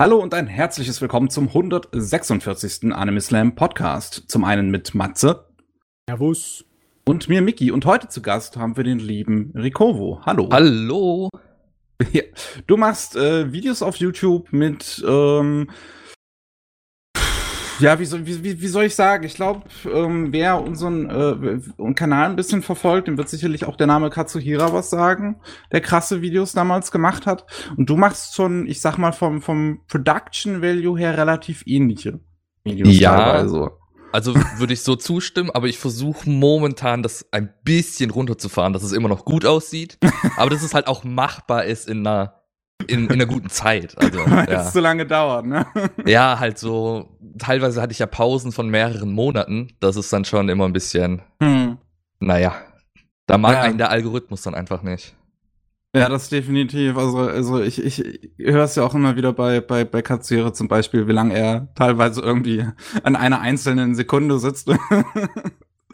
Hallo und ein herzliches Willkommen zum 146. Anime Slam Podcast. Zum einen mit Matze. Servus. Und mir, Miki. Und heute zu Gast haben wir den lieben Rikovo. Hallo. Hallo. Ja, du machst äh, Videos auf YouTube mit, ähm, ja, wie, soll, wie, wie, soll ich sagen? Ich glaube, ähm, wer unseren äh, Kanal ein bisschen verfolgt, dem wird sicherlich auch der Name Katsuhira was sagen, der krasse Videos damals gemacht hat. Und du machst schon, ich sag mal, vom, vom Production Value her relativ ähnliche Videos ja. teilweise. Also würde ich so zustimmen, aber ich versuche momentan das ein bisschen runterzufahren, dass es immer noch gut aussieht, aber dass es halt auch machbar ist in einer in, in einer guten Zeit. Also, Weil ja. es so lange dauert, ne? Ja, halt so. Teilweise hatte ich ja Pausen von mehreren Monaten. Das ist dann schon immer ein bisschen. Hm. Naja, da mag ja. einen der Algorithmus dann einfach nicht. Ja, das definitiv. Also, also ich, ich höre es ja auch immer wieder bei, bei, bei Katsuhira zum Beispiel, wie lange er teilweise irgendwie an einer einzelnen Sekunde sitzt.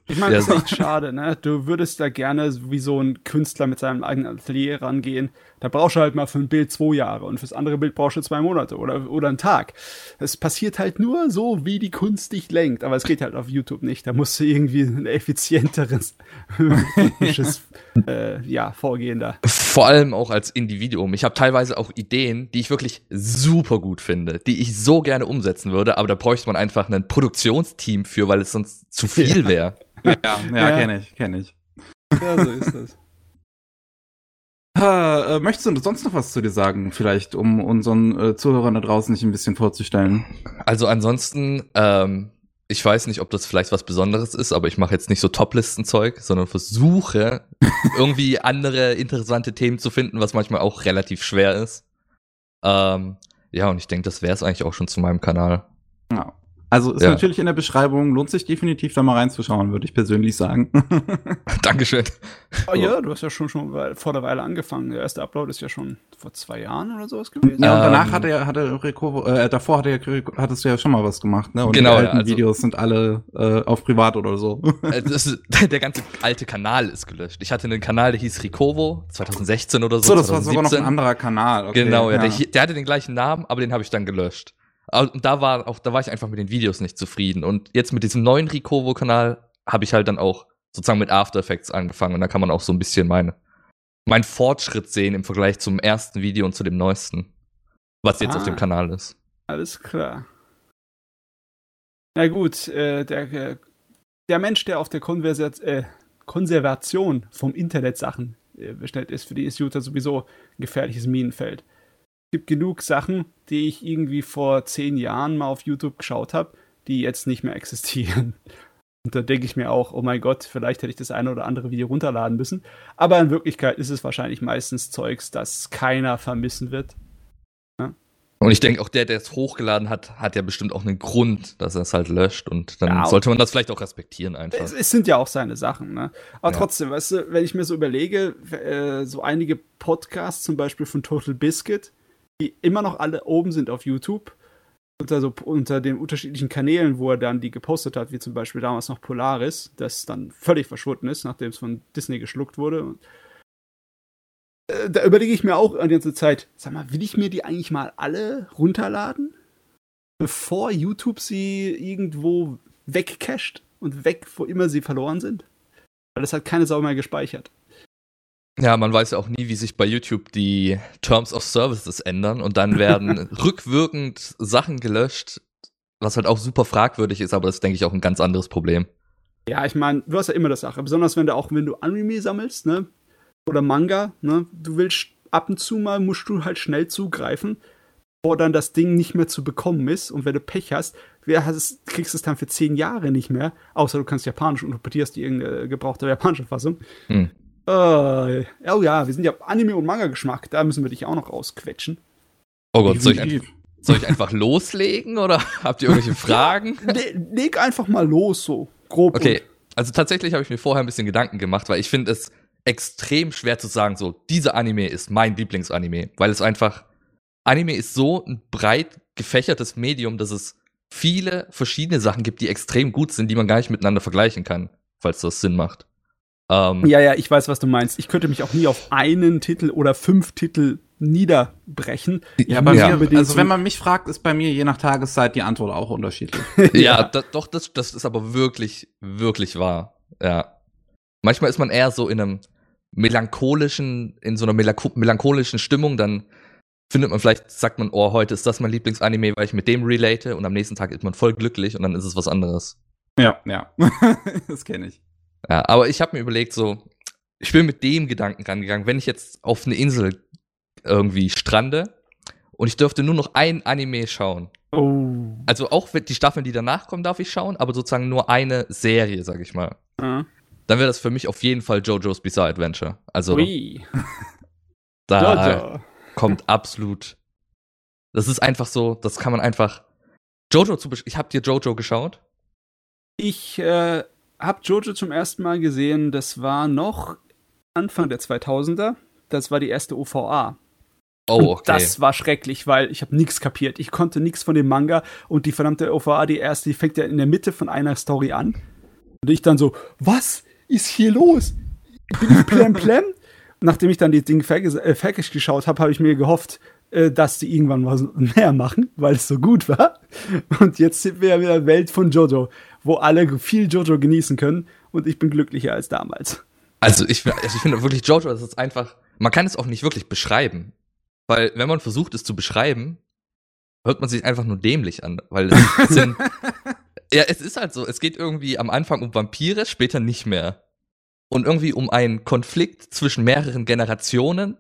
Ich meine, das ist echt schade, ne? Du würdest da gerne wie so ein Künstler mit seinem eigenen Atelier rangehen. Da brauchst du halt mal für ein Bild zwei Jahre und fürs andere Bild brauchst du zwei Monate oder, oder einen Tag. Es passiert halt nur so, wie die Kunst dich lenkt. Aber es geht halt auf YouTube nicht. Da musst du irgendwie ein effizienteres äh, ja, Vorgehen da. Vor allem auch als Individuum. Ich habe teilweise auch Ideen, die ich wirklich super gut finde, die ich so gerne umsetzen würde, aber da bräuchte man einfach ein Produktionsteam für, weil es sonst zu viel wäre. Ja, ja, ja. kenne ich, kenne ich. Ja, so ist das. Äh, möchtest du sonst noch was zu dir sagen, vielleicht, um unseren äh, Zuhörern da draußen nicht ein bisschen vorzustellen? Also ansonsten, ähm, ich weiß nicht, ob das vielleicht was Besonderes ist, aber ich mache jetzt nicht so Top-Listen-Zeug, sondern versuche irgendwie andere interessante Themen zu finden, was manchmal auch relativ schwer ist. Ähm, ja, und ich denke, das wäre es eigentlich auch schon zu meinem Kanal. Ja. Also ist ja. natürlich in der Beschreibung, lohnt sich definitiv da mal reinzuschauen, würde ich persönlich sagen. Dankeschön. Oh ja, du hast ja schon, schon vor der Weile angefangen. Der erste Upload ist ja schon vor zwei Jahren oder sowas gewesen. Ja, und danach ähm, hat er, hat er Rico, äh, davor hat er, hattest du ja schon mal was gemacht, ne? Und genau, die alten also, Videos sind alle äh, auf privat oder so. Äh, ist, der ganze alte Kanal ist gelöscht. Ich hatte einen Kanal, der hieß Ricovo, 2016 oder so. So, das 2017. war sogar noch ein anderer Kanal. Okay, genau, ja, ja. Der, der hatte den gleichen Namen, aber den habe ich dann gelöscht. Und da war auch, da war ich einfach mit den Videos nicht zufrieden. Und jetzt mit diesem neuen Ricovo-Kanal habe ich halt dann auch sozusagen mit After Effects angefangen. Und da kann man auch so ein bisschen meine, meinen Fortschritt sehen im Vergleich zum ersten Video und zu dem neuesten. Was jetzt ah, auf dem ah. Kanal ist. Alles klar. Na gut, äh, der, äh, der Mensch, der auf der Konversat äh, Konservation vom Internet Sachen äh, bestellt ist, für die ist Utah sowieso ein gefährliches Minenfeld gibt genug Sachen, die ich irgendwie vor zehn Jahren mal auf YouTube geschaut habe, die jetzt nicht mehr existieren. Und da denke ich mir auch, oh mein Gott, vielleicht hätte ich das eine oder andere Video runterladen müssen. Aber in Wirklichkeit ist es wahrscheinlich meistens Zeugs, das keiner vermissen wird. Ja? Und ich denke, auch der, der es hochgeladen hat, hat ja bestimmt auch einen Grund, dass er es halt löscht. Und dann ja, sollte man das vielleicht auch respektieren einfach. Es, es sind ja auch seine Sachen, ne? Aber ja. trotzdem, weißt du, wenn ich mir so überlege, äh, so einige Podcasts, zum Beispiel von Total Biscuit, die immer noch alle oben sind auf YouTube. Unter, so, unter den unterschiedlichen Kanälen, wo er dann die gepostet hat, wie zum Beispiel damals noch Polaris, das dann völlig verschwunden ist, nachdem es von Disney geschluckt wurde. Äh, da überlege ich mir auch die ganze Zeit, sag mal, will ich mir die eigentlich mal alle runterladen? Bevor YouTube sie irgendwo wegcached und weg, wo immer sie verloren sind? Weil das hat keine Sau mehr gespeichert. Ja, man weiß ja auch nie, wie sich bei YouTube die Terms of Services ändern und dann werden rückwirkend Sachen gelöscht, was halt auch super fragwürdig ist, aber das ist, denke ich, auch ein ganz anderes Problem. Ja, ich meine, du hast ja immer das Sache, besonders wenn du auch, wenn du Anime sammelst, ne, oder Manga, ne, du willst ab und zu mal, musst du halt schnell zugreifen, bevor dann das Ding nicht mehr zu bekommen ist und wenn du Pech hast, hast kriegst du es dann für zehn Jahre nicht mehr, außer du kannst Japanisch und interpretierst die irgendeine gebrauchte japanische Fassung. Hm. Äh, oh ja, wir sind ja Anime- und Manga-Geschmack. Da müssen wir dich auch noch rausquetschen. Oh Gott, soll ich, einfach, soll ich einfach loslegen oder habt ihr irgendwelche Fragen? Le leg einfach mal los, so grob. Okay, also tatsächlich habe ich mir vorher ein bisschen Gedanken gemacht, weil ich finde es extrem schwer zu sagen, so, dieser Anime ist mein Lieblingsanime, weil es einfach, Anime ist so ein breit gefächertes Medium, dass es viele verschiedene Sachen gibt, die extrem gut sind, die man gar nicht miteinander vergleichen kann, falls das Sinn macht. Ähm, ja, ja, ich weiß, was du meinst. Ich könnte mich auch nie auf einen Titel oder fünf Titel niederbrechen. Ja, bei mir, also wenn man mich fragt, ist bei mir je nach Tageszeit die Antwort auch unterschiedlich. ja, ja da, doch, das, das ist aber wirklich, wirklich wahr. Ja. Manchmal ist man eher so in einem melancholischen, in so einer melancholischen Stimmung, dann findet man vielleicht, sagt man, oh, heute ist das mein Lieblingsanime, weil ich mit dem relate und am nächsten Tag ist man voll glücklich und dann ist es was anderes. Ja, ja. das kenne ich. Ja, aber ich habe mir überlegt, so, ich bin mit dem Gedanken rangegangen, wenn ich jetzt auf eine Insel irgendwie strande und ich dürfte nur noch ein Anime schauen. Oh. Also auch die Staffeln, die danach kommen, darf ich schauen, aber sozusagen nur eine Serie, sag ich mal. Mhm. Dann wäre das für mich auf jeden Fall JoJo's Bizarre Adventure. Also Ui. da Jojo. kommt absolut. Das ist einfach so, das kann man einfach. Jojo zu Ich hab dir Jojo geschaut? Ich äh, habe Jojo zum ersten Mal gesehen, das war noch Anfang der 2000er. Das war die erste OVA. Oh, okay. Und das war schrecklich, weil ich habe nichts kapiert. Ich konnte nichts von dem Manga und die verdammte OVA, die erste, die fängt ja in der Mitte von einer Story an. Und ich dann so, was ist hier los? Bin ich plem plem? Nachdem ich dann die Dinge fertig äh, geschaut habe, habe ich mir gehofft, äh, dass die irgendwann was mehr machen, weil es so gut war. Und jetzt sind wir ja in der Welt von Jojo, wo alle viel Jojo genießen können und ich bin glücklicher als damals. Also ich, also ich finde wirklich Jojo, das ist einfach, man kann es auch nicht wirklich beschreiben. Weil wenn man versucht, es zu beschreiben, hört man sich einfach nur dämlich an. Weil es sind, ja, es ist halt so, es geht irgendwie am Anfang um Vampire, später nicht mehr. Und irgendwie um einen Konflikt zwischen mehreren Generationen.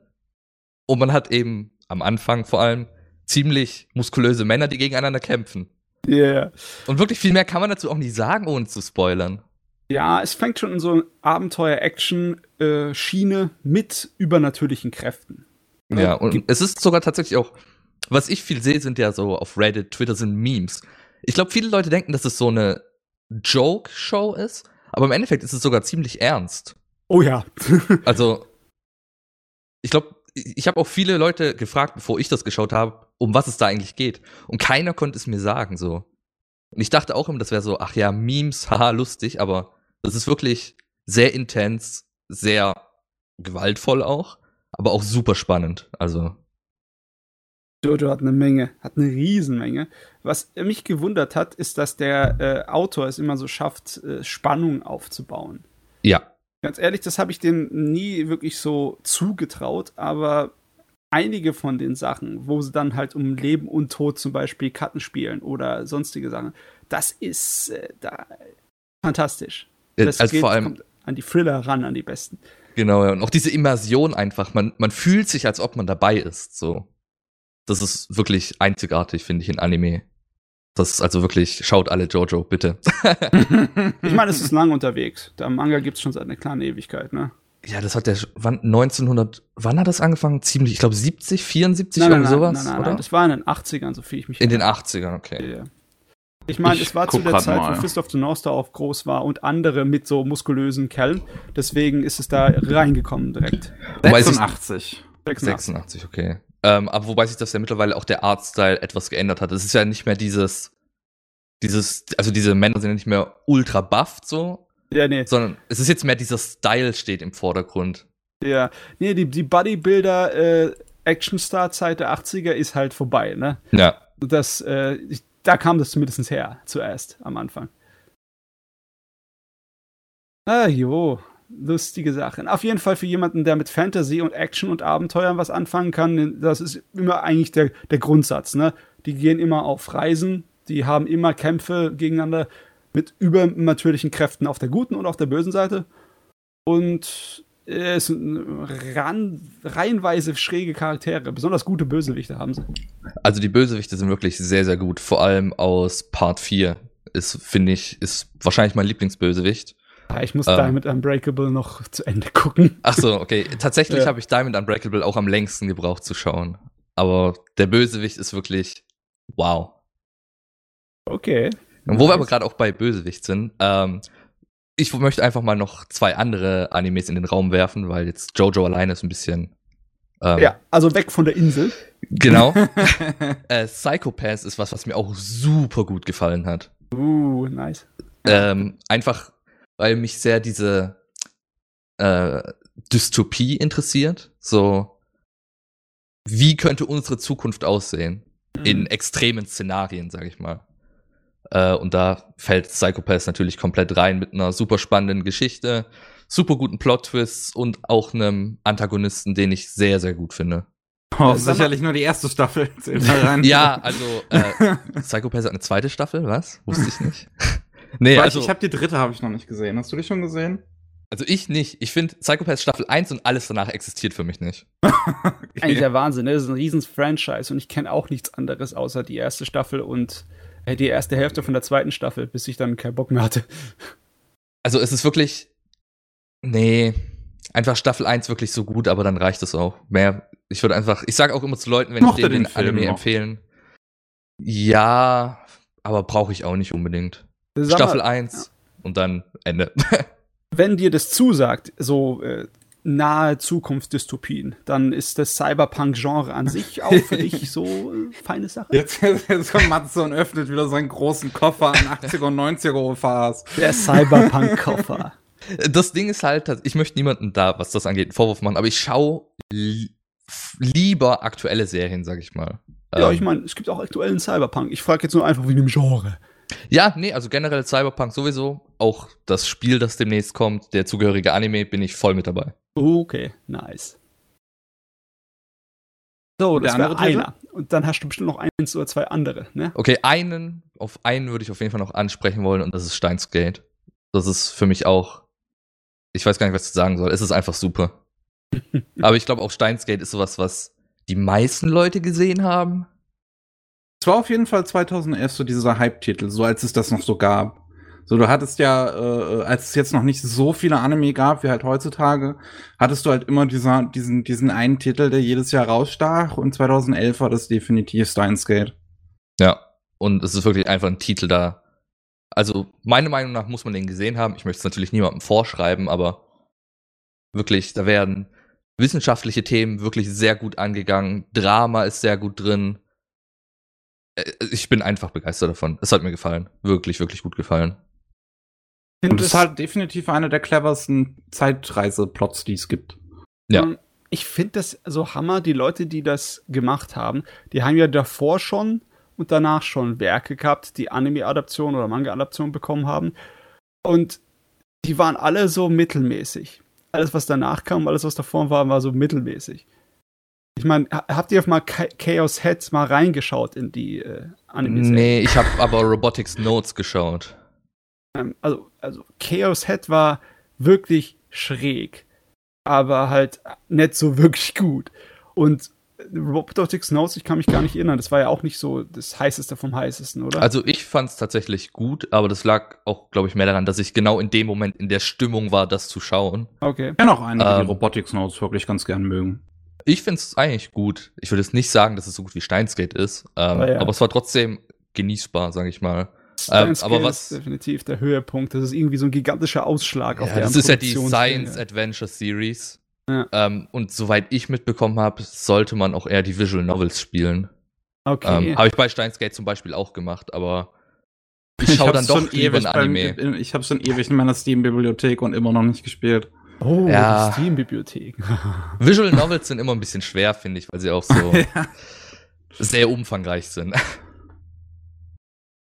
Und man hat eben am Anfang vor allem ziemlich muskulöse Männer, die gegeneinander kämpfen. Ja. Yeah. Und wirklich viel mehr kann man dazu auch nicht sagen, ohne zu spoilern. Ja, es fängt schon in so Abenteuer-Action-Schiene mit übernatürlichen Kräften. Ja, ja und es ist sogar tatsächlich auch, was ich viel sehe, sind ja so auf Reddit, Twitter sind Memes. Ich glaube, viele Leute denken, dass es so eine Joke-Show ist, aber im Endeffekt ist es sogar ziemlich ernst. Oh ja. also, ich glaube, ich habe auch viele Leute gefragt, bevor ich das geschaut habe, um was es da eigentlich geht. Und keiner konnte es mir sagen, so. Und ich dachte auch immer, das wäre so, ach ja, Memes, haha, lustig, aber das ist wirklich sehr intens, sehr gewaltvoll auch, aber auch super spannend. Also. Jojo hat eine Menge, hat eine Riesenmenge. Was mich gewundert hat, ist, dass der äh, Autor es immer so schafft, äh, Spannung aufzubauen. Ja. Ganz ehrlich, das habe ich dem nie wirklich so zugetraut, aber einige von den Sachen, wo sie dann halt um Leben und Tod zum Beispiel Karten spielen oder sonstige Sachen, das ist äh, da, fantastisch. Das also geht, vor allem an die Thriller ran, an die besten. Genau, ja. Und auch diese Immersion einfach. Man, man fühlt sich, als ob man dabei ist. So. Das ist wirklich einzigartig, finde ich, in Anime. Das ist also wirklich, schaut alle Jojo, bitte. ich meine, es ist lang unterwegs. Der Manga gibt es schon seit einer kleinen Ewigkeit, ne? Ja, das hat der, wann, 1900, wann hat das angefangen? Ziemlich, ich glaube 70, 74 nein, nein, oder sowas, nein, nein, oder? Nein, das war in den 80ern, so viel ich mich In den 80ern, okay. Ja. Ich meine, es war zu der Zeit, mal. wo Fist of the North Star auch groß war und andere mit so muskulösen Kerlen. Deswegen ist es da reingekommen direkt. 86. 86, 86 okay. Ähm, aber wobei sich das ja mittlerweile auch der Artstyle etwas geändert hat. Es ist ja nicht mehr dieses, dieses, also diese Männer sind ja nicht mehr ultra bufft so. Ja, nee. Sondern es ist jetzt mehr dieser Style steht im Vordergrund. Ja, nee, die, die Bodybuilder äh, Actionstar-Zeit der 80er ist halt vorbei, ne? Ja. Das, äh, ich, da kam das zumindest her, zuerst am Anfang. Ah, jo lustige Sachen. Auf jeden Fall für jemanden, der mit Fantasy und Action und Abenteuern was anfangen kann, das ist immer eigentlich der, der Grundsatz. Ne? Die gehen immer auf Reisen, die haben immer Kämpfe gegeneinander mit übernatürlichen Kräften auf der guten und auf der bösen Seite. Und es sind ran, reihenweise schräge Charaktere, besonders gute Bösewichte haben sie. Also die Bösewichte sind wirklich sehr, sehr gut, vor allem aus Part 4 ist, finde ich, ist wahrscheinlich mein Lieblingsbösewicht. Ja, ich muss ähm, Diamond Unbreakable noch zu Ende gucken. Ach so, okay. Tatsächlich ja. habe ich Diamond Unbreakable auch am längsten gebraucht zu schauen. Aber der Bösewicht ist wirklich wow. Okay. Und wo nice. wir aber gerade auch bei Bösewicht sind, ähm, ich möchte einfach mal noch zwei andere Animes in den Raum werfen, weil jetzt Jojo alleine ist ein bisschen. Ähm, ja, also weg von der Insel. Genau. äh, Psychopath ist was, was mir auch super gut gefallen hat. Uh, nice. Ähm, einfach weil mich sehr diese äh, Dystopie interessiert. So wie könnte unsere Zukunft aussehen? Mhm. In extremen Szenarien, sag ich mal. Äh, und da fällt Psychopath natürlich komplett rein mit einer super spannenden Geschichte, super guten Plot-Twists und auch einem Antagonisten, den ich sehr, sehr gut finde. Oh, mal- sicherlich nur die erste Staffel. Ja, also äh, Psychopath hat eine zweite Staffel, was? Wusste ich nicht. nee, Weil also, ich habe die dritte habe ich noch nicht gesehen. Hast du die schon gesehen? also ich nicht. Ich finde Psychopath Staffel 1 und alles danach existiert für mich nicht. Eigentlich der Wahnsinn, ne? Das ist ein riesen Franchise und ich kenne auch nichts anderes außer die erste Staffel und äh, die erste Hälfte von der zweiten Staffel, bis ich dann keinen Bock mehr hatte. Also es ist wirklich. Nee. Einfach Staffel 1 wirklich so gut, aber dann reicht es auch. Mehr. Ich würde einfach. Ich sage auch immer zu Leuten, wenn ich denen den den Anime noch. empfehlen. Ja, aber brauche ich auch nicht unbedingt. Staffel mal, 1 und dann Ende. wenn dir das zusagt, so äh, nahe Zukunftsdystopien, dann ist das Cyberpunk-Genre an sich auch für dich so äh, feine Sache. Jetzt, jetzt, kommt Matze und öffnet wieder seinen großen Koffer an 80er und 90er OVAs. Der Cyberpunk-Koffer. Das Ding ist halt, dass- ich möchte niemandem da, was das angeht, einen Vorwurf machen, aber ich schaue li lieber aktuelle Serien, sag ich mal. ja, Ähm, ich meine, es gibt auch aktuellen Cyberpunk. Ich frage jetzt nur einfach wegen dem Genre. Ja, nee, also generell Cyberpunk sowieso. Auch das Spiel, das demnächst kommt, der zugehörige Anime, bin ich voll mit dabei. Okay, nice. So, das Der wäre einer. Und dann hast du bestimmt noch eins oder zwei andere, ne? Okay, einen, auf einen würde ich auf jeden Fall noch ansprechen wollen und das ist Steins Gate. Das ist für mich auch, ich weiß gar nicht, was ich sagen soll. Es ist einfach super. Aber ich glaube, auch Steins Gate ist sowas, was die meisten Leute gesehen haben. Es war auf jeden Fall 2011 so dieser Hype-Titel, so als es das noch so gab. So, du hattest ja, äh, als es jetzt noch nicht so viele Anime gab, wie halt heutzutage, hattest du halt immer dieser, diesen, diesen einen Titel, der jedes Jahr rausstach und 2011 war das definitiv Steins Gate. Ja. Und es ist wirklich einfach ein Titel da. Also, meiner Meinung nach muss man den gesehen haben. Ich möchte es natürlich niemandem vorschreiben, aber wirklich, da werden wissenschaftliche Themen wirklich sehr gut angegangen. Drama ist sehr gut drin. Äh, Ich bin einfach begeistert davon. Es hat mir gefallen. Wirklich, wirklich gut gefallen. Und es ist halt definitiv einer der cleversten Zeitreise-Plots, die es gibt. Ja. Ähm, Ich finde das so Hammer, die Leute, die das gemacht haben, die haben ja davor schon und danach schon Werke gehabt, die Anime-Adaption oder Manga-Adaption bekommen haben. Und die waren alle so mittelmäßig. Alles, was danach kam, alles, was davor war, war so mittelmäßig. Ich meine, ha- habt ihr auf mal Cha- Chaos Heads mal reingeschaut in die äh, anime Nee, ich habe aber Robotics Notes geschaut. Ähm, also, also Chaos Head war wirklich schräg, aber halt nicht so wirklich gut. Und Robotics Notes, ich kann mich gar nicht erinnern, das war ja auch nicht so das heißeste vom heißesten, oder? Also ich fand es tatsächlich gut, aber das lag auch, glaube ich, mehr daran, dass ich genau in dem Moment in der Stimmung war, das zu schauen. okay. Ich kenne auch einige, die Ähm. Robotics Notes wirklich ganz gern mögen. Ich finde es eigentlich gut. Ich würde jetzt nicht sagen, dass es so gut wie Steinsgate ist, ähm, Aber ja. aber es war trotzdem genießbar, sage ich mal. Steins aber Gate was- ist definitiv der Höhepunkt. Das ist irgendwie so ein gigantischer Ausschlag auf Ja, der das ist ja die Science Adventure Series. Ja. Ähm, und soweit ich mitbekommen habe, sollte man auch eher die Visual Novels spielen. Okay. Ähm, habe ich bei Steins.Gate zum Beispiel auch gemacht, aber ich schaue dann doch lieber ein Anime. Beim, ich habe schon ewig in meiner Steam-Bibliothek und immer noch nicht gespielt. oh, Ja. die Steam-Bibliothek. Visual Novels sind immer ein bisschen schwer, finde ich, weil sie auch so sehr umfangreich sind.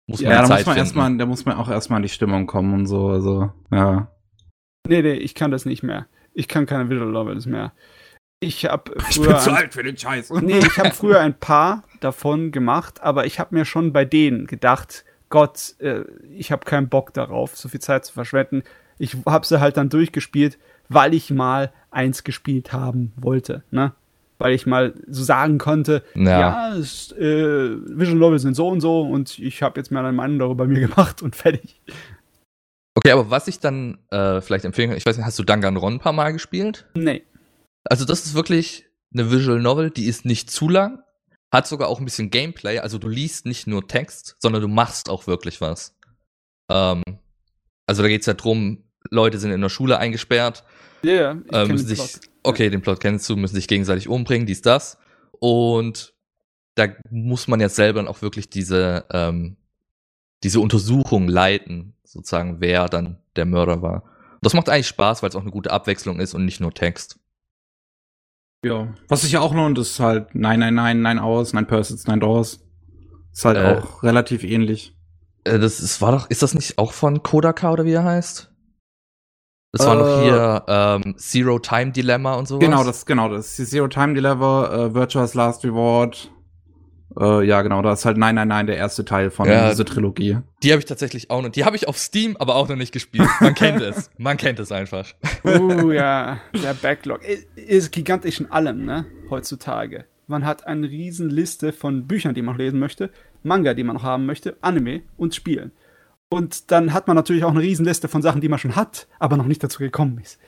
Muss man Ja, da Zeit muss man erstmal, da muss man auch erstmal in die Stimmung kommen und so, also, ja. nee, nee, ich kann das nicht mehr. Ich kann keine Visual Novels mehr. Ich habe Ich früher bin zu ein- alt für den Scheiß. Nee, ich habe früher ein paar davon gemacht, aber ich habe mir schon bei denen gedacht, Gott, äh, ich habe keinen Bock darauf, so viel Zeit zu verschwenden. Ich habe sie halt dann durchgespielt, weil ich mal eins gespielt haben wollte, ne? Weil ich mal so sagen konnte, Ja. ja, es, äh, Visual Novels sind so und so und ich habe jetzt mal eine Meinung darüber mir gemacht und fertig. Okay, aber was ich dann äh, vielleicht empfehlen kann, ich weiß nicht, hast du Danganron ein paar Mal gespielt? Nee. Also das ist wirklich eine Visual Novel, die ist nicht zu lang, hat sogar auch ein bisschen Gameplay, also du liest nicht nur Text, sondern du machst auch wirklich was. Ähm, also da geht's ja drum, Leute sind in der Schule eingesperrt, Ja, ja, ich äh, müssen sich, Plot. Okay, den Plot kennst du, müssen sich gegenseitig umbringen, dies, das. Und da muss man jetzt selber auch wirklich diese, ähm, diese Untersuchung leiten, sozusagen, wer dann der Mörder war. Das macht eigentlich Spaß, weil es auch eine gute Abwechslung ist und nicht nur Text. Ja. Was sich ja auch lohnt, ist halt 999, 9 Hours, 9 Persons, 9 Doors. Ist halt Äh. auch relativ ähnlich. Äh, das ist, war doch, ist das nicht auch von Kodaka oder wie er heißt? Das war noch Äh. hier ähm, Zero Time Dilemma und sowas. Genau, das, genau, das ist die Zero Time Deliver, äh, Virtuous Last Reward. Äh, ja, genau, da ist halt 999 der erste Teil von Ja. dieser Trilogie. Die habe ich tatsächlich auch noch. Die habe ich auf Steam, aber auch noch nicht gespielt. Man kennt es. Man kennt es einfach. Oh ja, der Backlog ist gigantisch in allem, ne? Heutzutage. Man hat eine riesen Liste von Büchern, die man noch lesen möchte, Manga, die man noch haben möchte, Anime und Spielen. Und dann hat man natürlich auch eine riesen Liste von Sachen, die man schon hat, aber noch nicht dazu gekommen ist.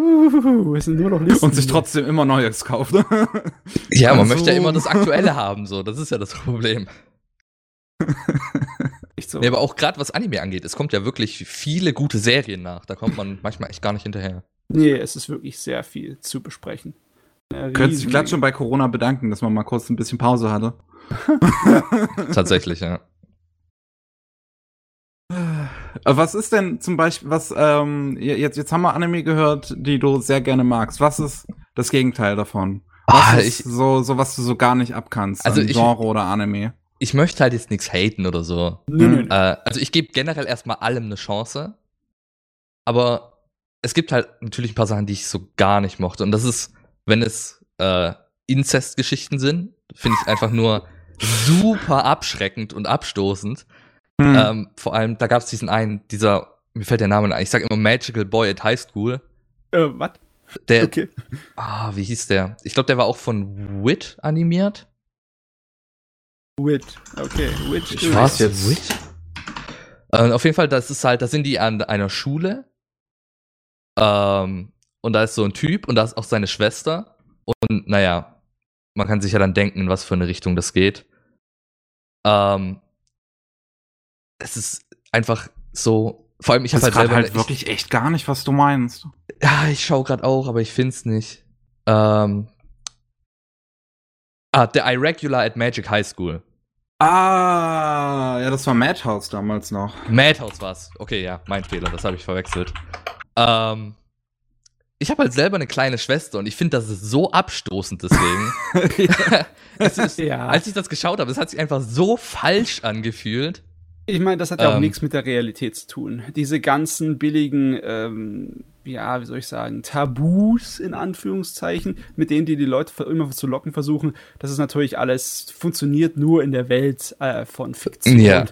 Uh, es sind nur noch Listen. Und sich trotzdem immer Neues kauft. Ja, man Also- möchte ja immer das Aktuelle haben, so. Das ist ja das Problem. Echt so. Nee, aber auch gerade was Anime angeht, es kommt ja wirklich viele gute Serien nach. Da kommt man manchmal echt gar nicht hinterher. Nee, es ist wirklich sehr viel zu besprechen. Könntest dich glatt schon bei Corona bedanken, dass man mal kurz ein bisschen Pause hatte. Tatsächlich, ja. Äh, Was ist denn zum Beispiel, was, ähm, jetzt, jetzt haben wir Anime gehört, die du sehr gerne magst. Was ist das Gegenteil davon? Was Ah, ist ich- so, so, was du so gar nicht abkannst? Also ich- Genre oder Anime? Ich möchte halt jetzt nichts haten oder so. Nö, nö, nö. Äh, also ich gebe generell erstmal allem eine Chance. Aber es gibt halt natürlich ein paar Sachen, die ich so gar nicht mochte. Und das ist, wenn es äh, Inzestgeschichten sind, finde ich einfach nur super abschreckend und abstoßend. Hm. Ähm, vor allem, da gab es diesen einen, dieser, mir fällt der Name nicht ein, ich sag immer Magical Boy at High School. Äh, was? Der, Okay. ah, wie hieß der? Ich glaube, der war auch von Wit animiert. Wit. Okay, Wit. Ich ist- weiß jetzt. Wit? Äh, auf jeden Fall, das ist halt, da sind die an einer Schule. Ähm, und da ist so ein Typ und da ist auch seine Schwester. Und naja, man kann sich ja dann denken, in was für eine Richtung das geht. Ähm, es ist einfach so. Vor allem, ich Ich habe weiß halt selber. halt wirklich echt gar nicht, was du meinst. ich, ja, ich schaue gerade auch, aber ich find's nicht. Ähm, ah, The Irregular at Magic High School. Ah, ja, das war Madhouse damals noch. Madhouse war's. Okay, ja, mein Fehler, das habe ich verwechselt. Ähm, ich habe halt selber eine kleine Schwester und ich finde, das ist so abstoßend deswegen. es ist, Ja. Als ich das geschaut habe, es hat sich einfach so falsch angefühlt. Ich meine, das hat ja auch Ähm. nichts mit der Realität zu tun. Diese ganzen billigen, ähm, ja, wie soll ich sagen, Tabus in Anführungszeichen, mit denen die die Leute immer zu locken versuchen, das ist natürlich alles, funktioniert nur in der Welt äh, von Fiktion. Ja.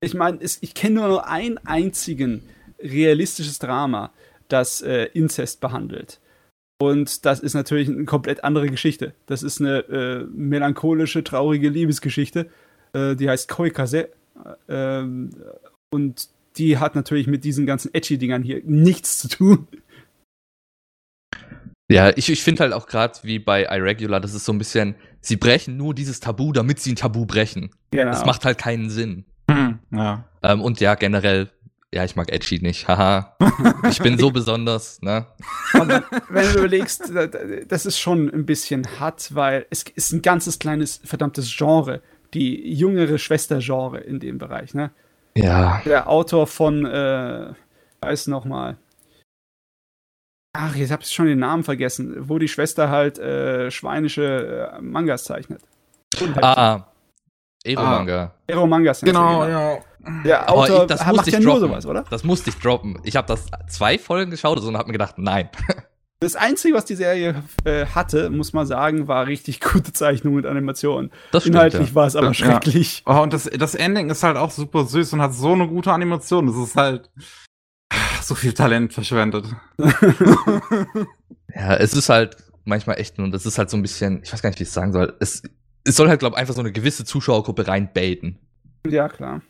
Ich meine, ich kenne nur noch ein einzigen realistisches Drama, das äh, Inzest behandelt. Und das ist natürlich eine komplett andere Geschichte. Das ist eine äh, melancholische, traurige Liebesgeschichte. Äh, die heißt Koikase. Ähm, und die hat natürlich mit diesen ganzen Edgy-Dingern hier nichts zu tun. Ja, ich, ich finde halt auch gerade wie bei Irregular, das ist so ein bisschen, sie brechen nur dieses Tabu, damit sie ein Tabu brechen. Genau. Das macht halt keinen Sinn. Hm, ja. Ähm, und ja, generell, ja, ich mag Edgy nicht. Haha. ich bin so besonders, ne? Und dann, wenn du überlegst, da- da- das ist schon ein bisschen hart, weil es ist ein ganzes kleines, verdammtes Genre. Die jüngere Schwester-Genre in dem Bereich, ne? Ja. Der Autor von, äh, weiß noch mal. Ach, jetzt hab ich schon den Namen vergessen, wo die Schwester halt äh, schweinische äh, Mangas zeichnet. Ah, Ero-Manga. Ero Mangas. Genau, ja. Der Aber Autor ich- das macht musste ja ich nur droppen. sowas, oder? Das musste ich droppen. Ich habe das zwei Folgen geschaut und habe mir gedacht, nein. Das Einzige, was die Serie äh, hatte, muss man sagen, war richtig gute Zeichnung und Animation. Das stimmt, Inhaltlich ja. war es aber Ja. schrecklich. Oh, und das, das Ending ist halt auch super süß und hat so eine gute Animation. Das ist halt so viel Talent verschwendet. Ja, es ist halt manchmal echt nur, das ist halt so ein bisschen, ich weiß gar nicht, wie ich es sagen soll. Es, es soll halt, glaube ich, einfach so eine gewisse Zuschauergruppe reinbaiten. Ja, klar.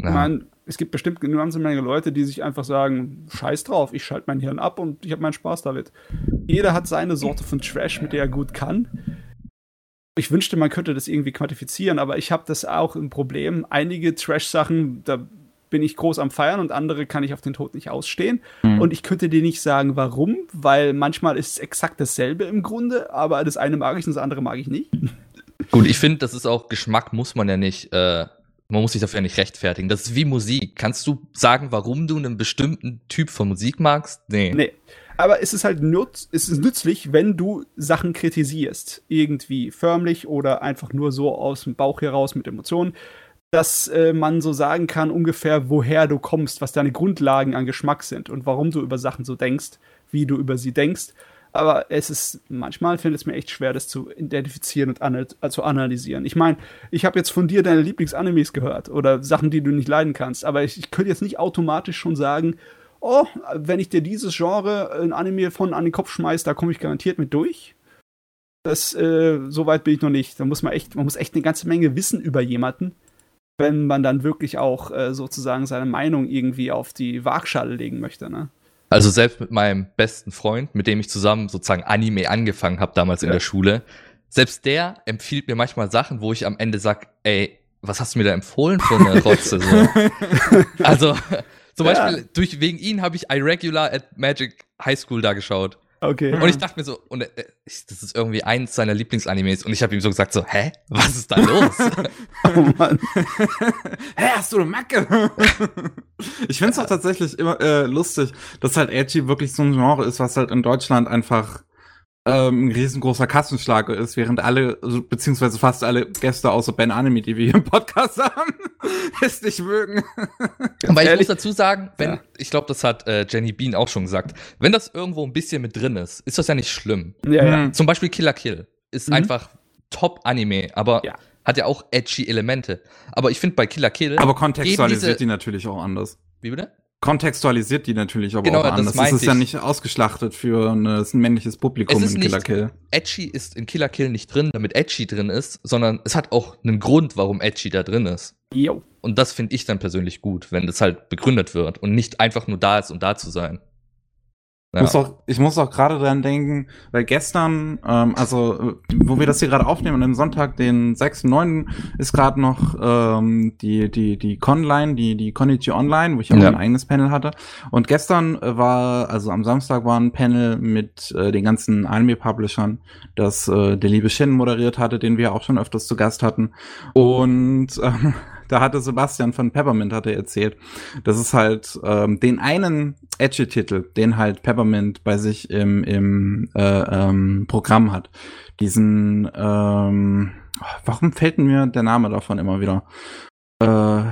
Ja. Ich meine, es gibt bestimmt eine ganze Menge Leute, die sich einfach sagen, scheiß drauf, ich schalte mein Hirn ab und ich habe meinen Spaß damit. Jeder hat seine Sorte von Trash, mit der er gut kann. Ich wünschte, man könnte das irgendwie quantifizieren, aber ich habe das auch ein Problem. Einige Trash-Sachen, da bin ich groß am Feiern und andere kann ich auf den Tod nicht ausstehen. Mhm. Und ich könnte dir nicht sagen, warum, weil manchmal ist es exakt dasselbe im Grunde, aber das eine mag ich und das andere mag ich nicht. Gut, ich finde, das ist auch Geschmack, muss man ja nicht, äh, man muss sich dafür nicht rechtfertigen. Das ist wie Musik. Kannst du sagen, warum du einen bestimmten Typ von Musik magst? Nee. Nee. Aber es ist halt nutz, es ist nützlich, wenn du Sachen kritisierst. Irgendwie förmlich oder einfach nur so aus dem Bauch heraus mit Emotionen. Dass äh, man so sagen kann, ungefähr, woher du kommst, was deine Grundlagen an Geschmack sind und warum du über Sachen so denkst, wie du über sie denkst. Aber es ist, manchmal findet es mir echt schwer, das zu identifizieren und ana zu analysieren. Ich meine, ich habe jetzt von dir deine Lieblingsanimes gehört oder Sachen, die du nicht leiden kannst. Aber ich, ich könnte jetzt nicht automatisch schon sagen, oh, wenn ich dir dieses Genre ein Anime von an den Kopf schmeiß, da komme ich garantiert mit durch. Das, äh, so weit bin ich noch nicht. Da muss man echt, man muss echt eine ganze Menge wissen über jemanden, wenn man dann wirklich auch äh, sozusagen seine Meinung irgendwie auf die Waagschale legen möchte, ne? Also selbst mit meinem besten Freund, mit dem ich zusammen sozusagen Anime angefangen habe damals ja. in der Schule, selbst der empfiehlt mir manchmal Sachen, wo ich am Ende sag, ey, was hast du mir da empfohlen für eine Rotze? So. also zum ja. Beispiel durch wegen ihn habe ich Irregular at Magic High School da geschaut. Okay. Und ich dachte mir so, und äh, das ist irgendwie eins seiner Lieblingsanimes. Und ich habe ihm so gesagt so, hä, was ist da los? oh Mann. hä, hast du eine Macke? ich finde es auch tatsächlich immer äh, lustig, dass halt Edgy wirklich so ein Genre ist, was halt in Deutschland einfach ähm, ein riesengroßer Kassenschlager ist, während alle, also, beziehungsweise fast alle Gäste außer Ben Anime, die wir hier im Podcast haben, es nicht mögen. Weil ich muss dazu sagen, wenn, ja. ich glaube, das hat äh, Jenny Bean auch schon gesagt, wenn das irgendwo ein bisschen mit drin ist, ist das ja nicht schlimm. Ja, ja. Zum Beispiel Killer Kill ist mhm. einfach Top-Anime, aber ja. hat ja auch edgy Elemente. Aber ich finde bei Killer Kill. Aber kontextualisiert die natürlich auch anders. Wie bitte? Kontextualisiert die natürlich aber genau, auch anders. Das, das ist ja nicht ausgeschlachtet für eine, ein männliches Publikum in Killer Kill. Edgy ist in Killer Kill nicht drin, damit Edgy drin ist, sondern es hat auch einen Grund, warum Edgy da drin ist. Jo. Und das finde ich dann persönlich gut, wenn das halt begründet wird und nicht einfach nur da ist, um da zu sein. Ja. Muss auch, ich muss auch gerade dran denken, weil gestern, ähm, also wo wir das hier gerade aufnehmen, am Sonntag, den 6.9., ist gerade noch ähm, die, die, die Conline, die, die Konichi Online, wo ich auch ja. ein eigenes Panel hatte. Und gestern war, also am Samstag war ein Panel mit äh, den ganzen Anime-Publishern, das äh, der liebe Shin moderiert hatte, den wir auch schon öfters zu Gast hatten. Und ähm, da hatte Sebastian von Peppermint hatte erzählt, dass es halt ähm, den einen Edge-Titel, den halt Peppermint bei sich im, im äh, ähm, Programm hat. Diesen, ähm, warum fällt mir der Name davon immer wieder? Äh,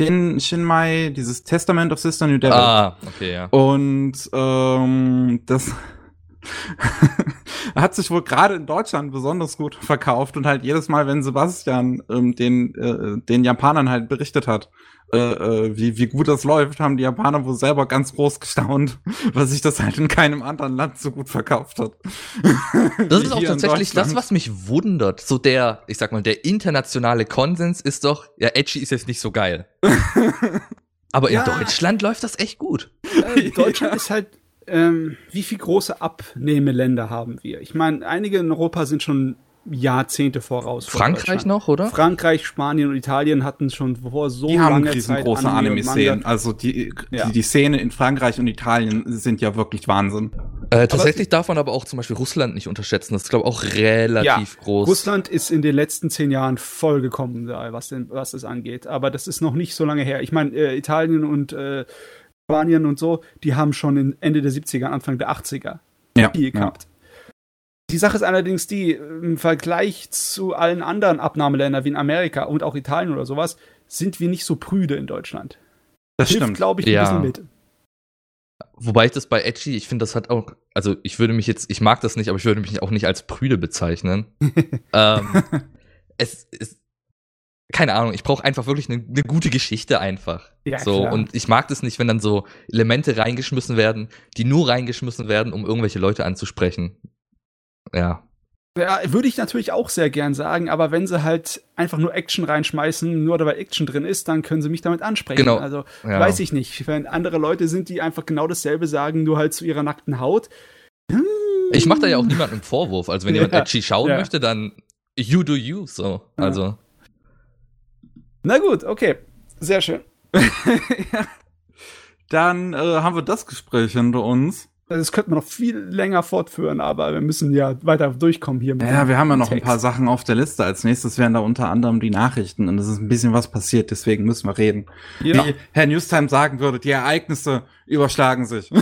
den Shinmai, dieses Testament of Sister New Devil. Ah, okay, ja. Und ähm, das hat sich wohl gerade in Deutschland besonders gut verkauft und halt jedes Mal, wenn Sebastian ähm, den, äh, den Japanern halt berichtet hat, äh, äh, wie, wie gut das läuft, haben die Japaner wohl selber ganz groß gestaunt, weil sich das halt in keinem anderen Land so gut verkauft hat. Das ist auch tatsächlich das, was mich wundert. So der, ich sag mal, der internationale Konsens ist doch, ja, Edgy ist jetzt nicht so geil. Aber in ja. Deutschland läuft das echt gut. Äh, Deutschland ja. ist halt ähm, wie viele große Abnehmeländer haben wir? Ich meine, einige in Europa sind schon Jahrzehnte voraus. Frankreich noch, oder? Frankreich, Spanien und Italien hatten schon vor so die haben riesengroße Anime-Szenen. Also die, ja. die, die Szene in Frankreich und Italien sind ja wirklich Wahnsinn. Äh, tatsächlich aber, darf man aber auch zum Beispiel Russland nicht unterschätzen. Das ist, glaube ich, auch relativ ja, groß. Russland ist in den letzten zehn Jahren vollgekommen, was, denn, was das angeht. Aber das ist noch nicht so lange her. Ich meine, äh, Italien und äh, Spanien und so, die haben schon Ende der 70er, Anfang der 80er ja, viel gehabt. Ja. Die Sache ist allerdings die, im Vergleich zu allen anderen Abnahmeländern wie in Amerika und auch Italien oder sowas, sind wir nicht so prüde in Deutschland. Das Hilft, stimmt. glaube ich, ein ja. bisschen mit. Wobei ich das bei Edgy, ich finde, das hat auch, also ich würde mich jetzt, ich mag das nicht, aber ich würde mich auch nicht als prüde bezeichnen. ähm, es, es, keine Ahnung, ich brauche einfach wirklich eine, eine, gute Geschichte einfach. Ja, so klar. und ich mag das nicht, wenn dann so Elemente reingeschmissen werden, die nur reingeschmissen werden, um irgendwelche Leute anzusprechen. Ja. Ja, würde ich natürlich auch sehr gern sagen, aber wenn sie halt einfach nur Action reinschmeißen, nur weil Action drin ist, dann können sie mich damit ansprechen. Genau. Also ja. weiß ich nicht. Wenn andere Leute sind, die einfach genau dasselbe sagen, nur halt zu ihrer nackten Haut. Hm. Ich mache da ja auch niemandem einen Vorwurf. Also wenn ja, jemand edgy schauen möchte, dann you do you. So. Also. Na gut, okay. Sehr schön. ja. Dann äh, haben wir das Gespräch hinter uns. Das könnte man noch viel länger fortführen, aber wir müssen ja weiter durchkommen hier. Ja, wir haben ja noch Text. ein paar Sachen auf der Liste. Als nächstes wären da unter anderem die Nachrichten und es ist ein bisschen was passiert, deswegen müssen wir reden. Ja. Wie Herr Newstime sagen würde, die Ereignisse überschlagen sich.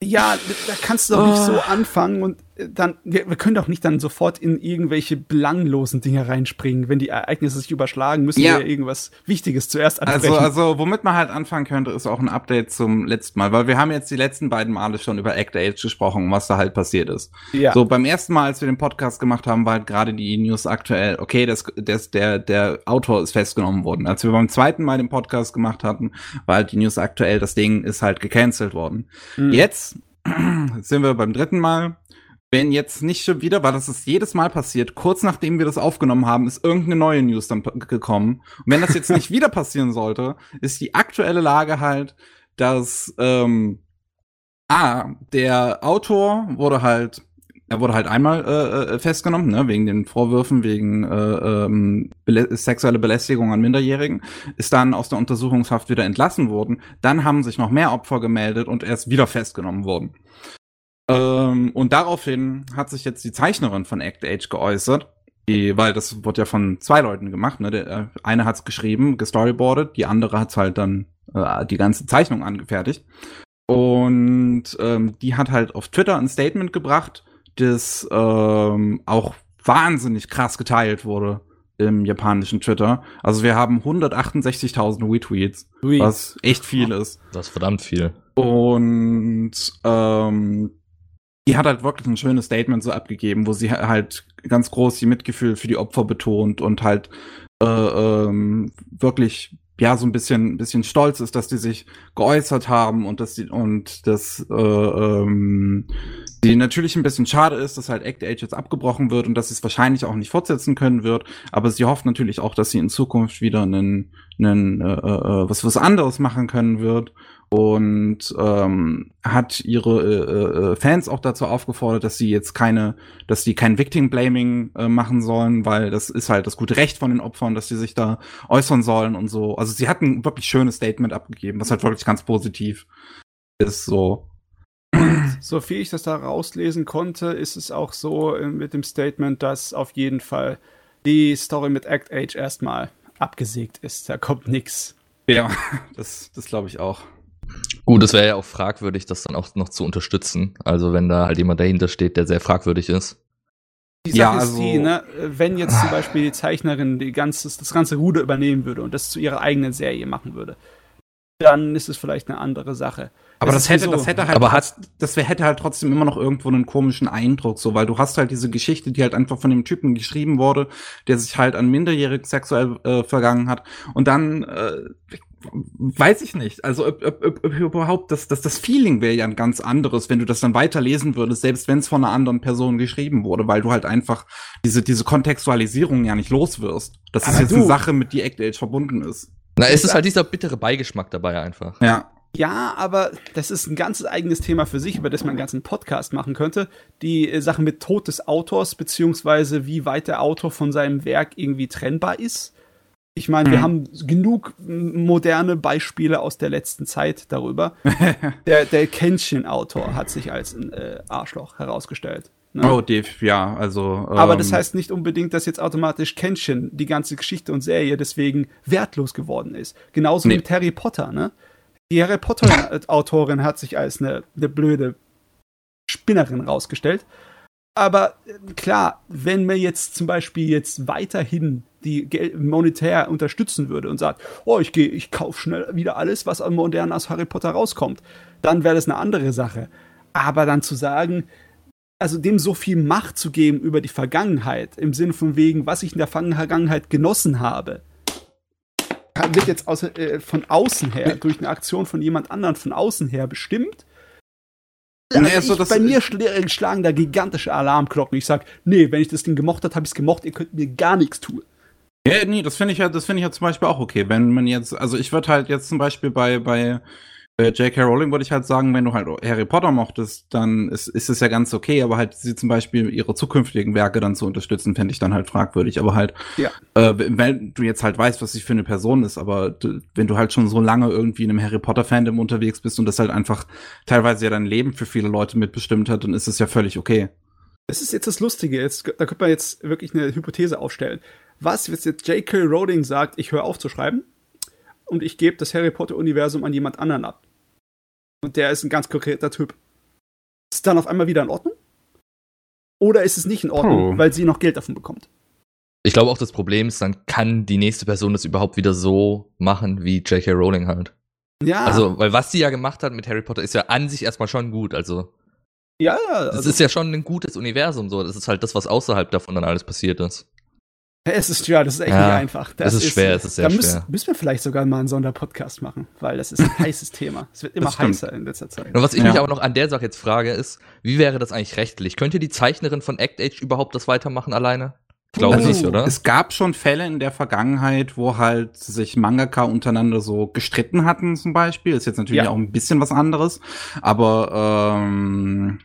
Ja, da kannst du doch nicht so oh. anfangen und dann, wir, wir, können doch nicht dann sofort in irgendwelche belanglosen Dinge reinspringen. Wenn die Ereignisse sich überschlagen, müssen ja. wir irgendwas Wichtiges zuerst ansprechen. Also, also, womit man halt anfangen könnte, ist auch ein Update zum letzten Mal, weil wir haben jetzt die letzten beiden Male schon über Act Age gesprochen, was da halt passiert ist. Ja. So, beim ersten Mal, als wir den Podcast gemacht haben, war halt gerade die News aktuell, okay, das, das, der, der Autor ist festgenommen worden. Als wir beim zweiten Mal den Podcast gemacht hatten, war halt die News aktuell, das Ding ist halt gecancelt worden. Mhm. Jetzt sind wir beim dritten Mal. Wenn jetzt nicht schon wieder, weil das ist jedes Mal passiert, kurz nachdem wir das aufgenommen haben, ist irgendeine neue News dann gekommen. Und wenn das jetzt nicht wieder passieren sollte, ist die aktuelle Lage halt, dass ähm, ah, der Autor wurde halt er wurde halt einmal äh, äh, festgenommen, ne, wegen den Vorwürfen, wegen äh, ähm, belä sexuelle Belästigung an Minderjährigen, ist dann aus der Untersuchungshaft wieder entlassen worden. Dann haben sich noch mehr Opfer gemeldet und er ist wieder festgenommen worden. Ähm, und daraufhin hat sich jetzt die Zeichnerin von Act Age geäußert, die, weil das wird ja von zwei Leuten gemacht. Ne? Der äh, eine hat's geschrieben, gestoryboardet, die andere hat's halt dann äh, die ganze Zeichnung angefertigt. Und ähm, die hat halt auf Twitter ein Statement gebracht, das ähm, auch wahnsinnig krass geteilt wurde im japanischen Twitter. Also wir haben 168.000 Retweets, Ui. was echt viel ist. Das ist verdammt viel. Und ähm, die hat halt wirklich ein schönes Statement so abgegeben, wo sie halt ganz groß ihr Mitgefühl für die Opfer betont und halt äh, ähm, wirklich ja so ein bisschen bisschen stolz ist, dass die sich geäußert haben und dass die und dass äh, ähm, die natürlich ein bisschen schade ist, dass halt Act Age jetzt abgebrochen wird und dass sie es wahrscheinlich auch nicht fortsetzen können wird, aber sie hofft natürlich auch, dass sie in Zukunft wieder einen, einen äh, äh, was was anderes machen können wird und ähm, hat ihre äh, äh, Fans auch dazu aufgefordert, dass sie jetzt keine, dass sie kein Victim Blaming äh, machen sollen, weil das ist halt das gute Recht von den Opfern, dass sie sich da äußern sollen und so. Also sie hat ein wirklich schönes Statement abgegeben, was halt wirklich ganz positiv ist so. So viel ich das da rauslesen konnte, ist es auch so äh, mit dem Statement, dass auf jeden Fall die Story mit Act Age erstmal abgesägt ist. Da kommt nix. Ja, das, das glaube ich auch. Gut, es wäre ja auch fragwürdig, das dann auch noch zu unterstützen. Also wenn da halt jemand dahinter steht, der sehr fragwürdig ist. Die Sache ja, also, ist die, ne, wenn jetzt zum Beispiel die Zeichnerin die ganze, das ganze Ruder übernehmen würde und das zu ihrer eigenen Serie machen würde, dann ist es vielleicht eine andere Sache. Aber das, das hätte, so. das hätte halt, aber hat, das hätte halt trotzdem immer noch irgendwo einen komischen Eindruck, so, weil du hast halt diese Geschichte, die halt einfach von dem Typen geschrieben wurde, der sich halt an minderjährig sexuell äh, vergangen hat. Und dann, äh, weiß ich nicht. Also ob, ob, ob, ob überhaupt das, das, das Feeling wäre ja ein ganz anderes, wenn du das dann weiterlesen würdest, selbst wenn es von einer anderen Person geschrieben wurde, weil du halt einfach diese, diese Kontextualisierung ja nicht los wirst. Das aber ist jetzt du. eine Sache, mit die Act Age verbunden ist. Na, es ist halt dieser bittere Beigeschmack dabei einfach. Ja. Ja, aber das ist ein ganz eigenes Thema für sich, über das man einen ganzen Podcast machen könnte. Die äh, Sache mit Tod des Autors, beziehungsweise wie weit der Autor von seinem Werk irgendwie trennbar ist. Ich meine, mhm. wir haben genug moderne Beispiele aus der letzten Zeit darüber. der der Kenshin-Autor hat sich als ein äh, Arschloch herausgestellt. Ne? Oh, Dave, ja, also. Ähm, Aber das heißt nicht unbedingt, dass jetzt automatisch Kenshin, die ganze Geschichte und Serie, deswegen wertlos geworden ist. Genauso nee. mit Harry Potter, ne? Die Harry Potter-Autorin hat sich als eine, eine blöde Spinnerin rausgestellt. Aber äh, klar, wenn man jetzt zum Beispiel jetzt weiterhin die Geld monetär unterstützen würde und sagt, oh, ich gehe, ich kaufe schnell wieder alles, was an modern aus Harry Potter rauskommt, dann wäre das eine andere Sache. Aber dann zu sagen, also dem so viel Macht zu geben über die Vergangenheit, im Sinne von wegen, was ich in der Vergangenheit genossen habe, wird jetzt aus, äh, von außen her, durch eine Aktion von jemand anderen von außen her bestimmt. Also nee, also ich, bei mir schl schlagen da gigantische Alarmglocken. Ich sag, nee, wenn ich das Ding gemocht habe, habe ich es gemocht, ihr könnt mir gar nichts tun. Ja, nee, das finde ich ja, das finde ich ja zum Beispiel auch okay. Wenn man jetzt, also ich würde halt jetzt zum Beispiel bei, bei Äh, J.K. Rowling würde ich halt sagen, wenn du halt Harry Potter mochtest, dann ist, ist es ja ganz okay, aber halt sie zum Beispiel ihre zukünftigen Werke dann zu unterstützen, fände ich dann halt fragwürdig. Aber halt, Ja. äh, wenn du jetzt halt weißt, was sie für eine Person ist, aber du, wenn du halt schon so lange irgendwie in einem Harry Potter-Fandom unterwegs bist und das halt einfach teilweise ja dein Leben für viele Leute mitbestimmt hat, dann ist es ja völlig okay. Das ist jetzt das Lustige. Jetzt, da könnte man jetzt wirklich eine Hypothese aufstellen. Was, wenn jetzt J.K. Rowling sagt, ich höre auf zu schreiben und ich gebe das Harry Potter-Universum an jemand anderen ab? Und der ist ein ganz konkreter Typ. Ist es dann auf einmal wieder in Ordnung? Oder ist es nicht in Ordnung, Oh. weil sie noch Geld davon bekommt? Ich glaube auch das Problem ist, dann kann die nächste Person das überhaupt wieder so machen wie J.K. Rowling halt. Ja, Also, weil was sie ja gemacht hat mit Harry Potter ist ja an sich erstmal schon gut. Also, ja, das also, ist ja schon ein gutes Universum so. Das ist halt das, was außerhalb davon dann alles passiert ist. es ist ja, das ist echt Ja, nicht einfach. es ist schwer, es ist sehr da müssen, schwer. müssen wir vielleicht sogar mal einen Sonderpodcast machen, weil das ist ein heißes Thema. Es wird immer Das heißer in letzter Zeit. Und was ich Ja. mich aber noch an der Sache jetzt frage, ist, wie wäre das eigentlich rechtlich? Könnte die Zeichnerin von Act Age überhaupt das weitermachen alleine? Ich glaube Also nicht, oder? Es gab schon Fälle in der Vergangenheit, wo halt sich Mangaka untereinander so gestritten hatten, zum Beispiel. Ist jetzt natürlich Ja. auch ein bisschen was anderes. Aber ähm,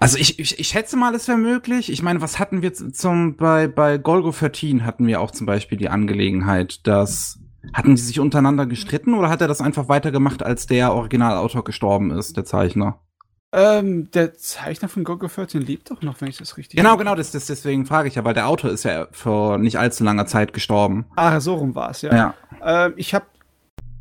also ich, ich, ich schätze mal, es wäre möglich. Ich meine, was hatten wir zum bei bei Golgo 13 hatten wir auch zum Beispiel die Angelegenheit, dass hatten die sich untereinander gestritten oder hat er das einfach weitergemacht, als der Originalautor gestorben ist, der Zeichner? Ähm, der Zeichner von Gogo 13 lebt doch noch, wenn ich das richtig Genau, genau, das, das deswegen frage ich ja, weil der Autor ist ja vor nicht allzu langer Zeit gestorben. Ah, so rum war es, ja. Ja. Ähm, ich habe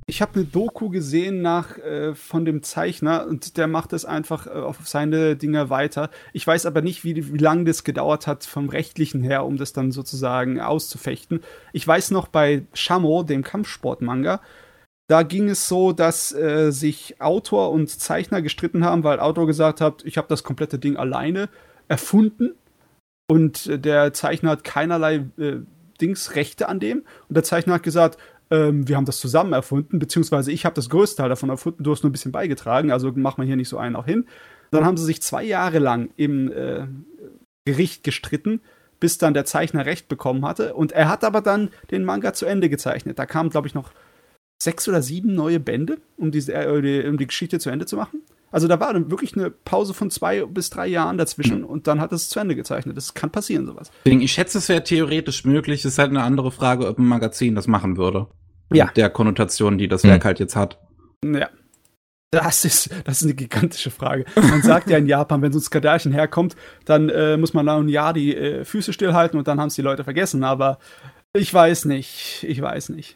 ich hab eine Doku gesehen nach äh, von dem Zeichner und der macht es einfach äh, auf seine Dinge weiter. Ich weiß aber nicht, wie, wie lange das gedauert hat vom rechtlichen her, um das dann sozusagen auszufechten. Ich weiß noch bei Shamo, dem Kampfsportmanga, da ging es so, dass äh, sich Autor und Zeichner gestritten haben, weil Autor gesagt hat, ich habe das komplette Ding alleine erfunden und äh, der Zeichner hat keinerlei äh, Dings Rechte an dem und der Zeichner hat gesagt, ähm, wir haben das zusammen erfunden, beziehungsweise ich habe das größte Teil davon erfunden, du hast nur ein bisschen beigetragen, also mach mal hier nicht so einen auch hin. Dann haben sie sich zwei Jahre lang im äh, Gericht gestritten, bis dann der Zeichner Recht bekommen hatte. Und er hat aber dann den Manga zu Ende gezeichnet. Da kamen, glaube ich, noch sechs oder sieben neue Bände, um, diese, äh, um die Geschichte zu Ende zu machen. Also da war dann wirklich eine Pause von zwei bis drei Jahren dazwischen und dann hat es zu Ende gezeichnet. Das kann passieren, sowas. Deswegen, ich schätze, es wäre theoretisch möglich. Es ist halt eine andere Frage, ob ein Magazin das machen würde. Ja. Mit der Konnotation, die das Hm. Werk halt jetzt hat. Ja. Das ist, das ist eine gigantische Frage. Man sagt ja in Japan, wenn so ein Skandalchen herkommt, dann äh, muss man da ein Jahr die äh, Füße stillhalten und dann haben es die Leute vergessen. Aber ich weiß nicht. Ich weiß nicht.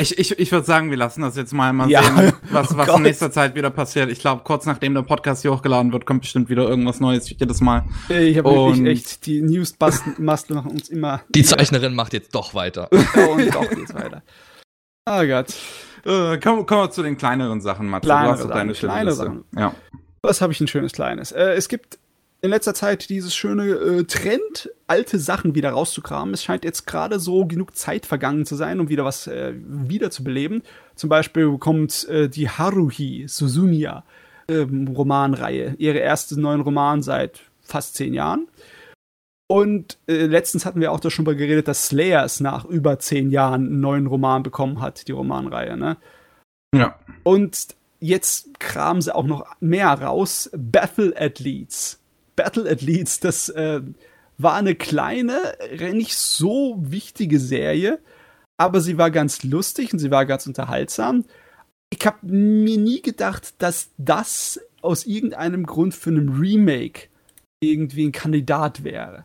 Ich, ich, ich würde sagen, wir lassen das jetzt mal mal Ja. sehen, was, Oh was Gott. in nächster Zeit wieder passiert. Ich glaube, kurz nachdem der Podcast hier hochgeladen wird, kommt bestimmt wieder irgendwas Neues jedes Mal. Ich habe wirklich echt, die News-Mastel machen uns immer. Die Zeichnerin macht jetzt doch weiter. Und doch geht's weiter. Oh Gott. Äh, kommen, kommen wir zu den kleineren Sachen, Matze. Kleinere du hast doch Sachen, deine Liste. Sachen. Ja. Was habe ich ein schönes Kleines? Äh, es gibt in letzter Zeit dieses schöne äh, Trend, alte Sachen wieder rauszukramen. Es scheint jetzt gerade so genug Zeit vergangen zu sein, um wieder was äh, wiederzubeleben. Zum Beispiel kommt äh, die Haruhi Suzumiya ähm, Romanreihe, ihre erste neuen Roman seit fast zehn Jahren. Und äh, letztens hatten wir auch da schon mal geredet, dass Slayers nach über zehn Jahren einen neuen Roman bekommen hat, die Romanreihe. Ne? Ja. Und jetzt kramen sie auch noch mehr raus. Battle Athletes. Battle Athletes, das äh, war eine kleine, nicht so wichtige Serie, aber sie war ganz lustig und sie war ganz unterhaltsam. Ich habe mir nie gedacht, dass das aus irgendeinem Grund für einen Remake irgendwie ein Kandidat wäre.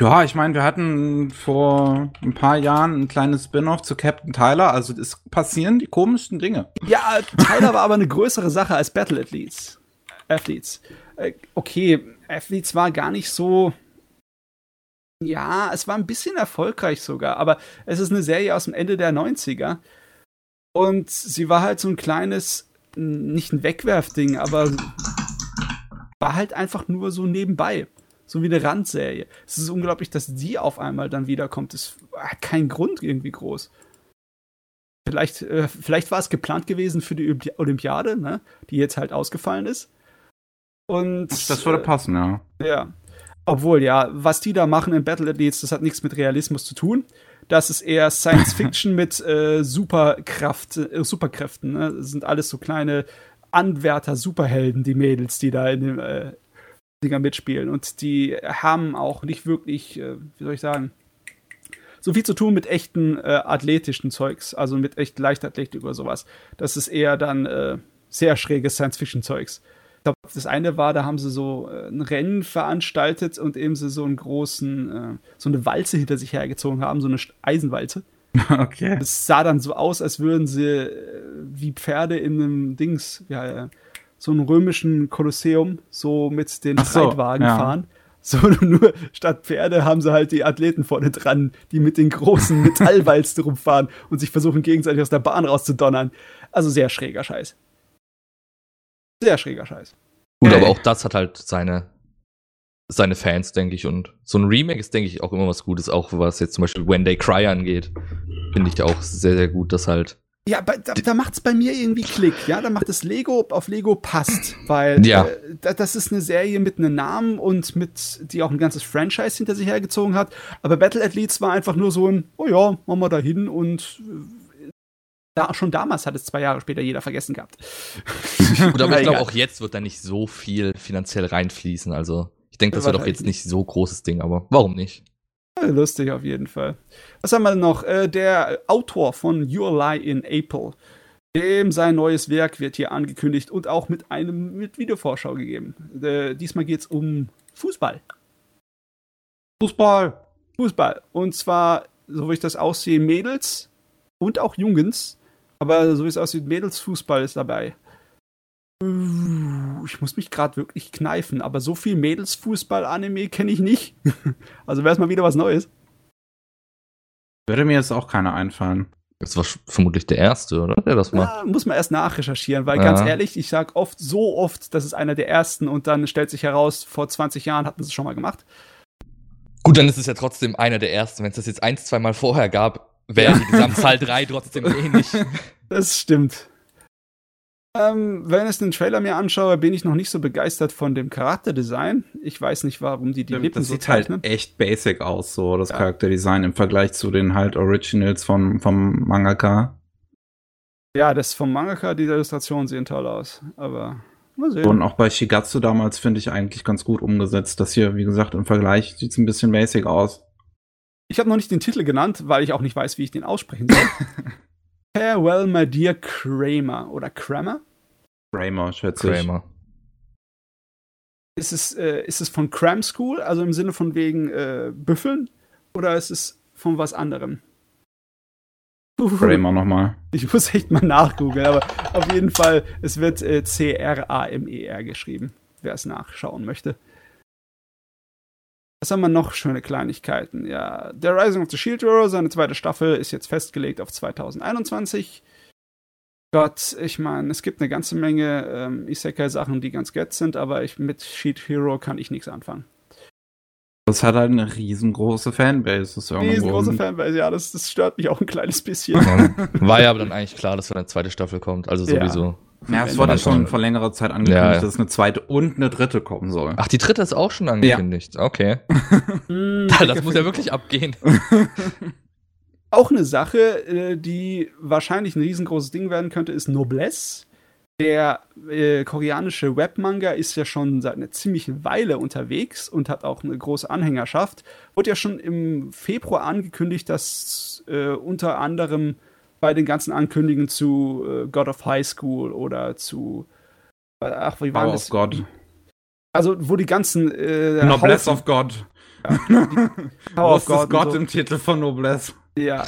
Ja, ich meine, wir hatten vor ein paar Jahren ein kleines Spin-off zu Captain Tyler. Also es passieren die komischsten Dinge. Ja, Tyler war aber eine größere Sache als Battle Athletes. Athletes. Äh, okay, Athletes war gar nicht so. Ja, es war ein bisschen erfolgreich sogar, aber es ist eine Serie aus dem Ende der 90er. Und sie war halt so ein kleines, nicht ein Wegwerfding, aber war halt einfach nur so nebenbei. So wie eine Randserie. Es ist unglaublich, dass die auf einmal dann wiederkommt. Es hat keinen Grund irgendwie groß. Vielleicht, äh, vielleicht war es geplant gewesen für die Olympi- Olympiade, ne? die jetzt halt ausgefallen ist. Und Das würde äh, passen, ja. ja. Obwohl, ja, was die da machen in Battle Athletes, das hat nichts mit Realismus zu tun. Das ist eher Science Fiction mit äh, Superkraft, äh, Superkräften. Ne? Das sind alles so kleine Anwärter, Superhelden, die Mädels, die da in den äh, Dinger mitspielen. Und die haben auch nicht wirklich, äh, wie soll ich sagen, so viel zu tun mit echten äh, athletischen Zeugs, also mit echt Leichtathletik oder sowas. Das ist eher dann äh, sehr schräges Science-Fiction-Zeugs. Ich glaube, das eine war, da haben sie so äh, ein Rennen veranstaltet und eben sie so einen großen, äh, so eine Walze hinter sich hergezogen haben, so eine Eisenwalze. Okay. Es sah dann so aus, als würden sie äh, wie Pferde in einem Dings, ja, so einem römischen Kolosseum, so mit den so, Streitwagen ja. fahren. So nur statt Pferde haben sie halt die Athleten vorne dran, die mit den großen Metallwalzen rumfahren und sich versuchen gegenseitig aus der Bahn rauszudonnern. Also sehr schräger Scheiß. Sehr schräger Scheiß. Gut, Ey. aber auch das hat halt seine, seine Fans, denke ich. Und so ein Remake ist, denke ich, auch immer was Gutes, auch was jetzt zum Beispiel When They Cry angeht. Finde ich auch sehr, sehr gut, dass halt. Ja, da, da macht's bei mir irgendwie Klick, ja. Da macht das Lego auf Lego passt, weil Ja. äh, da- das ist eine Serie mit einem Namen und mit, die auch ein ganzes Franchise hinter sich hergezogen hat. Aber Battle Athletes war einfach nur so ein, oh ja, machen wir da hin und äh, da, schon damals hat es zwei Jahre später jeder vergessen gehabt. Gut, aber ich glaube, auch jetzt wird da nicht so viel finanziell reinfließen. Also, ich denke, das wird auch jetzt nicht so großes Ding, aber warum nicht? Lustig auf jeden Fall. Was haben wir noch? Äh, der Autor von Your Lie in April. Dem sein neues Werk wird hier angekündigt und auch mit einem mit Videovorschau gegeben. Äh, diesmal geht es um Fußball. Fußball. Fußball. Und zwar, so wie ich das aussehe, Mädels und auch Jungens. Aber so wie es aussieht, Mädelsfußball ist dabei. Uh, Ich muss mich gerade wirklich kneifen, aber so viel Mädelsfußball-Anime kenne ich nicht. Also wäre es mal wieder was Neues. Würde mir jetzt auch keiner einfallen. Das war vermutlich der erste, oder? Der das macht. Ja, muss man erst nachrecherchieren, weil Ja. ganz ehrlich, ich sag oft, so oft, das ist einer der ersten und dann stellt sich heraus, vor 20 Jahren hatten sie es schon mal gemacht. Gut, dann ist es ja trotzdem einer der ersten. Wenn es das jetzt ein, zwei Mal vorher gab, wäre die Gesamtzahl drei trotzdem ähnlich. Das stimmt. Ähm, wenn ich den Trailer mir anschaue, bin ich noch nicht so begeistert von dem Charakterdesign. Ich weiß nicht, warum die die Lippen das so sieht halt zeichnen. echt basic aus, so das Ja. Charakterdesign im Vergleich zu den halt Originals vom, vom Mangaka. Ja, das vom Mangaka, die Illustrationen sehen toll aus. Aber mal sehen. Und auch bei Shigatsu damals finde ich eigentlich ganz gut umgesetzt. Das hier, wie gesagt, im Vergleich sieht es ein bisschen basic aus. Ich habe noch nicht den Titel genannt, weil ich auch nicht weiß, wie ich den aussprechen soll. Farewell, my dear Kramer. Oder Kramer? Kramer, schätze ich. Kramer. Ist es, äh, ist es von Cram School, also im Sinne von wegen äh, Büffeln? Oder ist es von was anderem? Kramer nochmal. Ich muss echt mal nachgoogeln, aber auf jeden Fall, es wird äh, C-R-A-M-E-R geschrieben, wer es nachschauen möchte. Was haben wir noch? Schöne Kleinigkeiten. Ja, der Rising of the Shield Hero, seine zweite Staffel, ist jetzt festgelegt auf 2021. Gott, ich meine, es gibt eine ganze Menge ähm, Isekai-Sachen, die ganz get sind, aber ich, mit Shield Hero kann ich nichts anfangen. Das hat halt eine riesengroße Fanbase. Das ist. Riesengroße Fanbase, ja, das, das stört mich auch ein kleines bisschen. War ja aber dann eigentlich klar, dass da eine zweite Staffel kommt. Also sowieso. Ja, es wurde schon vor längerer Zeit angekündigt, Ja, ja. dass eine zweite und eine dritte kommen soll. Ach, die dritte ist auch schon angekündigt. Okay. Mm, Das muss ja wirklich abgehen. Auch eine Sache, äh, die wahrscheinlich ein riesengroßes Ding werden könnte, ist Noblesse. Der äh, koreanische Webmanga ist ja schon seit einer ziemlichen Weile unterwegs und hat auch eine große Anhängerschaft. Wurde ja schon im Februar angekündigt, dass äh, unter anderem bei den ganzen Ankündigungen zu äh, God of High School oder zu ach, wie war Power das? of God. Also, wo die ganzen äh, Noblesse Haufen- of God. Power Wo of God so. im Titel von Noblesse? Ja.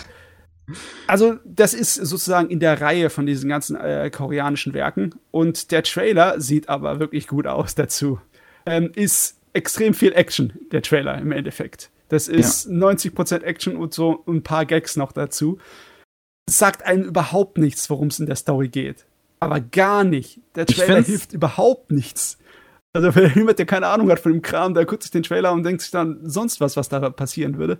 Also, das ist sozusagen in der Reihe von diesen ganzen äh, koreanischen Werken. Und der Trailer sieht aber wirklich gut aus dazu. Ähm, ist extrem viel Action, der Trailer im Endeffekt. Das ist 90% Action und so ein paar Gags noch dazu. Es sagt einem überhaupt nichts, worum es in der Story geht. Aber gar nicht. Der Trailer hilft überhaupt nichts. Also, wenn jemand, der keine Ahnung hat von dem Kram, der guckt sich den Trailer und denkt sich dann sonst was, was da passieren würde.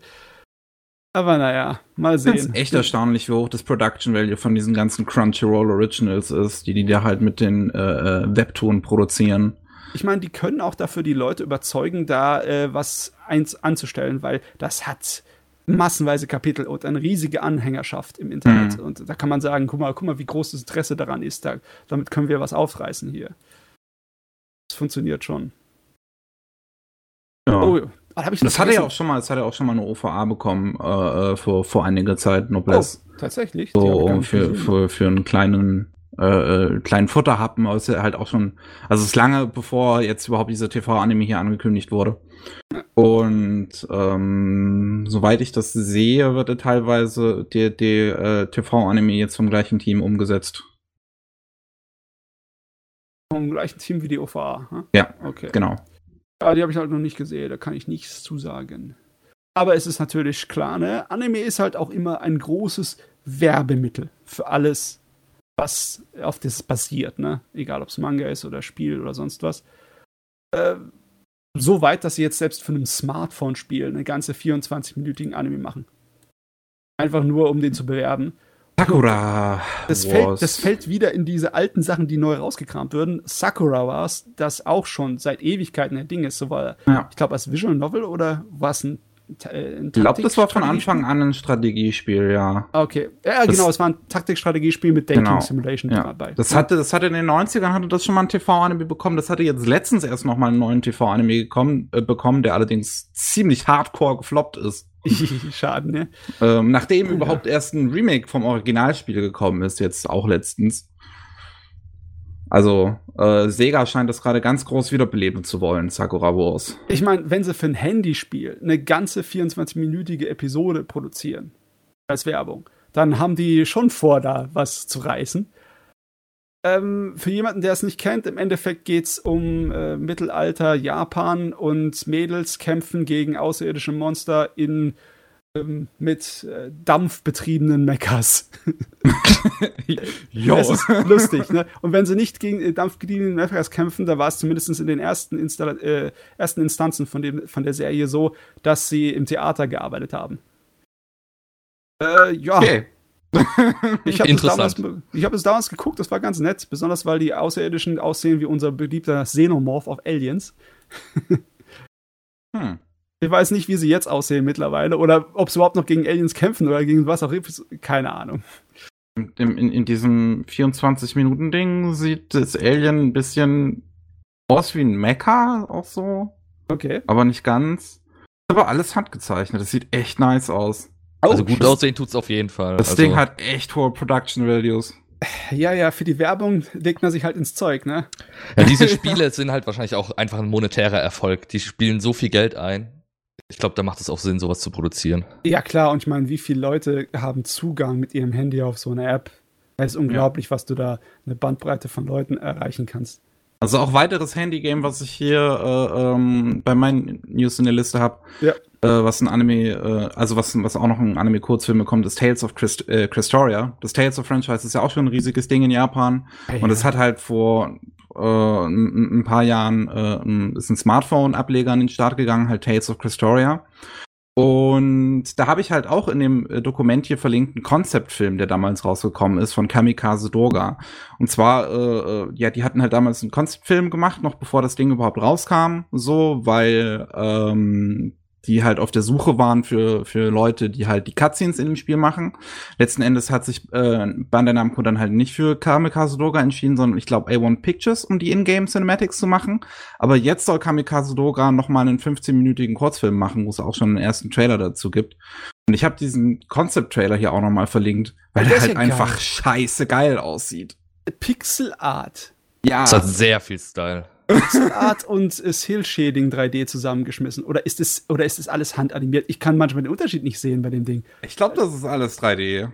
Aber naja, mal Das ist sehen. echt erstaunlich, wie hoch das Production Value von diesen ganzen Crunchyroll Originals ist, die die da halt mit den äh, äh, Webtoon produzieren. Ich meine, die können auch dafür die Leute überzeugen, da äh, was eins anzustellen, weil das hat massenweise Kapitel und eine riesige Anhängerschaft im Internet. Mhm. Und da kann man sagen, guck mal, guck mal, wie groß das Interesse daran ist. Da, damit können wir was aufreißen hier. Das funktioniert schon. Ja. Oh, das, das hatte ja auch schon mal, das hatte auch schon mal eine OVA bekommen äh, äh vor, vor einiger Zeit, Noblesse. Oh, tatsächlich. So für, für, für einen kleinen äh, äh, kleinen Futterhappen, aber es ist halt auch schon, also es ist lange bevor jetzt überhaupt dieser TV-Anime hier angekündigt wurde. Und ähm, soweit ich das sehe, wird teilweise der, der äh, TV-Anime jetzt vom gleichen Team umgesetzt. Vom gleichen Team wie die OVA? Hm? Ja, okay. genau. Ja, die habe ich halt noch nicht gesehen, da kann ich nichts zu sagen. Aber es ist natürlich klar, ne? Anime ist halt auch immer ein großes Werbemittel für alles, was auf das basiert, ne? Egal ob es Manga ist oder Spiel oder sonst was. Äh, so weit, dass sie jetzt selbst für ein Smartphone-Spiel eine ganze 24-minütigen Anime machen. Einfach nur, um den zu bewerben. Sakura. Das fällt, das fällt wieder in diese alten Sachen, die neu rausgekramt würden. Sakura war es, das auch schon seit Ewigkeiten ein Ding ist. So war, ja. ich glaube, als Visual Novel oder war es ein ich glaube, das war von Anfang an ein Strategiespiel, ja. Okay. Ja, das, genau, es war ein Taktikstrategiespiel mit Dating genau, Simulation ja. dabei. Das hatte, das hatte in den 90ern hatte das schon mal ein TV-Anime bekommen. Das hatte jetzt letztens erst noch mal einen neuen TV-Anime äh, bekommen, der allerdings ziemlich hardcore gefloppt ist. Schade, ne? Ähm, nachdem ja. überhaupt erst ein Remake vom Originalspiel gekommen ist, jetzt auch letztens. Also äh, Sega scheint das gerade ganz groß wiederbeleben zu wollen, Sakura Wars. Ich meine, wenn sie für ein Handyspiel eine ganze 24-minütige Episode produzieren als Werbung, dann haben die schon vor, da was zu reißen. Ähm, für jemanden, der es nicht kennt, im Endeffekt geht es um äh, Mittelalter Japan und Mädels kämpfen gegen außerirdische Monster in ähm, mit äh, dampfbetriebenen Mechas. jo. Das ist lustig, ne? Und wenn sie nicht gegen äh, Mechas kämpfen, da war es zumindest in den ersten, Insta äh, ersten Instanzen von, dem, von der Serie so, dass sie im Theater gearbeitet haben. Äh, ja. Okay. ich habe es, damals, hab damals geguckt, das war ganz nett, besonders weil die Außerirdischen aussehen wie unser beliebter Xenomorph auf Aliens. hm. Ich weiß nicht, wie sie jetzt aussehen mittlerweile oder ob sie überhaupt noch gegen Aliens kämpfen oder gegen was auch immer. Keine Ahnung. In, in, in diesem 24-Minuten-Ding sieht das Alien ein bisschen aus wie ein Mecha, auch so. Okay. Aber nicht ganz. Aber alles handgezeichnet. Das sieht echt nice aus. Oh, also gut aussehen tut's auf jeden Fall. Das also. Ding hat echt hohe Production Values. Ja, ja, für die Werbung legt man sich halt ins Zeug, ne? Ja, diese Spiele sind halt wahrscheinlich auch einfach ein monetärer Erfolg. Die spielen so viel Geld ein. Ich glaube, da macht es auch Sinn, sowas zu produzieren. Ja, klar. Und ich meine, wie viele Leute haben Zugang mit ihrem Handy auf so eine App? Es ist unglaublich, ja. was du da eine Bandbreite von Leuten erreichen kannst. Also auch weiteres Handygame, was ich hier äh, ähm, bei meinen News in der Liste habe, ja. äh, was ein Anime, äh, also was, was auch noch ein Anime-Kurzfilm bekommt, ist Tales of Christ äh, Christoria. Das Tales of Franchise ist ja auch schon ein riesiges Ding in Japan. Ja. Und es hat halt vor äh, ein, ein paar Jahren äh, ist ein Smartphone-Ableger an den Start gegangen, halt Tales of Christoria. Und da habe ich halt auch in dem äh, Dokument hier verlinkten Konzeptfilm, der damals rausgekommen ist, von Kamikaze Doga. Und zwar, äh, äh, ja, die hatten halt damals einen Konzeptfilm gemacht, noch bevor das Ding überhaupt rauskam, so, weil ähm, die halt auf der Suche waren für, für Leute, die halt die Cutscenes in dem Spiel machen. Letzten Endes hat sich äh, Bandai Namco dann halt nicht für Kamikaze Doga entschieden, sondern ich glaube A1 Pictures, um die Ingame Cinematics zu machen. Aber jetzt soll Kamikaze Doga noch mal einen 15-minütigen Kurzfilm machen, wo es auch schon einen ersten Trailer dazu gibt. Und ich habe diesen Concept-Trailer hier auch noch mal verlinkt, weil der, halt ja einfach geil. scheiße geil aussieht. Pixel Art. Ja. Das hat sehr viel Style. Pixelart und Cell Shading 3D zusammengeschmissen? Oder ist es oder ist es alles handanimiert? Ich kann manchmal den Unterschied nicht sehen bei dem Ding. Ich glaube, das ist alles 3D.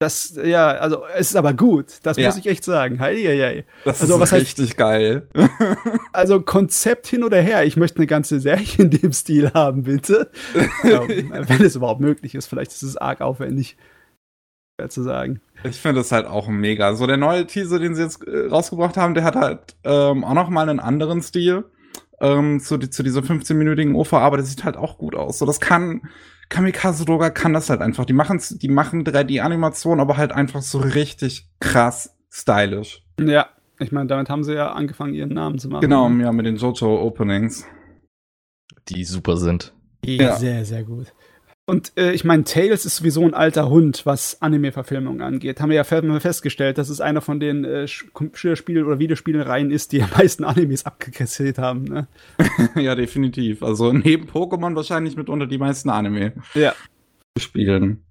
Das, ja, also es ist aber gut. Das ja. muss ich echt sagen. Heieiei. Das also, ist richtig heißt, geil. also Konzept hin oder her. Ich möchte eine ganze Serie in dem Stil haben, bitte. ja, wenn es überhaupt möglich ist. Vielleicht ist es arg aufwendig zu sagen. Ich finde es halt auch mega. So der neue Teaser, den sie jetzt äh, rausgebracht haben, der hat halt ähm, auch noch mal einen anderen Stil ähm, zu, zu dieser 15-minütigen OVA, aber der sieht halt auch gut aus. So das kann Kamikaze Doga kann das halt einfach. Die machen die machen 3D-Animation, aber halt einfach so richtig krass stylisch. Ja, ich meine, damit haben sie ja angefangen, ihren Namen zu machen. Genau, ja, mit den JoJo Openings. Die super sind. Ja. Sehr, sehr gut. Und äh, ich meine, Tails ist sowieso ein alter Hund, was Anime-Verfilmungen angeht. Haben wir ja festgestellt, dass es einer von den äh, Computerspielen oder Videospielreihen ist, die am meisten Animes abgekriegt haben. Ne? ja, definitiv. Also neben Pokémon wahrscheinlich mitunter die meisten Anime. Ja. Spielen.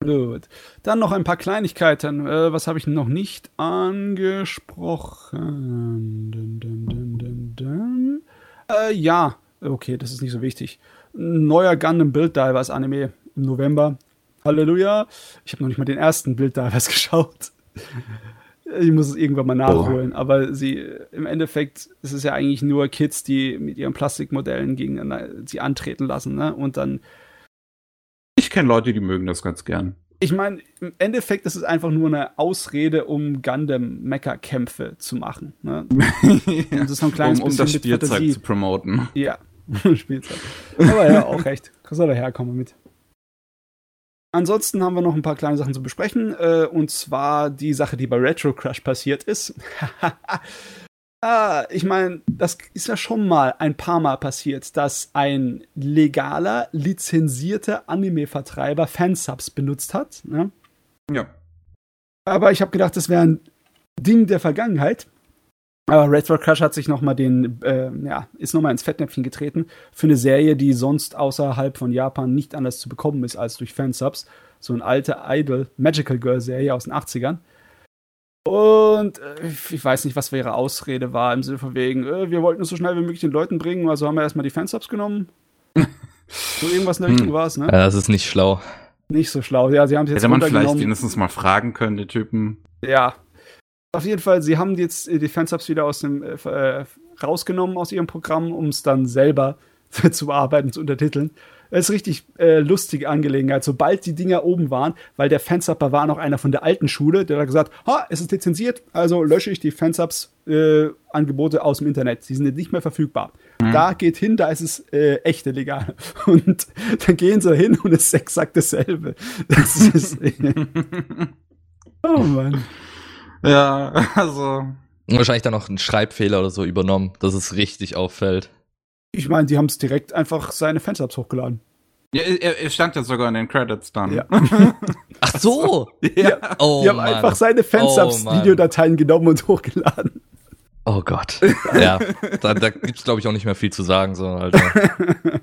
Gut. Dann noch ein paar Kleinigkeiten. Äh, was habe ich noch nicht angesprochen? Dun, dun, dun, äh, ja, okay, das ist nicht so wichtig neuer Gundam Build Divers Anime im November. Halleluja. Ich habe noch nicht mal den ersten Build Divers geschaut. Ich muss es irgendwann mal nachholen. Oh. Aber sie, im Endeffekt ist es ja eigentlich nur Kids, die mit ihren Plastikmodellen gegen sie antreten lassen, ne? Und dann. Ich kenne Leute, die mögen das ganz gern. Ich meine, im Endeffekt ist es einfach nur eine Ausrede, um Gundam-Mecha-Kämpfe zu machen. Ne? ja. Und das noch ein kleines um, um das Spielzeug zu promoten. Ja, Spielzeit. Aber ja, auch recht. Soll daherkommen mit. Ansonsten haben wir noch ein paar kleine Sachen zu besprechen. Äh, und zwar die Sache, die bei Retro Crush passiert ist. ah, ich meine, das ist ja schon mal ein paar Mal passiert, dass ein legaler, lizenzierter Anime-Vertreiber Fansubs benutzt hat. Ne? Ja. Aber ich habe gedacht, das wäre ein Ding der Vergangenheit. Aber Retro Crush hat sich noch mal den, äh, ja, ist noch mal ins Fettnäpfchen getreten für eine Serie, die sonst außerhalb von Japan nicht anders zu bekommen ist als durch Fansubs. So eine alte Idol Magical Girl Serie aus den 80ern. Und äh, ich weiß nicht, was ihre Ausrede war im Sinne von wegen, äh, wir wollten es so schnell wie möglich den Leuten bringen, also haben wir erstmal die Fansubs genommen. so irgendwas in der Richtung hm. war es, ne? Ja, das ist nicht schlau. Nicht so schlau. Ja, sie haben es jetzt Hätte man vielleicht wenigstens mal fragen können, die Typen. Ja, auf jeden Fall, sie haben jetzt die Fansubs wieder aus dem äh, äh rausgenommen aus ihrem Programm, um es dann selber zu bearbeiten, zu untertiteln. Das ist richtig äh, lustige Angelegenheit. Sobald die Dinger oben waren, weil der Fansubber war noch einer von der alten Schule, der hat gesagt, ha, es ist lizenziert, also lösche ich die Fansubs-Angebote äh, aus dem Internet. Die sind jetzt nicht mehr verfügbar. Mhm. Da geht hin, da ist es äh, echte legal. Und dann gehen sie hin und es ist exakt dasselbe. Das ist. oh Mann. Ja, also. Wahrscheinlich dann noch ein Schreibfehler oder so übernommen, dass es richtig auffällt. Ich meine, die haben es direkt einfach seine Fansubs hochgeladen. Ja, er, er, stand ja sogar in den Credits dann. Ja. Ach so! ja. Oh, die haben Mann. einfach seine Fansubs-Videodateien oh, genommen und hochgeladen. Oh Gott. Ja, da, da es, glaube ich, auch nicht mehr viel zu sagen, so, Alter.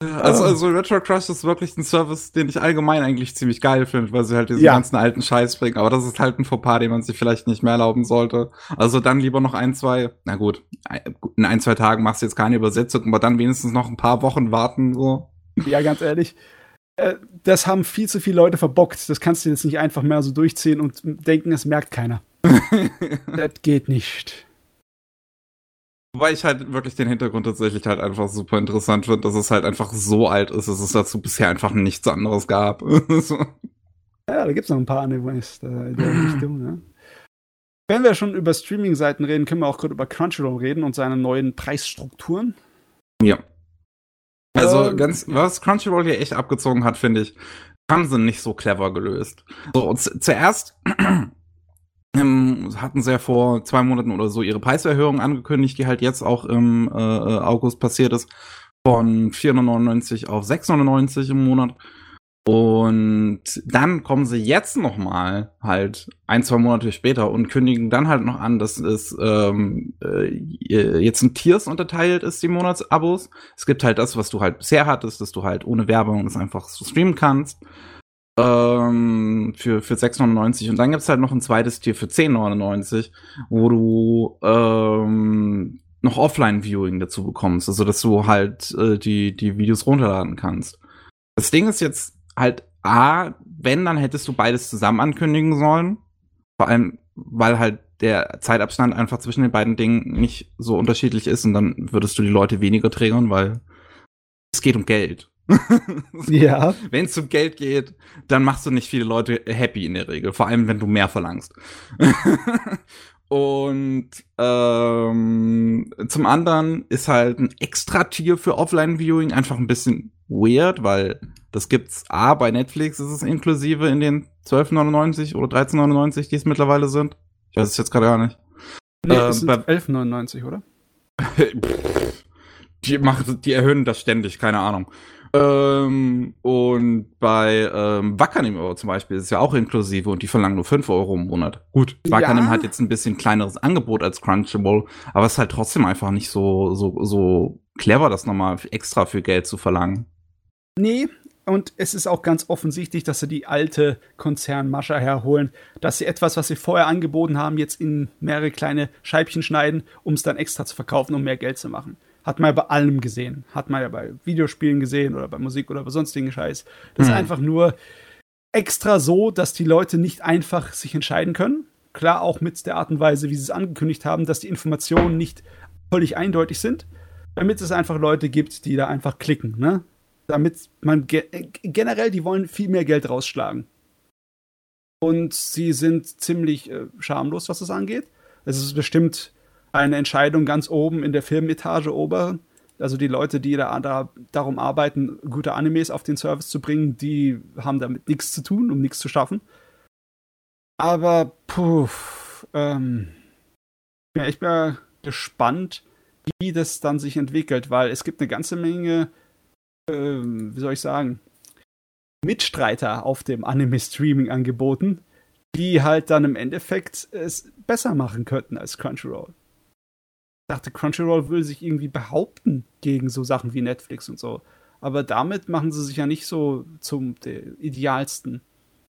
Also, also Retro Crush ist wirklich ein Service, den ich allgemein eigentlich ziemlich geil finde, weil sie halt diesen ja. ganzen alten Scheiß bringen. Aber das ist halt ein Fauxpas, den man sich vielleicht nicht mehr erlauben sollte. Also dann lieber noch ein, zwei, na gut, in ein, zwei Tagen machst du jetzt keine Übersetzung, aber dann wenigstens noch ein paar Wochen warten, so. Ja, ganz ehrlich. Äh, das haben viel zu viele Leute verbockt. Das kannst du jetzt nicht einfach mehr so durchziehen und denken, es merkt keiner. das geht nicht. Wobei ich halt wirklich den Hintergrund tatsächlich halt einfach super interessant finde, dass es halt einfach so alt ist, dass es dazu bisher einfach nichts anderes gab. so. Ja, da gibt es noch ein paar Animes in der Richtung, ne? Wenn wir schon über Streaming-Seiten reden, können wir auch kurz über Crunchyroll reden und seine neuen Preisstrukturen. Ja. Also ähm, ganz, was Crunchyroll hier echt abgezogen hat, finde ich, haben sie nicht so clever gelöst. So, zuerst ähm, hatten sie ja vor zwei Monaten oder so ihre Preiserhöhung angekündigt, die halt jetzt auch im äh, äh August passiert ist, von 499 auf 699 im Monat. Und dann kommen sie jetzt noch mal halt ein, zwei Monate später und kündigen dann halt noch an, dass es ähm, äh, jetzt in Tiers unterteilt ist, die Monatsabos. Es gibt halt das, was du halt bisher hattest, dass du halt ohne Werbung das einfach so streamen kannst ähm, für, für 6,99 und dann gibt's halt noch ein zweites Tier für 10,99, wo du ähm, noch Offline-Viewing dazu bekommst, also dass du halt äh, die, die Videos runterladen kannst. Das Ding ist jetzt halt, A, wenn, dann hättest du beides zusammen ankündigen sollen. Vor allem, weil halt der Zeitabstand einfach zwischen den beiden Dingen nicht so unterschiedlich ist und dann würdest du die Leute weniger triggern, weil es geht um Geld. ja. Wenn es um Geld geht, dann machst du nicht viele Leute happy in der Regel, vor allem wenn du mehr verlangst. Und ähm, zum anderen ist halt ein Extra-Tier für Offline-Viewing einfach ein bisschen weird, weil das gibt's A, bei Netflix ist es inklusive in den 12,99 oder 13,99, die es mittlerweile sind. Ich weiß es jetzt gerade gar nicht. Nee, äh, es sind 11,99, oder? die, machen, die erhöhen das ständig, keine Ahnung. Ähm, und bei ähm, Wackernim zum Beispiel ist es ja auch inklusive und die verlangen nur 5 Euro im Monat. Gut, Wackernim Ja. hat jetzt ein bisschen kleineres Angebot als Crunchyroll, aber es ist halt trotzdem einfach nicht so, so, so clever, das nochmal extra für Geld zu verlangen. Nee, und es ist auch ganz offensichtlich, dass sie die alte Konzernmasche herholen, dass sie etwas, was sie vorher angeboten haben, jetzt in mehrere kleine Scheibchen schneiden, um es dann extra zu verkaufen, um mehr Geld zu machen. Hat man ja bei allem gesehen. Hat man ja bei Videospielen gesehen oder bei Musik oder bei sonstigen Scheiß. Das Hm. ist einfach nur extra so, dass die Leute nicht einfach sich entscheiden können. Klar, auch mit der Art und Weise, wie sie es angekündigt haben, dass die Informationen nicht völlig eindeutig sind, damit es einfach Leute gibt, die da einfach klicken, ne? Damit man ge generell, die wollen viel mehr Geld rausschlagen. Und sie sind ziemlich äh, schamlos, was das angeht. Es ist bestimmt eine Entscheidung ganz oben in der Firmenetage ober. Also die Leute, die da, da darum arbeiten, gute Animes auf den Service zu bringen, die haben damit nichts zu tun, um nichts zu schaffen. Aber, puh, ähm, ich bin gespannt, wie das dann sich entwickelt, weil es gibt eine ganze Menge, ähm, wie soll ich sagen, Mitstreiter auf dem Anime-Streaming-Angeboten, die halt dann im Endeffekt es besser machen könnten als Crunchyroll. Ich dachte, Crunchyroll will sich irgendwie behaupten gegen so Sachen wie Netflix und so. Aber damit machen sie sich ja nicht so zum idealsten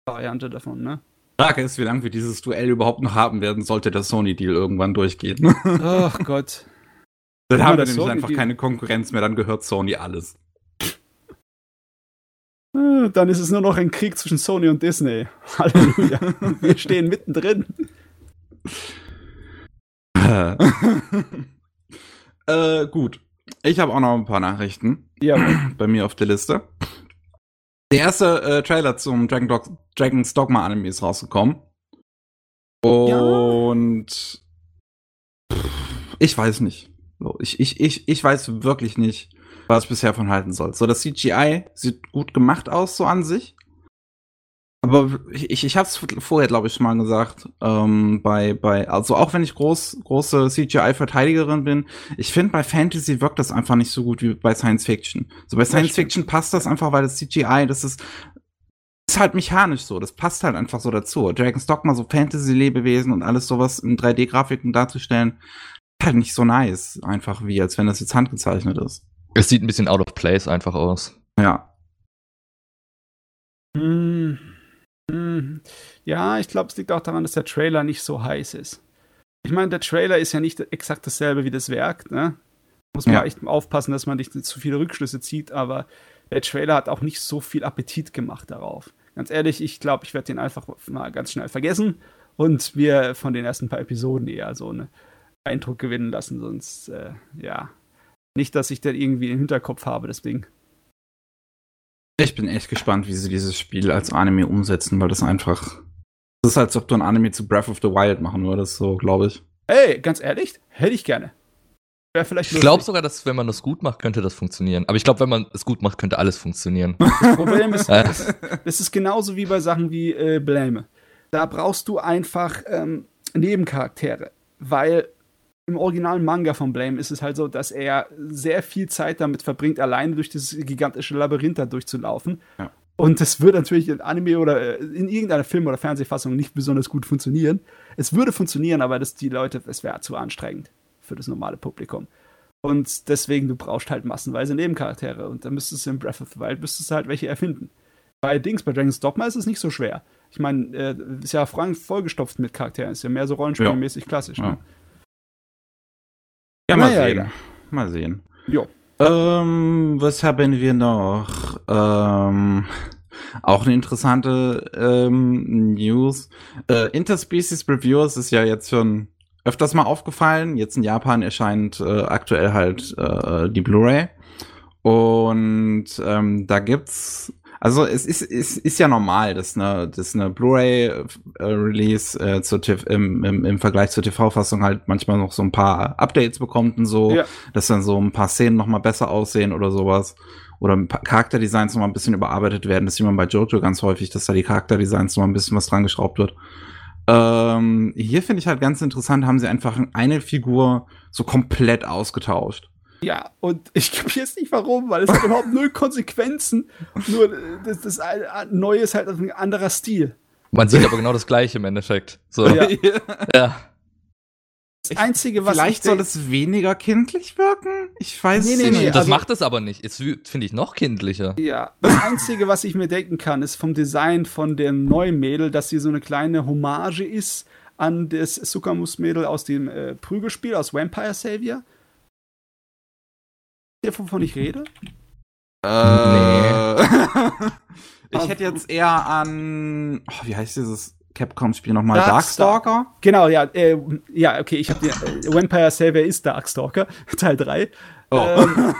Variante davon, ne? Frage ist, wie lange wir dieses Duell überhaupt noch haben werden, sollte der Sony-Deal irgendwann durchgehen. Ach Gott. dann haben wir nämlich einfach keine Konkurrenz mehr, dann gehört Sony alles. Äh, Dann ist es nur noch ein Krieg zwischen Sony und Disney. Halleluja. Wir stehen mittendrin. äh, gut. Ich habe auch noch ein paar Nachrichten Ja, bei mir auf der Liste. Der erste äh, Trailer zum Dragon Dog Dragon's Dogma Anime ist rausgekommen. Und ich weiß nicht. Ich, ich, ich, ich weiß wirklich nicht, was ich bisher von halten soll. So, das CGI sieht gut gemacht aus, so an sich. Aber ich, ich, habe es vorher, glaube ich, schon mal gesagt, ähm, bei, bei, also auch wenn ich groß, große CGI-Verteidigerin bin, ich finde, bei Fantasy wirkt das einfach nicht so gut wie bei Science Fiction. So bei Science. Fiction passt das einfach, weil das CGI, das ist, ist halt mechanisch so. Das passt halt einfach so dazu. Dragon's Dogma, so Fantasy-Lebewesen und alles sowas in 3D-Grafiken darzustellen, ist halt nicht so nice. Einfach wie, als wenn das jetzt handgezeichnet ist. Es sieht ein bisschen out of place einfach aus. Ja. Hm. Hm. Ja, ich glaube, es liegt auch daran, dass der Trailer nicht so heiß ist. Ich meine, der Trailer ist ja nicht exakt dasselbe wie das Werk, ne? Muss man Ja. echt aufpassen, dass man nicht zu viele Rückschlüsse zieht, aber der Trailer hat auch nicht so viel Appetit gemacht darauf. Ganz ehrlich, ich glaube, ich werde den einfach mal ganz schnell vergessen und mir von den ersten paar Episoden eher so einen Eindruck gewinnen lassen, sonst, äh, ja. Nicht, dass ich den irgendwie im Hinterkopf habe, deswegen. Ich bin echt gespannt, wie sie dieses Spiel als Anime umsetzen, weil das einfach. Das ist, als ob du ein Anime zu Breath of the Wild machen würdest, so, glaube ich. Ey, ganz ehrlich, hätte ich gerne. Wäre vielleicht Ich glaube sogar, dass wenn man das gut macht, könnte das funktionieren. Aber ich glaube, wenn man es gut macht, könnte alles funktionieren. Das Problem ist, Äh. das, das ist genauso wie bei Sachen wie äh, Blame. Da brauchst du einfach ähm, Nebencharaktere, weil im originalen Manga von Blame ist es halt so, dass er sehr viel Zeit damit verbringt, alleine durch dieses gigantische Labyrinth da durchzulaufen. Ja. Und das würde natürlich in Anime oder äh, in irgendeiner Film- oder Fernsehfassung nicht besonders gut funktionieren. Es würde funktionieren, aber das die Leute, es wäre zu anstrengend für das normale Publikum. Und deswegen, du brauchst halt massenweise Nebencharaktere. Und da müsstest du in Breath of the Wild müsstest du halt welche erfinden. Bei Dings, bei Dragon's Dogma ist es nicht so schwer. Ich meine, äh, ist ja voll- vollgestopft mit Charakteren, ist ja mehr so rollenspielmäßig klassisch. Ja. Ne? Ja, mal Naja, sehen. ja. Mal sehen. Jo. Ähm, was haben wir noch? Ähm, auch eine interessante ähm, News. Äh, Interspecies Reviewers ist ja jetzt schon öfters mal aufgefallen. Jetzt in Japan erscheint äh, aktuell halt äh, die Blu-ray. Und ähm, da gibt's, also es ist, es ist ja normal, dass eine, dass eine Blu-ray-Release äh, zur TV im, im, im Vergleich zur TV-Fassung halt manchmal noch so ein paar Updates bekommt und so Ja. dass dann so ein paar Szenen noch mal besser aussehen oder sowas. Oder ein paar Charakterdesigns noch mal ein bisschen überarbeitet werden. Das sieht man bei Jojo ganz häufig, dass da die Charakterdesigns noch mal ein bisschen was dran geschraubt wird. Ähm, hier finde ich halt ganz interessant, haben sie einfach eine Figur so komplett ausgetauscht. Ja, und ich kapiere jetzt nicht warum, weil es hat überhaupt null Konsequenzen. Nur äh, das, das Neue ist halt ein anderer Stil. Man sieht aber genau das Gleiche im Endeffekt. So. Ja. ja. Das Einzige, was Vielleicht ich soll es weniger kindlich wirken? Ich weiß Nee, nee, es nee, nicht. das also- macht es aber nicht. Es finde ich noch kindlicher. Ja, das Einzige, was ich mir denken kann, ist vom Design von dem neuen Mädel, dass sie so eine kleine Hommage ist an das Sukamus-Mädel aus dem äh, Prügelspiel, aus Vampire Savior. Der, wovon ich rede? Äh, ich Also- hätte jetzt eher an, oh, wie heißt dieses Capcom-Spiel nochmal? Darkstalker. Darkstalker? Genau, ja, äh, ja, okay, ich habe den äh, Vampire Savior ist Darkstalker, Teil 3. Oh. Ähm,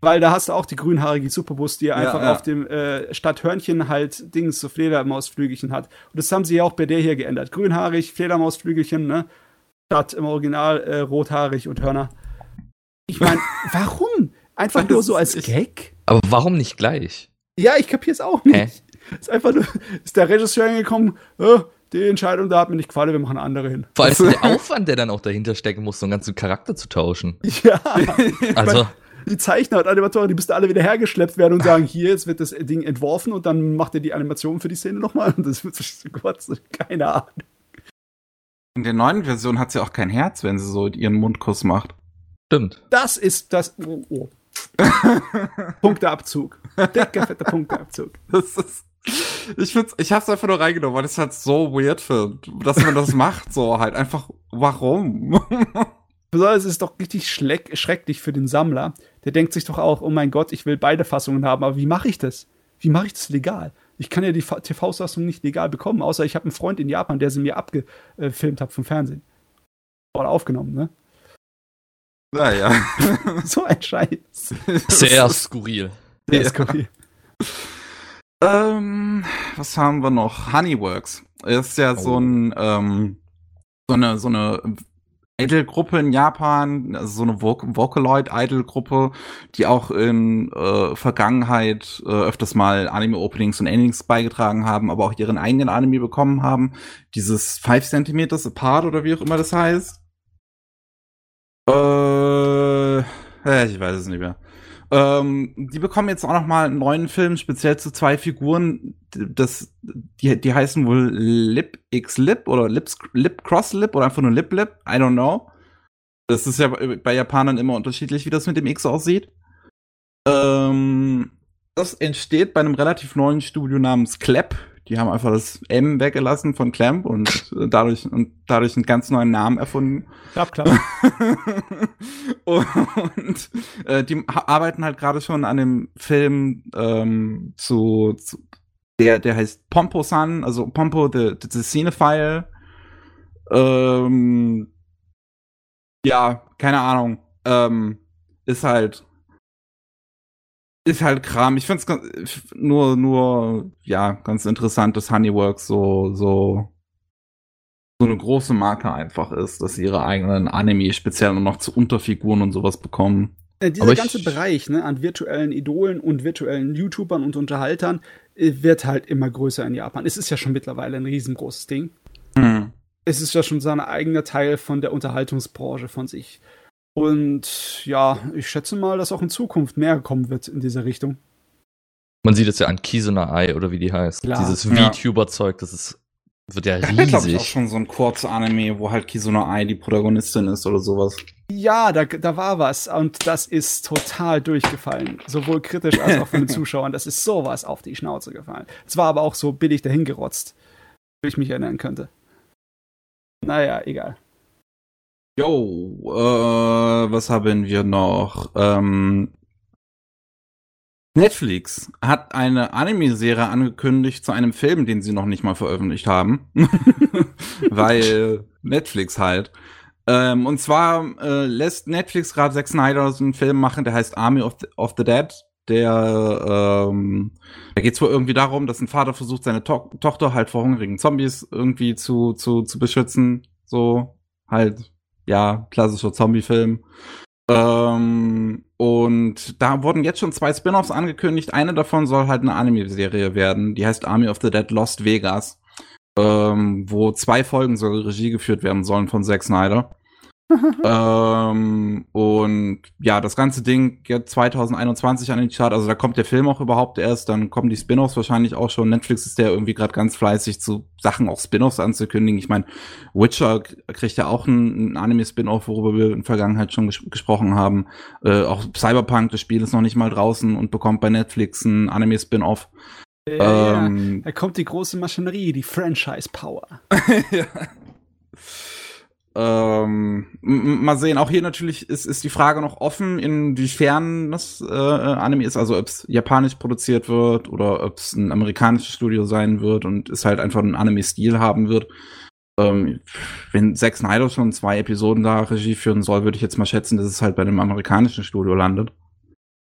weil da hast du auch die grünhaarige Superbus, die einfach ja. auf dem äh, statt Hörnchen halt Dings, so Fledermausflügelchen hat. Und das haben sie ja auch bei der hier geändert. Grünhaarig, Fledermausflügelchen, ne? Statt im Original äh, rothaarig und Hörner. Ich meine, warum? Einfach Das nur so als Gag? Aber warum nicht gleich? Ja, ich kapier's auch nicht. Hä? Ist einfach nur, ist der Regisseur hingekommen, äh, die Entscheidung da hat mir nicht gefallen, wir machen andere hin. Vor allem der Aufwand, der dann auch dahinter stecken muss, so einen ganzen Charakter zu tauschen. Ja. Also, die Zeichner und Animatoren, die müssten alle wieder hergeschleppt werden und sagen, hier, jetzt wird das Ding entworfen und dann macht er die Animation für die Szene nochmal. Und das wird so, Gott, so, keine Ahnung. In der neuen Version hat sie auch kein Herz, wenn sie so ihren Mundkuss macht. Stimmt. Das ist das. Oh, oh. Punkteabzug. Dicker, fetter Punkteabzug. Das ist, ich find's, ich hab's einfach nur reingenommen, weil ich es halt so weird finde, dass man das macht, so halt einfach, warum? Besonders ist es doch richtig schrecklich für den Sammler. Der denkt sich doch auch, oh mein Gott, ich will beide Fassungen haben, aber wie mache ich das? Wie mache ich das legal? Ich kann ja die Fa- TV-Fassung nicht legal bekommen, außer ich habe einen Freund in Japan, der sie mir abgefilmt hat vom Fernsehen. Oder aufgenommen, ne? Naja. So ein Scheiß. Sehr skurril. Ja. ist skurril. Ähm, was haben wir noch? Honeyworks. Ist ja so Oh. ein, ähm, so eine, so eine Idol-Gruppe in Japan, also so eine Voc Vocaloid-Idol-Gruppe, die auch in äh, Vergangenheit äh, öfters mal Anime-Openings und Endings beigetragen haben, aber auch ihren eigenen Anime bekommen haben. Dieses 5 Centimeters Apart oder wie auch immer das heißt. Äh, ich weiß es nicht mehr. Ähm, die bekommen jetzt auch noch mal einen neuen Film, speziell zu zwei Figuren. Das, die, die heißen wohl Lip X Lip oder Lips, Lip Cross Lip oder einfach nur Lip Lip. I don't know. Das ist ja bei Japanern immer unterschiedlich, wie das mit dem X aussieht. Ähm, das entsteht bei einem relativ neuen Studio namens Clap. Die haben einfach das M weggelassen von Clamp und äh, dadurch und dadurch einen ganz neuen Namen erfunden. Klapp, klapp. und äh, die arbeiten halt gerade schon an dem Film ähm, zu, zu der der heißt Pompo-san, also Pompo the, the, the Cinephile. Ähm, ja, keine Ahnung. Ähm, ist halt ist halt Kram. Ich find's nur nur ja ganz interessant, dass Honeyworks so so so eine große Marke einfach ist, dass sie ihre eigenen Anime speziell nur noch zu Unterfiguren und sowas bekommen. Äh, dieser Aber ich- ganze Bereich ne, an virtuellen Idolen und virtuellen YouTubern und Unterhaltern äh, wird halt immer größer in Japan. Es ist ja schon mittlerweile ein riesengroßes Ding. Hm. Es ist ja schon sein eigener Teil von der Unterhaltungsbranche von sich. Und ja, ich schätze mal, dass auch in Zukunft mehr kommen wird in dieser Richtung. Man sieht es ja an Kisuna Ai oder wie die heißt. Klar. Dieses Ja. VTuber-Zeug, das ist, wird ja Da wäre, glaube ich, auch riesig. schon so ein Kurz-Anime, wo halt Kizuna Ai die Protagonistin ist oder sowas. Ja, da, da war was und das ist total durchgefallen. Sowohl kritisch als auch von den Zuschauern. Das ist sowas auf die Schnauze gefallen. Es war aber auch so billig dahingerotzt, wie ich mich erinnern könnte. Naja, egal. Jo, äh, was haben wir noch? Ähm, Netflix hat eine Anime-Serie angekündigt zu einem Film, den sie noch nicht mal veröffentlicht haben. Weil Netflix halt. Ähm, und zwar äh, lässt Netflix gerade Zack Snyder so einen Film machen, der heißt Army of the, of the Dead. Der, ähm, da geht es wohl irgendwie darum, dass ein Vater versucht, seine to Tochter halt vor hungrigen Zombies irgendwie zu, zu, zu beschützen. So, halt, ja, klassischer Zombie-Film. Ähm, und da wurden jetzt schon zwei Spin-offs angekündigt. Eine davon soll halt eine Anime-Serie werden. Die heißt Army of the Dead Lost Vegas. Ähm, wo zwei Folgen sogar Regie geführt werden sollen von Zack Snyder. ähm, und ja, das ganze Ding geht 2021 an den Chart. Also da kommt der Film auch überhaupt erst. Dann kommen die Spin-offs wahrscheinlich auch schon. Netflix ist ja irgendwie gerade ganz fleißig zu Sachen auch Spin-offs anzukündigen. Ich meine, Witcher kriegt ja auch einen, Anime-Spin-off, worüber wir in der Vergangenheit schon ges gesprochen haben. Äh, auch Cyberpunk, das Spiel ist noch nicht mal draußen und bekommt bei Netflix ein Anime-Spin-off. Ja, ähm, da kommt die große Maschinerie, die Franchise-Power. ja. Ähm, mal sehen, auch hier natürlich ist, ist die Frage noch offen, inwiefern das äh, Anime ist, also ob es japanisch produziert wird oder ob es ein amerikanisches Studio sein wird und es halt einfach einen Anime-Stil haben wird. Ähm, wenn Zack Snyder schon zwei Episoden da Regie führen soll, würde ich jetzt mal schätzen, dass es halt bei einem amerikanischen Studio landet.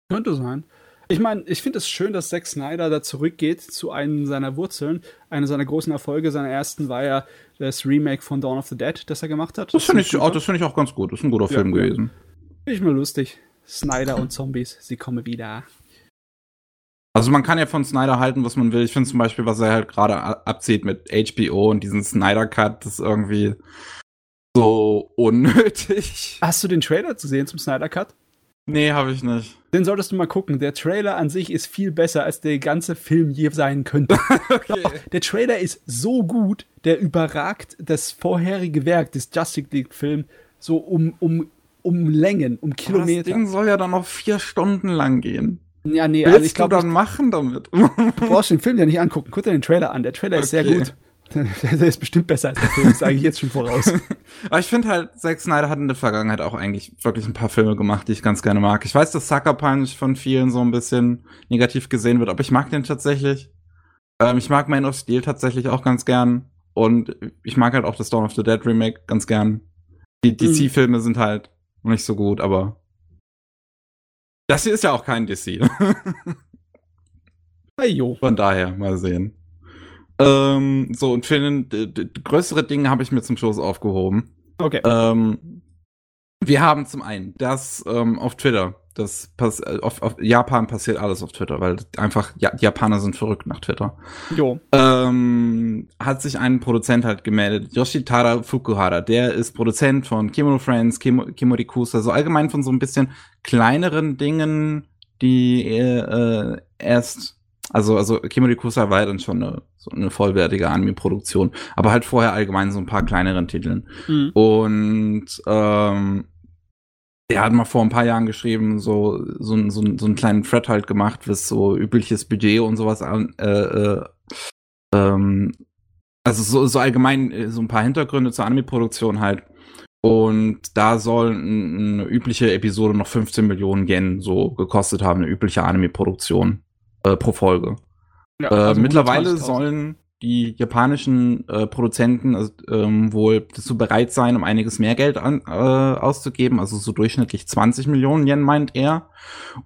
Könnte sein. Ich meine, ich finde es schön, dass Zack Snyder da zurückgeht zu einem seiner Wurzeln. Eine seiner großen Erfolge, seiner ersten, war ja das Remake von Dawn of the Dead, das er gemacht hat. Das, das finde ich, auch, find ich auch ganz gut. Das ist ein guter ja, Film gewesen. Finde ich mal lustig. Snyder und Zombies, sie kommen wieder. Also man kann ja von Snyder halten, was man will. Ich finde zum Beispiel, was er halt gerade abzieht mit HBO und diesen Snyder Cut, das ist irgendwie so unnötig. Hast du den Trailer zu sehen zum Snyder Cut? Nee, habe ich nicht. Den solltest du mal gucken. Der Trailer an sich ist viel besser, als der ganze Film je sein könnte. okay. Der Trailer ist so gut, der überragt das vorherige Werk des Justice League-Films so um, um, um Längen, um Kilometer. das Ding soll ja dann noch vier Stunden lang gehen. Ja, nee, Willst also ich glaube, dann machen damit. du brauchst den Film ja nicht angucken. Guck dir den Trailer an. Der Trailer okay. ist sehr gut. Der ist bestimmt besser als der Film, das sage ich jetzt schon voraus. Aber ich finde halt, Zack Snyder hat in der Vergangenheit auch eigentlich wirklich ein paar Filme gemacht, die ich ganz gerne mag. Ich weiß, dass Sucker Punch von vielen so ein bisschen negativ gesehen wird, aber ich mag den tatsächlich. Ähm, ich mag Man of Steel tatsächlich auch ganz gern. Und ich mag halt auch das Dawn of the Dead Remake ganz gern. Die DC-Filme mhm. sind halt nicht so gut, aber das hier ist ja auch kein DC. hey, jo. Von daher, mal sehen. Ähm, so, und für den, größere Dinge habe ich mir zum Schluss aufgehoben. Okay. Ähm, wir haben zum einen das ähm, auf Twitter. Das pass äh, auf, auf Japan passiert alles auf Twitter, weil einfach ja, die Japaner sind verrückt nach Twitter. Jo. Ähm, hat sich ein Produzent halt gemeldet, Yoshitara Fukuhara. Der ist Produzent von Kimono Friends, Kim Kimorikusa, so allgemein von so ein bisschen kleineren Dingen, die äh, erst also, also Kimori Kusa war ja dann schon eine, so eine vollwertige Anime-Produktion, aber halt vorher allgemein so ein paar kleineren Titeln. Mhm. Und ähm, er hat mal vor ein paar Jahren geschrieben, so, so, so, so einen kleinen Thread halt gemacht, was so übliches Budget und sowas an, äh, äh, ähm, also so, so allgemein äh, so ein paar Hintergründe zur Anime-Produktion halt. Und da soll eine übliche Episode noch 15 Millionen Yen so gekostet haben, eine übliche Anime-Produktion äh, pro Folge. Ja, äh, also mittlerweile sollen die japanischen äh, Produzenten also, ähm, wohl dazu bereit sein, um einiges mehr Geld an, äh, auszugeben, also so durchschnittlich 20 Millionen Yen meint er.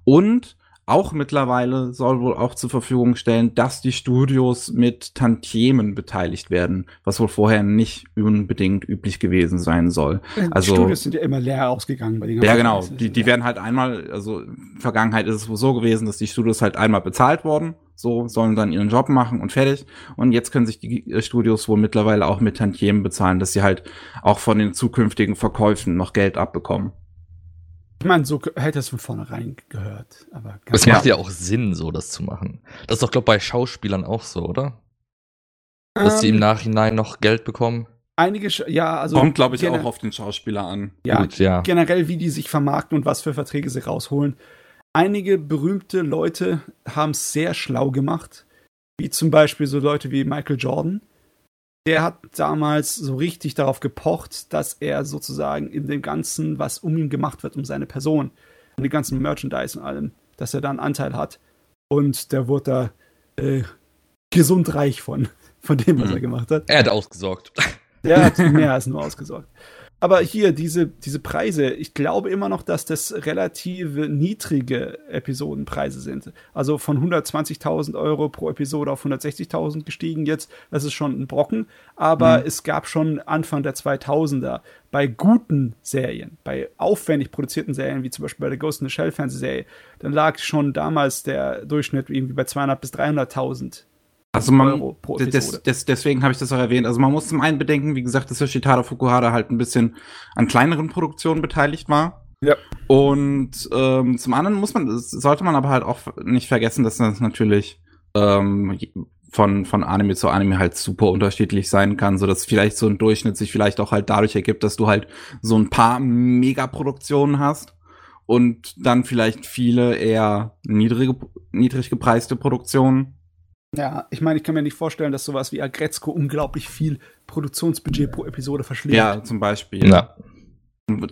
Und auch mittlerweile soll wohl auch zur Verfügung stellen, dass die Studios mit Tantiemen beteiligt werden, was wohl vorher nicht unbedingt üblich gewesen sein soll. Die also, Studios sind ja immer leer ausgegangen bei den Ja, genau. Die, die werden halt einmal, also Vergangenheit ist es wohl so gewesen, dass die Studios halt einmal bezahlt wurden, so sollen dann ihren Job machen und fertig. Und jetzt können sich die äh, Studios wohl mittlerweile auch mit Tantiemen bezahlen, dass sie halt auch von den zukünftigen Verkäufen noch Geld abbekommen. Ich meine, so hätte es von vornherein gehört. Aber es macht ja auch Sinn, so das zu machen. Das ist doch, glaube ich, bei Schauspielern auch so, oder? Dass ähm, sie im Nachhinein noch Geld bekommen. Einige, ja, also. Kommt, glaube ich, auch auf den Schauspieler an. Ja, Gut, ja, generell, wie die sich vermarkten und was für Verträge sie rausholen. Einige berühmte Leute haben es sehr schlau gemacht. Wie zum Beispiel so Leute wie Michael Jordan der hat damals so richtig darauf gepocht, dass er sozusagen in dem Ganzen, was um ihn gemacht wird, um seine Person, um die ganzen Merchandise und allem, dass er da einen Anteil hat. Und der wurde da äh, gesund reich von, von dem, was mhm. er gemacht hat. Er hat ausgesorgt. Der hat mehr als nur ausgesorgt. Aber hier, diese, diese Preise, ich glaube immer noch, dass das relativ niedrige Episodenpreise sind. Also von 120.000 Euro pro Episode auf 160.000 gestiegen jetzt. Das ist schon ein Brocken. Aber mhm. es gab schon Anfang der 2000er bei guten Serien, bei aufwendig produzierten Serien, wie zum Beispiel bei der Ghost in the Shell Fernsehserie, dann lag schon damals der Durchschnitt irgendwie bei 200.000 bis 300.000 Also man, des, des, deswegen habe ich das auch erwähnt. Also man muss zum einen bedenken, wie gesagt, dass Yoshitada Fukuhara halt ein bisschen an kleineren Produktionen beteiligt war. Ja. Und ähm, zum anderen muss man, sollte man aber halt auch nicht vergessen, dass das natürlich ähm, von, von Anime zu Anime halt super unterschiedlich sein kann, so dass vielleicht so ein Durchschnitt sich vielleicht auch halt dadurch ergibt, dass du halt so ein paar Megaproduktionen hast und dann vielleicht viele eher niedrige, niedrig gepreiste Produktionen. Ja, ich meine, ich kann mir nicht vorstellen, dass sowas wie Agretzko unglaublich viel Produktionsbudget pro Episode verschlägt. Ja, zum Beispiel. Ja.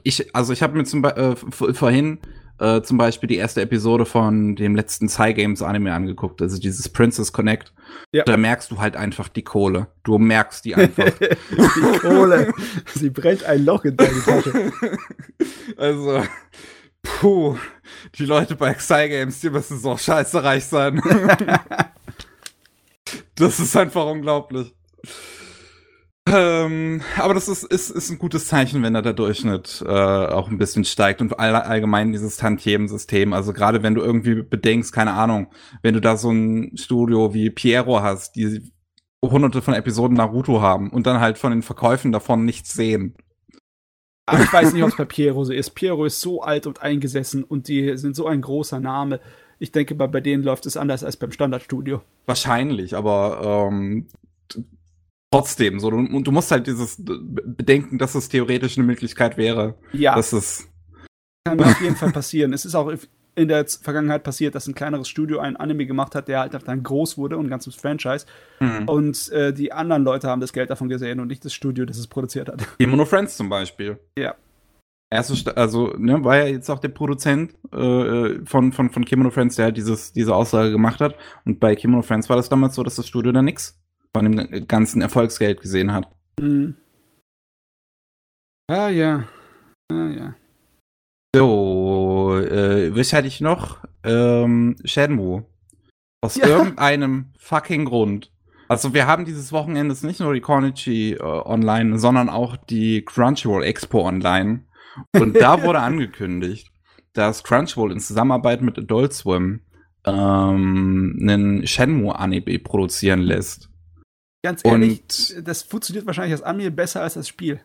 Ich, also ich habe mir zum Be äh, vorhin äh, zum Beispiel die erste Episode von dem letzten Psy Games Anime angeguckt, also dieses Princess Connect. Ja. Da merkst du halt einfach die Kohle. Du merkst die einfach. die Kohle. Sie brennt ein Loch in deine Tasche. Also, puh, die Leute bei Psy Games, die müssen so scheiße reich sein. Das ist einfach unglaublich. Ähm, aber das ist, ist, ist ein gutes Zeichen, wenn da der Durchschnitt äh, auch ein bisschen steigt und all, allgemein dieses Tantiemen-System. Also gerade wenn du irgendwie bedenkst, keine Ahnung, wenn du da so ein Studio wie Piero hast, die hunderte von Episoden Naruto haben und dann halt von den Verkäufen davon nichts sehen. Aber ich weiß nicht, ob es bei Piero so ist. Piero ist so alt und eingesessen und die sind so ein großer Name ich denke mal, bei denen läuft es anders als beim Standardstudio. Wahrscheinlich, aber ähm, trotzdem, so, du, du musst halt dieses bedenken, dass es theoretisch eine Möglichkeit wäre. Ja. Das ist. Kann auf jeden Fall passieren. Es ist auch in der Vergangenheit passiert, dass ein kleineres Studio ein Anime gemacht hat, der halt dann groß wurde und ein ganzes Franchise. Mhm. Und äh, die anderen Leute haben das Geld davon gesehen und nicht das Studio, das es produziert hat. Mono Friends zum Beispiel. Ja erste, also ne, war ja jetzt auch der Produzent äh, von, von, von Kimono Friends, der halt dieses, diese Aussage gemacht hat. Und bei Kimono Friends war das damals so, dass das Studio da nix von dem ganzen Erfolgsgeld gesehen hat. Mhm. Ah ja. Ah ja. So, äh, was hatte ich noch? Ähm, Shenmue. Aus ja. irgendeinem fucking Grund. Also wir haben dieses Wochenende nicht nur die Konichi äh, online, sondern auch die Crunchyroll Expo online. Und da wurde angekündigt, dass Crunchyroll in Zusammenarbeit mit Adult Swim ähm, einen Shenmue-Anime produzieren lässt. Ganz ehrlich, Und das funktioniert wahrscheinlich als Anime besser als das Spiel.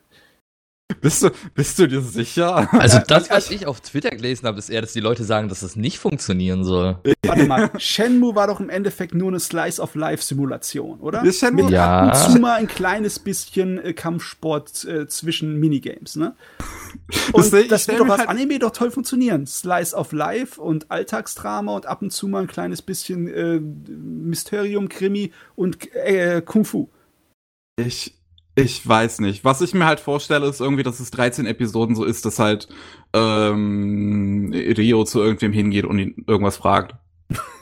Bist du, bist du dir sicher? Also das, was ich auf Twitter gelesen habe, ist eher, dass die Leute sagen, dass es nicht funktionieren soll. Warte mal, Shenmue war doch im Endeffekt nur eine Slice-of-Life-Simulation, oder? Ist Shenmue? Mit ja. ab und zu mal ein kleines bisschen äh, Kampfsport äh, zwischen Minigames, ne? Und das, das wird doch als halt Anime doch toll funktionieren. Slice of Life und Alltagsdrama und ab und zu mal ein kleines bisschen äh, Mysterium, Krimi und äh, Kung Fu. Ich, ich weiß nicht. Was ich mir halt vorstelle, ist irgendwie, dass es 13 Episoden so ist, dass halt ähm, Rio zu irgendwem hingeht und ihn irgendwas fragt.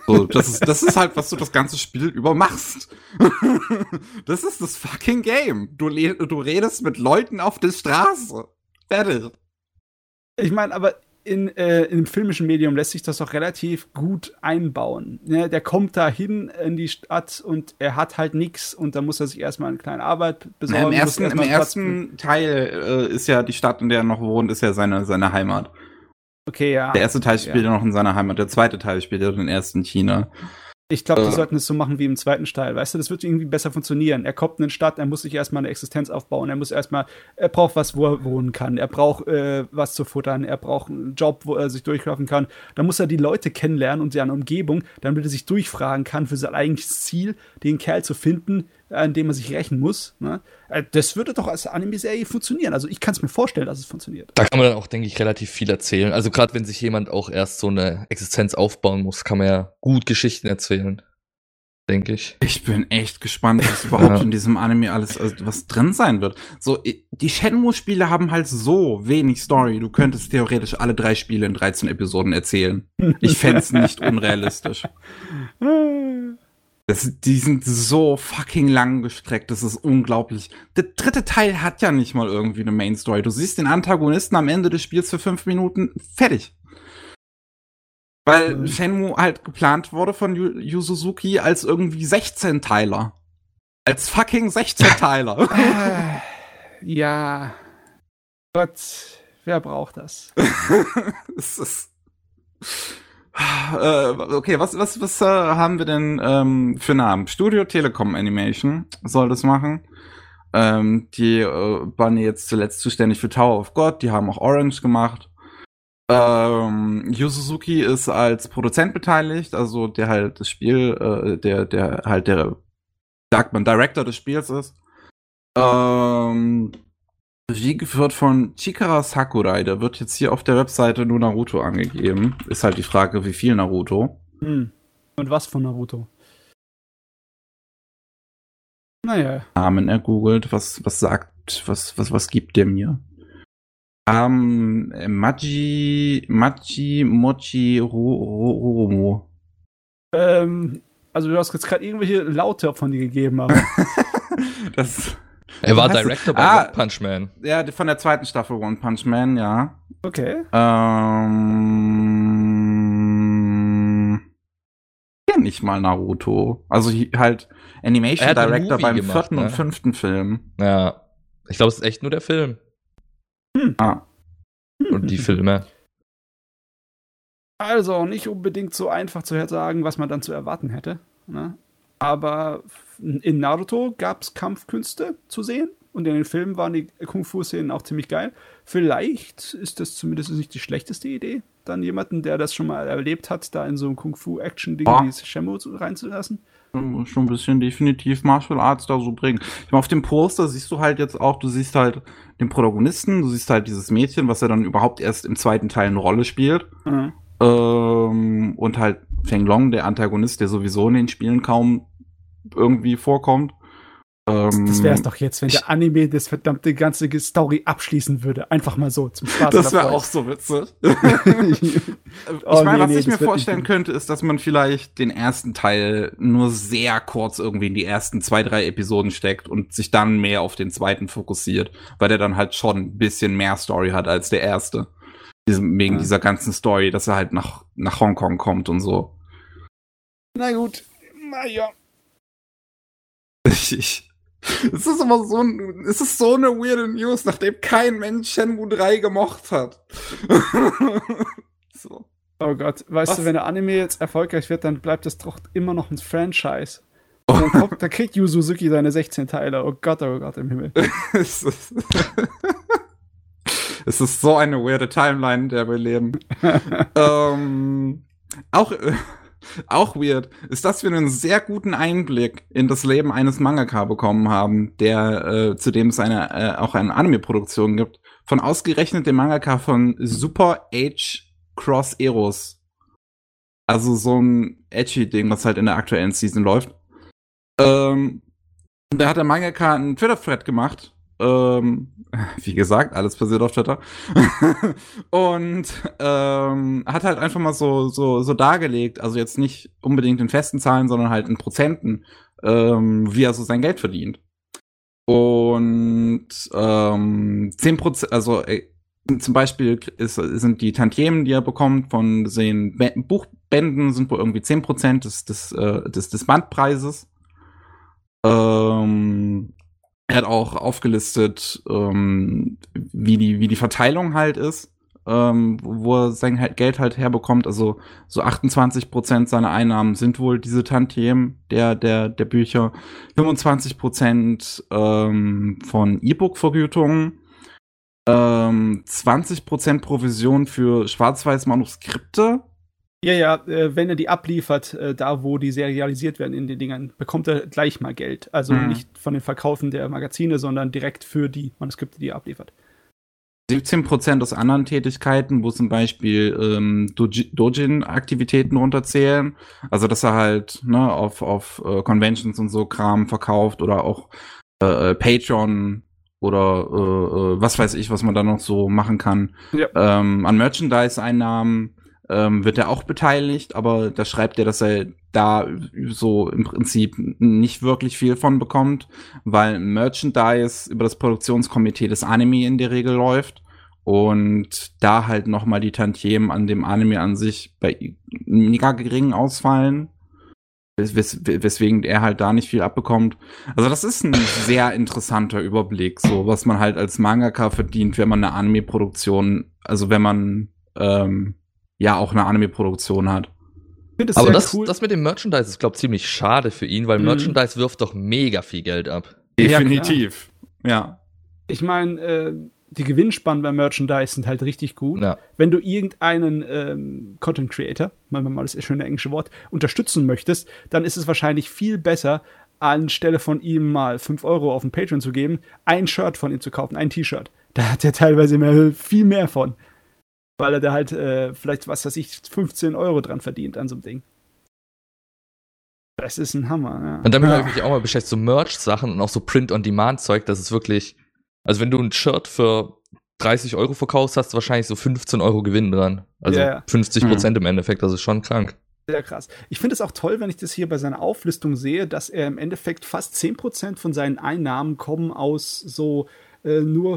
So, das ist, das ist halt, was du das ganze Spiel über machst. das ist das fucking Game. Du, du redest mit Leuten auf der Straße. Fertig. Ich meine, aber in, äh, im filmischen Medium lässt sich das doch relativ gut einbauen. Ne? Der kommt da hin in die Stadt und er hat halt nichts und da muss er sich erstmal eine kleine Arbeit besorgen. Na, Im ersten, im ersten Teil äh, ist ja die Stadt, in der er noch wohnt, ist ja seine, seine Heimat. Okay, ja. Der erste Teil spielt ja. noch in seiner Heimat, der zweite Teil spielt ja den ersten China. Ich glaube, die äh. sollten es so machen wie im zweiten Teil. Weißt du, das wird irgendwie besser funktionieren. Er kommt in eine Stadt, er muss sich erstmal eine Existenz aufbauen. Er muss erstmal, er braucht was, wo er wohnen kann. Er braucht äh, was zu futtern. Er braucht einen Job, wo er sich durchlaufen kann. Dann muss er die Leute kennenlernen und deren Umgebung, damit er sich durchfragen kann für sein eigentliches Ziel, den Kerl zu finden, an dem man sich rächen muss. Ne? Äh, das würde doch als Anime-Serie funktionieren. Also ich kann es mir vorstellen, dass es funktioniert. Da kann man dann auch, denke ich, relativ viel erzählen. Also gerade wenn sich jemand auch erst so eine Existenz aufbauen muss, kann man ja gut Geschichten erzählen. Denke ich. Ich bin echt gespannt, was überhaupt ja. in diesem Anime alles, also was drin sein wird. So, die Shenmue-Spiele haben halt so wenig Story. Du könntest theoretisch alle drei Spiele in 13 Episoden erzählen. Ich fände es nicht unrealistisch. Das, die sind so fucking lang gestreckt, das ist unglaublich. Der dritte Teil hat ja nicht mal irgendwie eine Main Story. Du siehst den Antagonisten am Ende des Spiels für fünf Minuten, fertig. Weil mhm. Shenmue halt geplant wurde von Yu, Yu Suzuki als irgendwie 16-Teiler. Als fucking 16-Teiler. äh, ja. Gott, wer braucht das? es ist okay, was, was, was äh, haben wir denn ähm, für Namen? Studio Telekom Animation soll das machen. Ähm, die äh, waren jetzt zuletzt zuständig für Tower of God, die haben auch Orange gemacht. Ähm, Yu Suzuki ist als Produzent beteiligt, also der halt das Spiel, äh, der, der halt der, sagt man, Director des Spiels ist. Ähm, Regie geführt von Chikara Sakurai, der wird jetzt hier auf der Webseite nur Naruto angegeben. Ist halt die Frage, wie viel Naruto. Hm. Und was von Naruto? Naja. Namen ergoogelt, was, was sagt, was, was, was gibt der mir? Ähm, Maji, Maji, Mochi, Roromo. Ähm, also du hast jetzt gerade irgendwelche Laute von dir gegeben, aber. das, Er war Director bei Ah. One Punch Man. ja, von der zweiten Staffel One Punch Man, ja. Okay. Ähm, kenn ich mal Naruto. Also halt Animation Director beim gemacht, vierten ne? und fünften Film. Ja. Ich glaube, es ist echt nur der Film. Ah, Und die Filme. Also nicht unbedingt so einfach zu sagen, was man dann zu erwarten hätte. Ne? Aber in Naruto gab es Kampfkünste zu sehen und in den Filmen waren die Kung-Fu-Szenen auch ziemlich geil. Vielleicht ist das zumindest nicht die schlechteste Idee, dann jemanden, der das schon mal erlebt hat, da in so ein Kung-Fu-Action-Ding Boah. wie zu- reinzulassen. schon schon ein bisschen definitiv Martial Arts da so bringen. Ich meine, auf dem Poster siehst du halt jetzt auch, du siehst halt den Protagonisten, du siehst halt dieses Mädchen, was ja dann überhaupt erst im zweiten Teil eine Rolle spielt. Mhm. Ähm, und halt Feng Long, der Antagonist, der sowieso in den Spielen kaum irgendwie vorkommt. Ähm, Das wäre es doch jetzt, wenn ich- der Anime das verdammte ganze Story abschließen würde. Einfach mal so zum Spaß. Das wäre auch so witzig. ich Oh, meine, nee, was nee, ich mir vorstellen könnte, ist, dass man vielleicht den ersten Teil nur sehr kurz irgendwie in die ersten zwei, drei Episoden steckt und sich dann mehr auf den zweiten fokussiert, weil der dann halt schon ein bisschen mehr Story hat als der erste. Diesem, wegen Ja. dieser ganzen Story, dass er halt nach, nach Hongkong kommt und so. Na gut. Naja. Ich, ich, es ist aber so, ein- es ist so eine weirde News, nachdem kein Mensch Shenmue 3 gemocht hat. so. Oh Gott, weißt Was? du, wenn der Anime jetzt erfolgreich wird, dann bleibt das doch immer noch ein Franchise. Und dann, kommt, dann kriegt Yu Suzuki seine 16 Teile. Oh Gott, oh Gott im Himmel. es, ist, es ist so eine weirde Timeline, in der wir leben. ähm, auch, äh, auch weird ist, dass wir einen sehr guten Einblick in das Leben eines Mangaka bekommen haben, der äh, zu dem es äh, auch eine Anime-Produktion gibt, von ausgerechnet dem Mangaka von Super H Cross Eros. Also so ein edgy-Ding, was halt in der aktuellen Season läuft. Ähm, da hat der Mangaka einen Twitter-Thread gemacht. Ähm, wie gesagt, alles passiert auf Twitter. und ähm, hat halt einfach mal so, so, so dargelegt, also jetzt nicht unbedingt in festen Zahlen, sondern halt in Prozenten, ähm, wie er so sein Geld verdient. Und ähm, 10%, also äh, zum Beispiel ist, sind die Tantiemen, die er bekommt von den Buchbänden, sind wohl irgendwie 10% des, des, äh, des, des Bandpreises. Ähm, er hat auch aufgelistet, ähm, wie, die, wie die Verteilung halt ist, ähm, wo er sein Geld halt herbekommt. Also so 28% seiner Einnahmen sind wohl diese Tantiemen der, der, der Bücher, 25% ähm, von E-Book-Vergütungen, ähm, 20% Provision für Schwarz-Weiß-Manuskripte. Ja, ja, äh, wenn er die abliefert, äh, da wo die serialisiert werden in den Dingern, bekommt er gleich mal Geld. Also Mhm. nicht von den Verkaufen der Magazine, sondern direkt für die Manuskripte, die er abliefert. 17% aus anderen Tätigkeiten, wo zum Beispiel ähm, Doji- Dojin-Aktivitäten runterzählen. Also, dass er halt ne, auf, auf äh, Conventions und so Kram verkauft oder auch äh, äh, Patreon oder äh, was weiß ich, was man da noch so machen kann. Ja. Ähm, an Merchandise-Einnahmen ähm, wird er auch beteiligt, aber da schreibt er, dass er da so im Prinzip nicht wirklich viel von bekommt, weil Merchandise über das Produktionskomitee des Anime in der Regel läuft und da halt noch mal die Tantiemen an dem Anime an sich bei mega gering ausfallen, wes weswegen er halt da nicht viel abbekommt. Also das ist ein sehr interessanter Überblick, so was man halt als Mangaka verdient, wenn man eine Anime-Produktion, also wenn man ähm, ja auch eine Anime-Produktion hat. Es Aber das, cool. das mit dem Merchandise ist, glaube ich, ziemlich schade für ihn, weil Mhm. Merchandise wirft doch mega viel Geld ab. Ja, Definitiv. Ja. ich meine, äh, die Gewinnspannen bei Merchandise sind halt richtig gut. Ja. Wenn du irgendeinen ähm, Content Creator, wir mal das schöne englische Wort, unterstützen möchtest, dann ist es wahrscheinlich viel besser, anstelle von ihm mal 5 Euro auf den Patreon zu geben, ein Shirt von ihm zu kaufen, ein T-Shirt. Da hat er teilweise mehr, viel mehr von. Weil er da halt äh, vielleicht, was weiß ich, 15 Euro dran verdient an so einem Ding. Das ist ein Hammer, ja. Und damit Ja. habe ich mich auch mal beschäftigt, so Merch-Sachen und auch so Print-on-Demand-Zeug, das ist wirklich, also wenn du ein Shirt für 30 Euro verkaufst, hast du wahrscheinlich so 15 Euro Gewinn dran. Also Ja, ja. 50 Prozent im Endeffekt, das ist schon krank. Sehr krass. Ich finde es auch toll, wenn ich das hier bei seiner Auflistung sehe, dass er im Endeffekt fast 10% von seinen Einnahmen kommen aus so äh, nur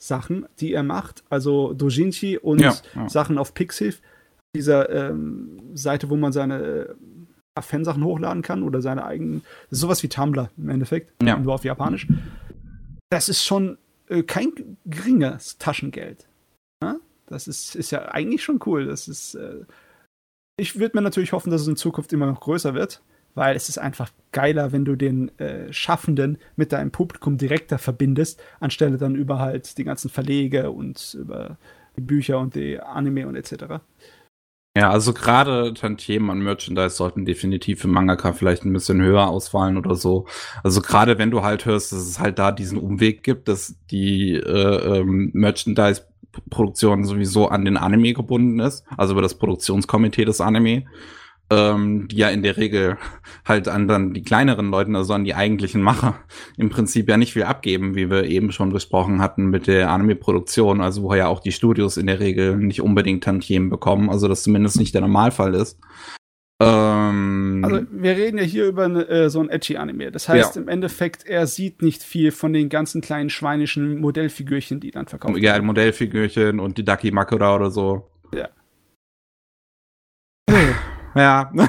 Fan-Sachen, die er macht. Also Dojinshi und Ja, ja. Sachen auf Pixiv, dieser ähm, Seite, wo man seine äh, Fansachen hochladen kann oder seine eigenen. Sowas wie Tumblr im Endeffekt, Ja. nur auf Japanisch. Das ist schon äh, kein geringes Taschengeld. Ja? Das ist, ist ja eigentlich schon cool. Das ist. Äh, ich würde mir natürlich hoffen, dass es in Zukunft immer noch größer wird, weil es ist einfach geiler, wenn du den äh, Schaffenden mit deinem Publikum direkter verbindest, anstelle dann über halt die ganzen Verlege und über die Bücher und die Anime und etc. Ja, also gerade Tantiemen an Merchandise sollten definitiv für Mangaka vielleicht ein bisschen höher ausfallen oder so. Also gerade wenn du halt hörst, dass es halt da diesen Umweg gibt, dass die äh, ähm, Merchandise-Produktion sowieso an den Anime gebunden ist, also über das Produktionskomitee des Anime, ähm, die ja in der Regel halt an dann die kleineren Leuten, also an die eigentlichen Macher, im Prinzip ja nicht viel abgeben, wie wir eben schon besprochen hatten mit der Anime-Produktion, also wo ja auch die Studios in der Regel nicht unbedingt Tantiemen bekommen, also das zumindest nicht der Normalfall ist. Ähm, Also wir reden ja hier über äh, so ein Edgy-Anime. Das heißt Ja. im Endeffekt, er sieht nicht viel von den ganzen kleinen schweinischen Modellfigürchen, die dann verkauft ja, werden. Modellfigürchen und die Ducky Makura oder so. Ja. Ja.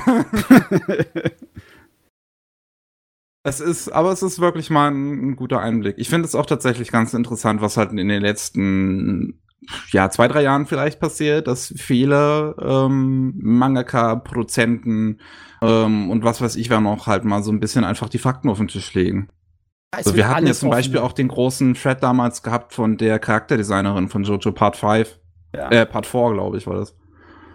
Es ist, aber es ist wirklich mal ein, ein guter Einblick. Ich finde es auch tatsächlich ganz interessant, was halt in den letzten, ja, zwei, drei Jahren vielleicht passiert, dass viele ähm, Mangaka, Produzenten ähm, und was weiß ich, wer noch halt mal so ein bisschen einfach die Fakten auf den Tisch legen. Also wir hatten jetzt zum Beispiel offen. auch den großen Thread damals gehabt von der Charakterdesignerin von Jojo Part 5. Ja. Äh, Part 4, glaube ich, war das.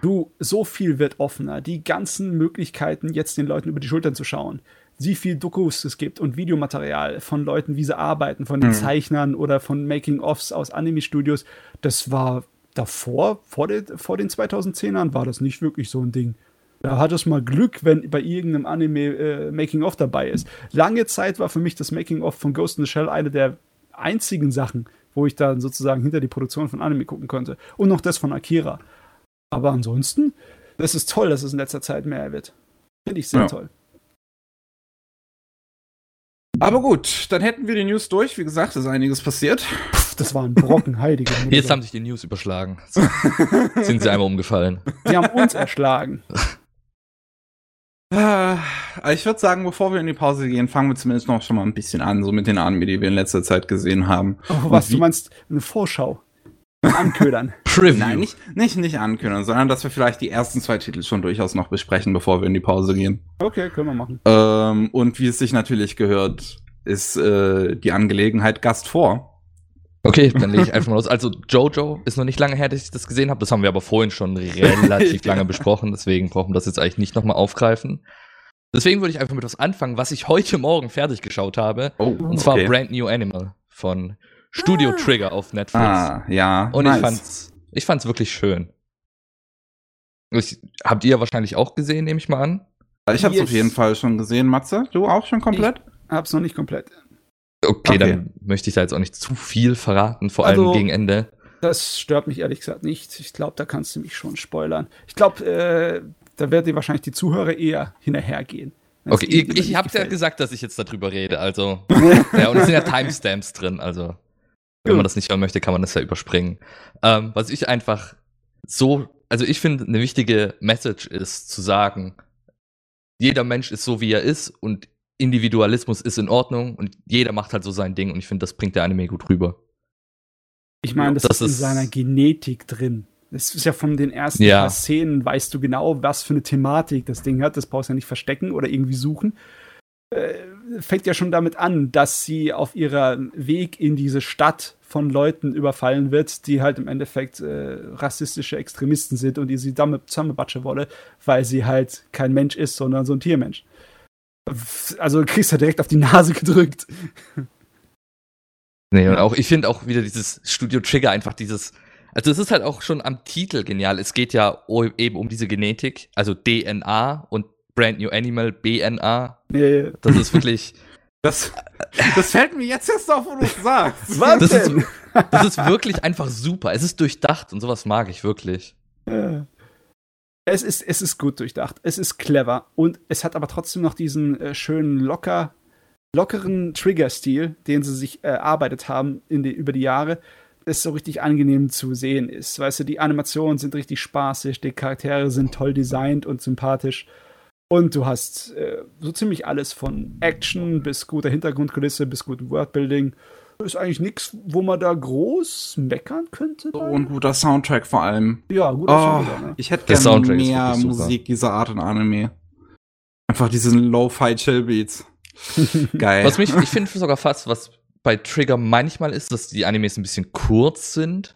Du, so viel wird offener. Die ganzen Möglichkeiten, jetzt den Leuten über die Schultern zu schauen. Wie viel Dokus es gibt und Videomaterial von Leuten, wie sie arbeiten, von den Mhm. Zeichnern oder von Making-ofs aus Anime-Studios. Das war davor, vor, den- vor den 2010ern, war das nicht wirklich so ein Ding. Da hat es mal Glück, wenn bei irgendeinem Anime äh, Making-of dabei ist. Lange Zeit war für mich das Making-of von Ghost in the Shell eine der einzigen Sachen, wo ich dann sozusagen hinter die Produktion von Anime gucken konnte. Und noch das von Akira. Aber ansonsten, das ist toll, dass es in letzter Zeit mehr wird. Finde ich sehr Ja. toll. Aber gut, dann hätten wir die News durch. Wie gesagt, ist einiges passiert. Das war ein Brocken, heilige Mutter. Jetzt haben sich die News überschlagen. Sind sie einmal umgefallen. Sie haben uns erschlagen. Ah, Ich würde sagen, bevor wir in die Pause gehen, fangen wir zumindest noch schon mal ein bisschen an, so mit den Anime, die wir in letzter Zeit gesehen haben. Oh, was, wie- du meinst eine Vorschau? Anködern. Preview. Nein, nicht, nicht, nicht ankündigen, sondern dass wir vielleicht die ersten zwei Titel schon durchaus noch besprechen, bevor wir in die Pause gehen. Okay, können wir machen. Ähm, und wie es sich natürlich gehört, ist äh, die Angelegenheit Gast vor. Okay, dann lege ich einfach mal los. Also Jojo ist noch nicht lange her, dass ich das gesehen habe. Das haben wir aber vorhin schon relativ Ja. lange besprochen. Deswegen brauchen wir das jetzt eigentlich nicht nochmal aufgreifen. Deswegen würde ich einfach mit was anfangen, was ich heute Morgen fertig geschaut habe. Oh, Und zwar Brand New Animal von Studio Trigger auf Netflix. Ah, ja. Und nice. ich fand's, ich fand's wirklich schön. Ich, habt ihr wahrscheinlich auch gesehen, nehme ich mal an. Ich hab's Yes. auf jeden Fall schon gesehen, Matze. Du auch schon komplett? Hab's noch nicht komplett. Okay, Okay. dann möchte ich da jetzt auch nicht zu viel verraten, vor Also- allem gegen Ende. Das stört mich ehrlich gesagt nicht. Ich glaube, da kannst du mich schon spoilern. Ich glaube, äh, da werden dir wahrscheinlich die Zuhörer eher hinterhergehen. Okay, ich, ich hab's ja gesagt, dass ich jetzt darüber rede, also. ja, und es sind ja Timestamps drin, also. Wenn man das nicht hören möchte, kann man das ja überspringen. Ähm, was ich einfach so, also ich finde, eine wichtige Message ist zu sagen, jeder Mensch ist so, wie er ist und Individualismus ist in Ordnung und jeder macht halt so sein Ding und ich finde, das bringt der Anime gut rüber. Ich meine, das, Das ist in ist- seiner Genetik drin. Das ist ja von den ersten Ja. paar Szenen, weißt du genau, was für eine Thematik das Ding hat. Das brauchst du ja nicht verstecken oder irgendwie suchen. Äh, fängt ja schon damit an, dass sie auf ihrem Weg in diese Stadt von Leuten überfallen wird, die halt im Endeffekt äh, rassistische Extremisten sind und die sie damit zusammenbatschen wolle, weil sie halt kein Mensch ist, sondern so ein Tiermensch. Also du kriegst ja direkt auf die Nase gedrückt. Nee, und auch, ich finde auch wieder dieses Studio Trigger einfach dieses, also es ist halt auch schon am Titel genial. Es geht ja eben um diese Genetik, also DNA und Brand New Animal, BNA. Nee, Das ist wirklich, Das, das fällt mir jetzt erst auf, wo du es sagst. was Das ist- denn? das ist wirklich einfach super. Es ist durchdacht und sowas mag ich wirklich. Äh, Es ist, es ist gut durchdacht, es ist clever und es hat aber trotzdem noch diesen äh, schönen locker, lockeren Trigger-Stil, den sie sich äh, erarbeitet haben in die, über die Jahre, das so richtig angenehm zu sehen ist. Weißt du, die Animationen sind richtig spaßig, die Charaktere sind toll designt und sympathisch. Und du hast äh, so ziemlich alles von Action bis guter Hintergrundkulisse bis gutem Worldbuilding. Ist eigentlich nichts, wo man da groß meckern könnte. bei. Und guter Soundtrack vor allem. ja, gut. Oh, ich hätte gerne Soundtrack mehr. Musik dieser Art in Anime. Einfach diesen Lo-Fi-Chill-Beats. Geil. Was mich, ich finde sogar fast, was bei Trigger manchmal ist, dass die Animes ein bisschen kurz sind.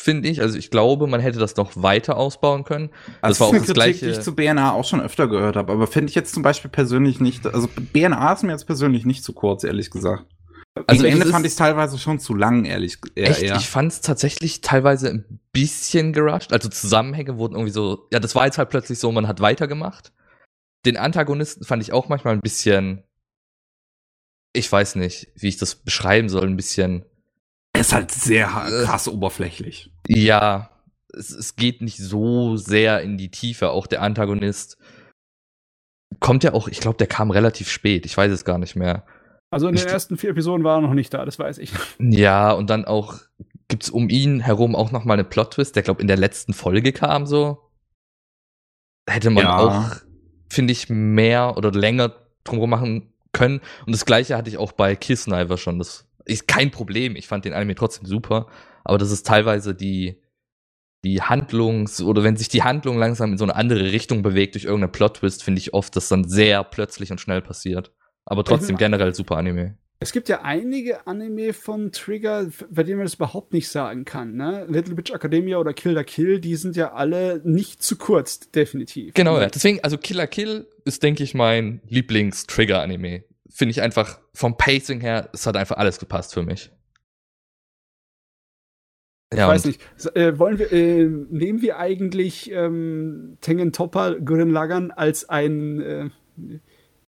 Finde ich. Also ich glaube, man hätte das noch weiter ausbauen können. das war auch eine das Kritik, Gleiche- die ich zu BNA auch schon öfter gehört habe. Aber finde ich jetzt zum Beispiel persönlich nicht. Also BNA ist mir jetzt persönlich nicht zu kurz, ehrlich gesagt. Also Also am Ende fand ich es teilweise schon zu lang, ehrlich. Echt? eher. Ich fand es tatsächlich teilweise ein bisschen gerusht. Also Zusammenhänge wurden irgendwie so, ja, das war jetzt halt plötzlich so, man hat weitergemacht. Den Antagonisten fand ich auch manchmal ein bisschen, ich weiß nicht, wie ich das beschreiben soll, ein bisschen, ist halt sehr Äh. krass oberflächlich. ja, es, es geht nicht so sehr in die Tiefe. Auch der Antagonist kommt ja auch, ich glaube, der kam relativ spät. Ich weiß es gar nicht mehr. Also in den St- ersten vier Episoden war er noch nicht da, das weiß ich. Ja, und dann auch gibt's um ihn herum auch noch mal eine Plot-Twist, der glaube in der letzten Folge kam so. Hätte man Ja. auch, finde ich, mehr oder länger drumherum machen können. Und das gleiche hatte ich auch bei Kissniver schon. Das ist kein Problem. Ich fand den Anime trotzdem super. Aber das ist teilweise die, die Handlungs- oder wenn sich die Handlung langsam in so eine andere Richtung bewegt durch irgendeine Plot-Twist, finde ich oft, dass dann sehr plötzlich und schnell passiert. Aber trotzdem generell super Anime. Es gibt ja einige Anime von Trigger, bei denen man das überhaupt nicht sagen kann. Ne? Little Bitch Academia oder Kill the Kill, die sind ja alle nicht zu kurz, definitiv. Genau, ja. Deswegen, also Killer Kill ist, denke ich, mein Lieblings-Trigger-Anime. Finde ich einfach vom Pacing her, es hat einfach alles gepasst für mich. Ich Ja, weiß nicht. Äh, wollen wir, äh, nehmen wir eigentlich ähm, Tengen Toppa Gurren Lagann als ein, äh,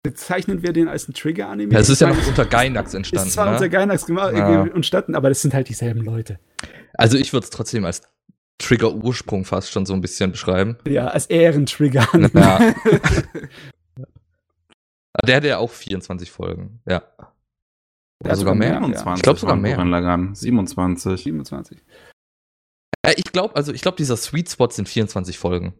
bezeichnen wir den als ein Trigger-Anime? ja, es ist ja noch unter Gainax entstanden. Ist zwar unter ne? Gainax gemacht, Ja. äh, entstanden, aber das sind halt dieselben Leute. Also ich würde es trotzdem als Trigger-Ursprung fast schon so ein bisschen beschreiben. Ja, als Ehrentrigger. Ja. Der hatte ja auch 24 Folgen, ja. Oder hat sogar mehr. mehr. 27 Ich glaub sogar mehr. Gurren Lagann. 27. 27. Ja, ich glaube, also ich glaube, dieser Sweet Spot sind 24 Folgen.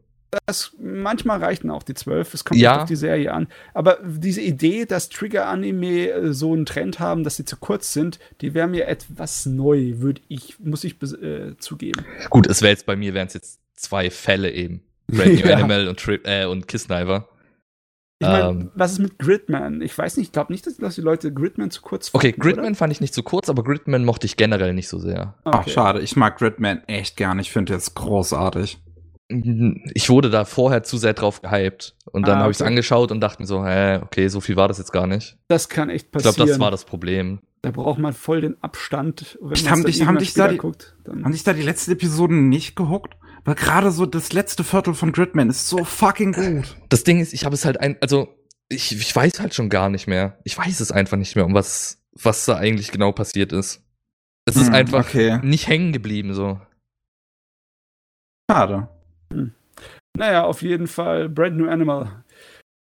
Das, manchmal reichten auch die zwölf. Es kommt Ja. nicht auf die Serie an. Aber diese Idee, dass Trigger-Anime äh, so einen Trend haben, dass sie zu kurz sind, die wäre mir etwas neu, würde ich, muss ich äh, zugeben. Gut, es wäre jetzt bei mir wären es jetzt zwei Fälle eben. Brand New Ja. Animal und, Tri äh, und Kissniver. Ich meine, Ähm. was ist mit Gridman? Ich weiß nicht, ich glaube nicht, dass, dass die Leute Gridman zu kurz Okay, fanden, Gridman fand ich nicht so kurz, aber Gridman mochte ich generell nicht so sehr. oder? Ach, schade. Ich mag Gridman echt gern. Ich finde jetzt großartig. Ich wurde da vorher zu sehr drauf gehypt. Und dann Ah, habe ich es okay. angeschaut und dachte mir so, hä, okay, so viel war das jetzt gar nicht. Das kann echt Ich passieren. glaube, das war das Problem. da braucht man voll den Abstand. Wenn Ich- haben dich- haben dich da die- guckt, dann Haben dich da die letzten Episoden nicht gehuckt? Weil gerade so das letzte Viertel von Gridman ist so fucking gut. Das Ding ist, ich habe es halt ein, also ich, ich weiß halt schon gar nicht mehr. Ich weiß es einfach nicht mehr, um was, was da eigentlich genau passiert ist. Es ist Hm, einfach okay. nicht hängen geblieben so. Schade. Naja, auf jeden Fall Brand New Animal.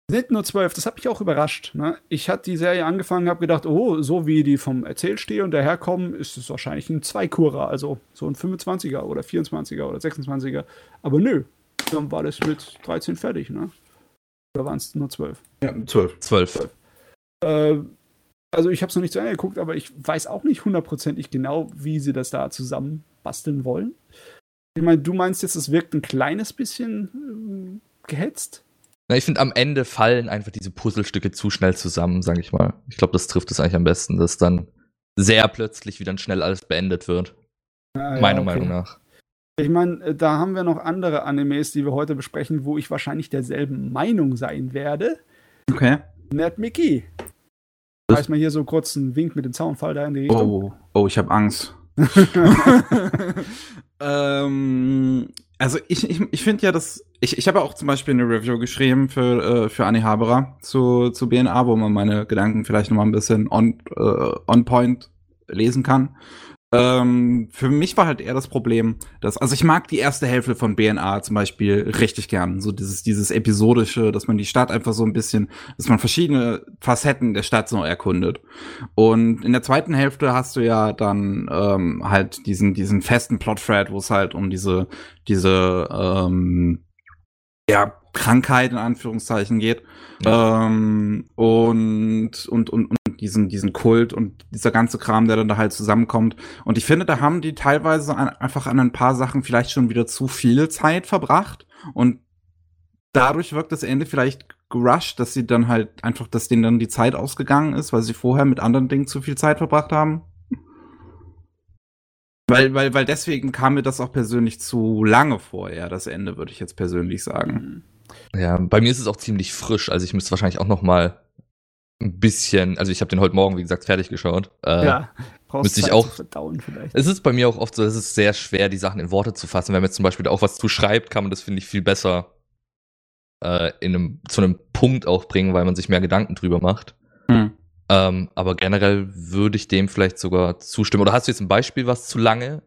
Sind nur zwölf, das hat mich auch überrascht. Ne? Ich hatte die Serie angefangen, habe gedacht, oh, so wie die vom Erzählsteh und daherkommen, ist es wahrscheinlich ein Zweikurer, also so ein 25er oder 24er oder 26er. Aber nö, dann war das mit 13 fertig, ne? Oder waren es nur zwölf? Ja, zwölf. Zwölf. Äh, also ich habe es noch nicht zu Ende geguckt, aber ich weiß auch nicht hundertprozentig genau, wie sie das da zusammen basteln wollen. Ich meine, du meinst jetzt, es wirkt ein kleines bisschen äh, gehetzt? Na, ich finde, am Ende fallen einfach diese Puzzlestücke zu schnell zusammen, sag ich mal. Ich glaube, das trifft es eigentlich am besten, dass dann sehr plötzlich, wie dann schnell alles beendet wird. Ah, ja, meiner okay. Meinung nach. Ich meine, äh, da haben wir noch andere Animes, die wir heute besprechen, wo ich wahrscheinlich derselben Meinung sein werde. Okay. Nerd Mickey. Was? Weiß mal hier so kurz einen Wink mit dem Zaunfall da in die Richtung. Oh, oh, ich habe Angst. ähm, also ich, ich, ich finde ja, dass ich, ich habe auch zum Beispiel eine Review geschrieben für, äh, für Anni Haberer zu, zu BNA, wo man meine Gedanken vielleicht noch mal ein bisschen on, äh, on point lesen kann. Ähm, für mich war halt eher das Problem, dass, also ich mag die erste Hälfte von BNA zum Beispiel richtig gern. So dieses, dieses episodische, dass man die Stadt einfach so ein bisschen, dass man verschiedene Facetten der Stadt so erkundet. Und in der zweiten Hälfte hast du ja dann ähm, halt diesen, diesen festen Plot-Thread, wo es halt um diese, diese, ähm, ja, Krankheit in Anführungszeichen geht. Ähm, und, und, und, und diesen, diesen Kult und dieser ganze Kram, der dann da halt zusammenkommt. Und ich finde, da haben die teilweise an, einfach an ein paar Sachen vielleicht schon wieder zu viel Zeit verbracht. Und dadurch wirkt das Ende vielleicht gerusht, dass sie dann halt einfach, dass denen dann die Zeit ausgegangen ist, weil sie vorher mit anderen Dingen zu viel Zeit verbracht haben. Weil, weil, weil deswegen kam mir das auch persönlich zu lange vorher, das Ende, würde ich jetzt persönlich sagen. Ja, bei mir ist es auch ziemlich frisch, also ich müsste wahrscheinlich auch noch mal ein bisschen, also ich habe den heute Morgen, wie gesagt, fertig geschaut. Äh, ja, brauchst müsste ich Zeit auch- zu verdauen vielleicht. Es ist bei mir auch oft so, es ist sehr schwer, die Sachen in Worte zu fassen. Wenn man jetzt zum Beispiel auch was zu schreibt, kann man das, finde ich, viel besser äh, in einem, zu einem Punkt auch bringen, weil man sich mehr Gedanken drüber macht. Hm. Ähm, aber generell würde ich dem vielleicht sogar zustimmen. Oder hast du jetzt ein Beispiel, was zu lange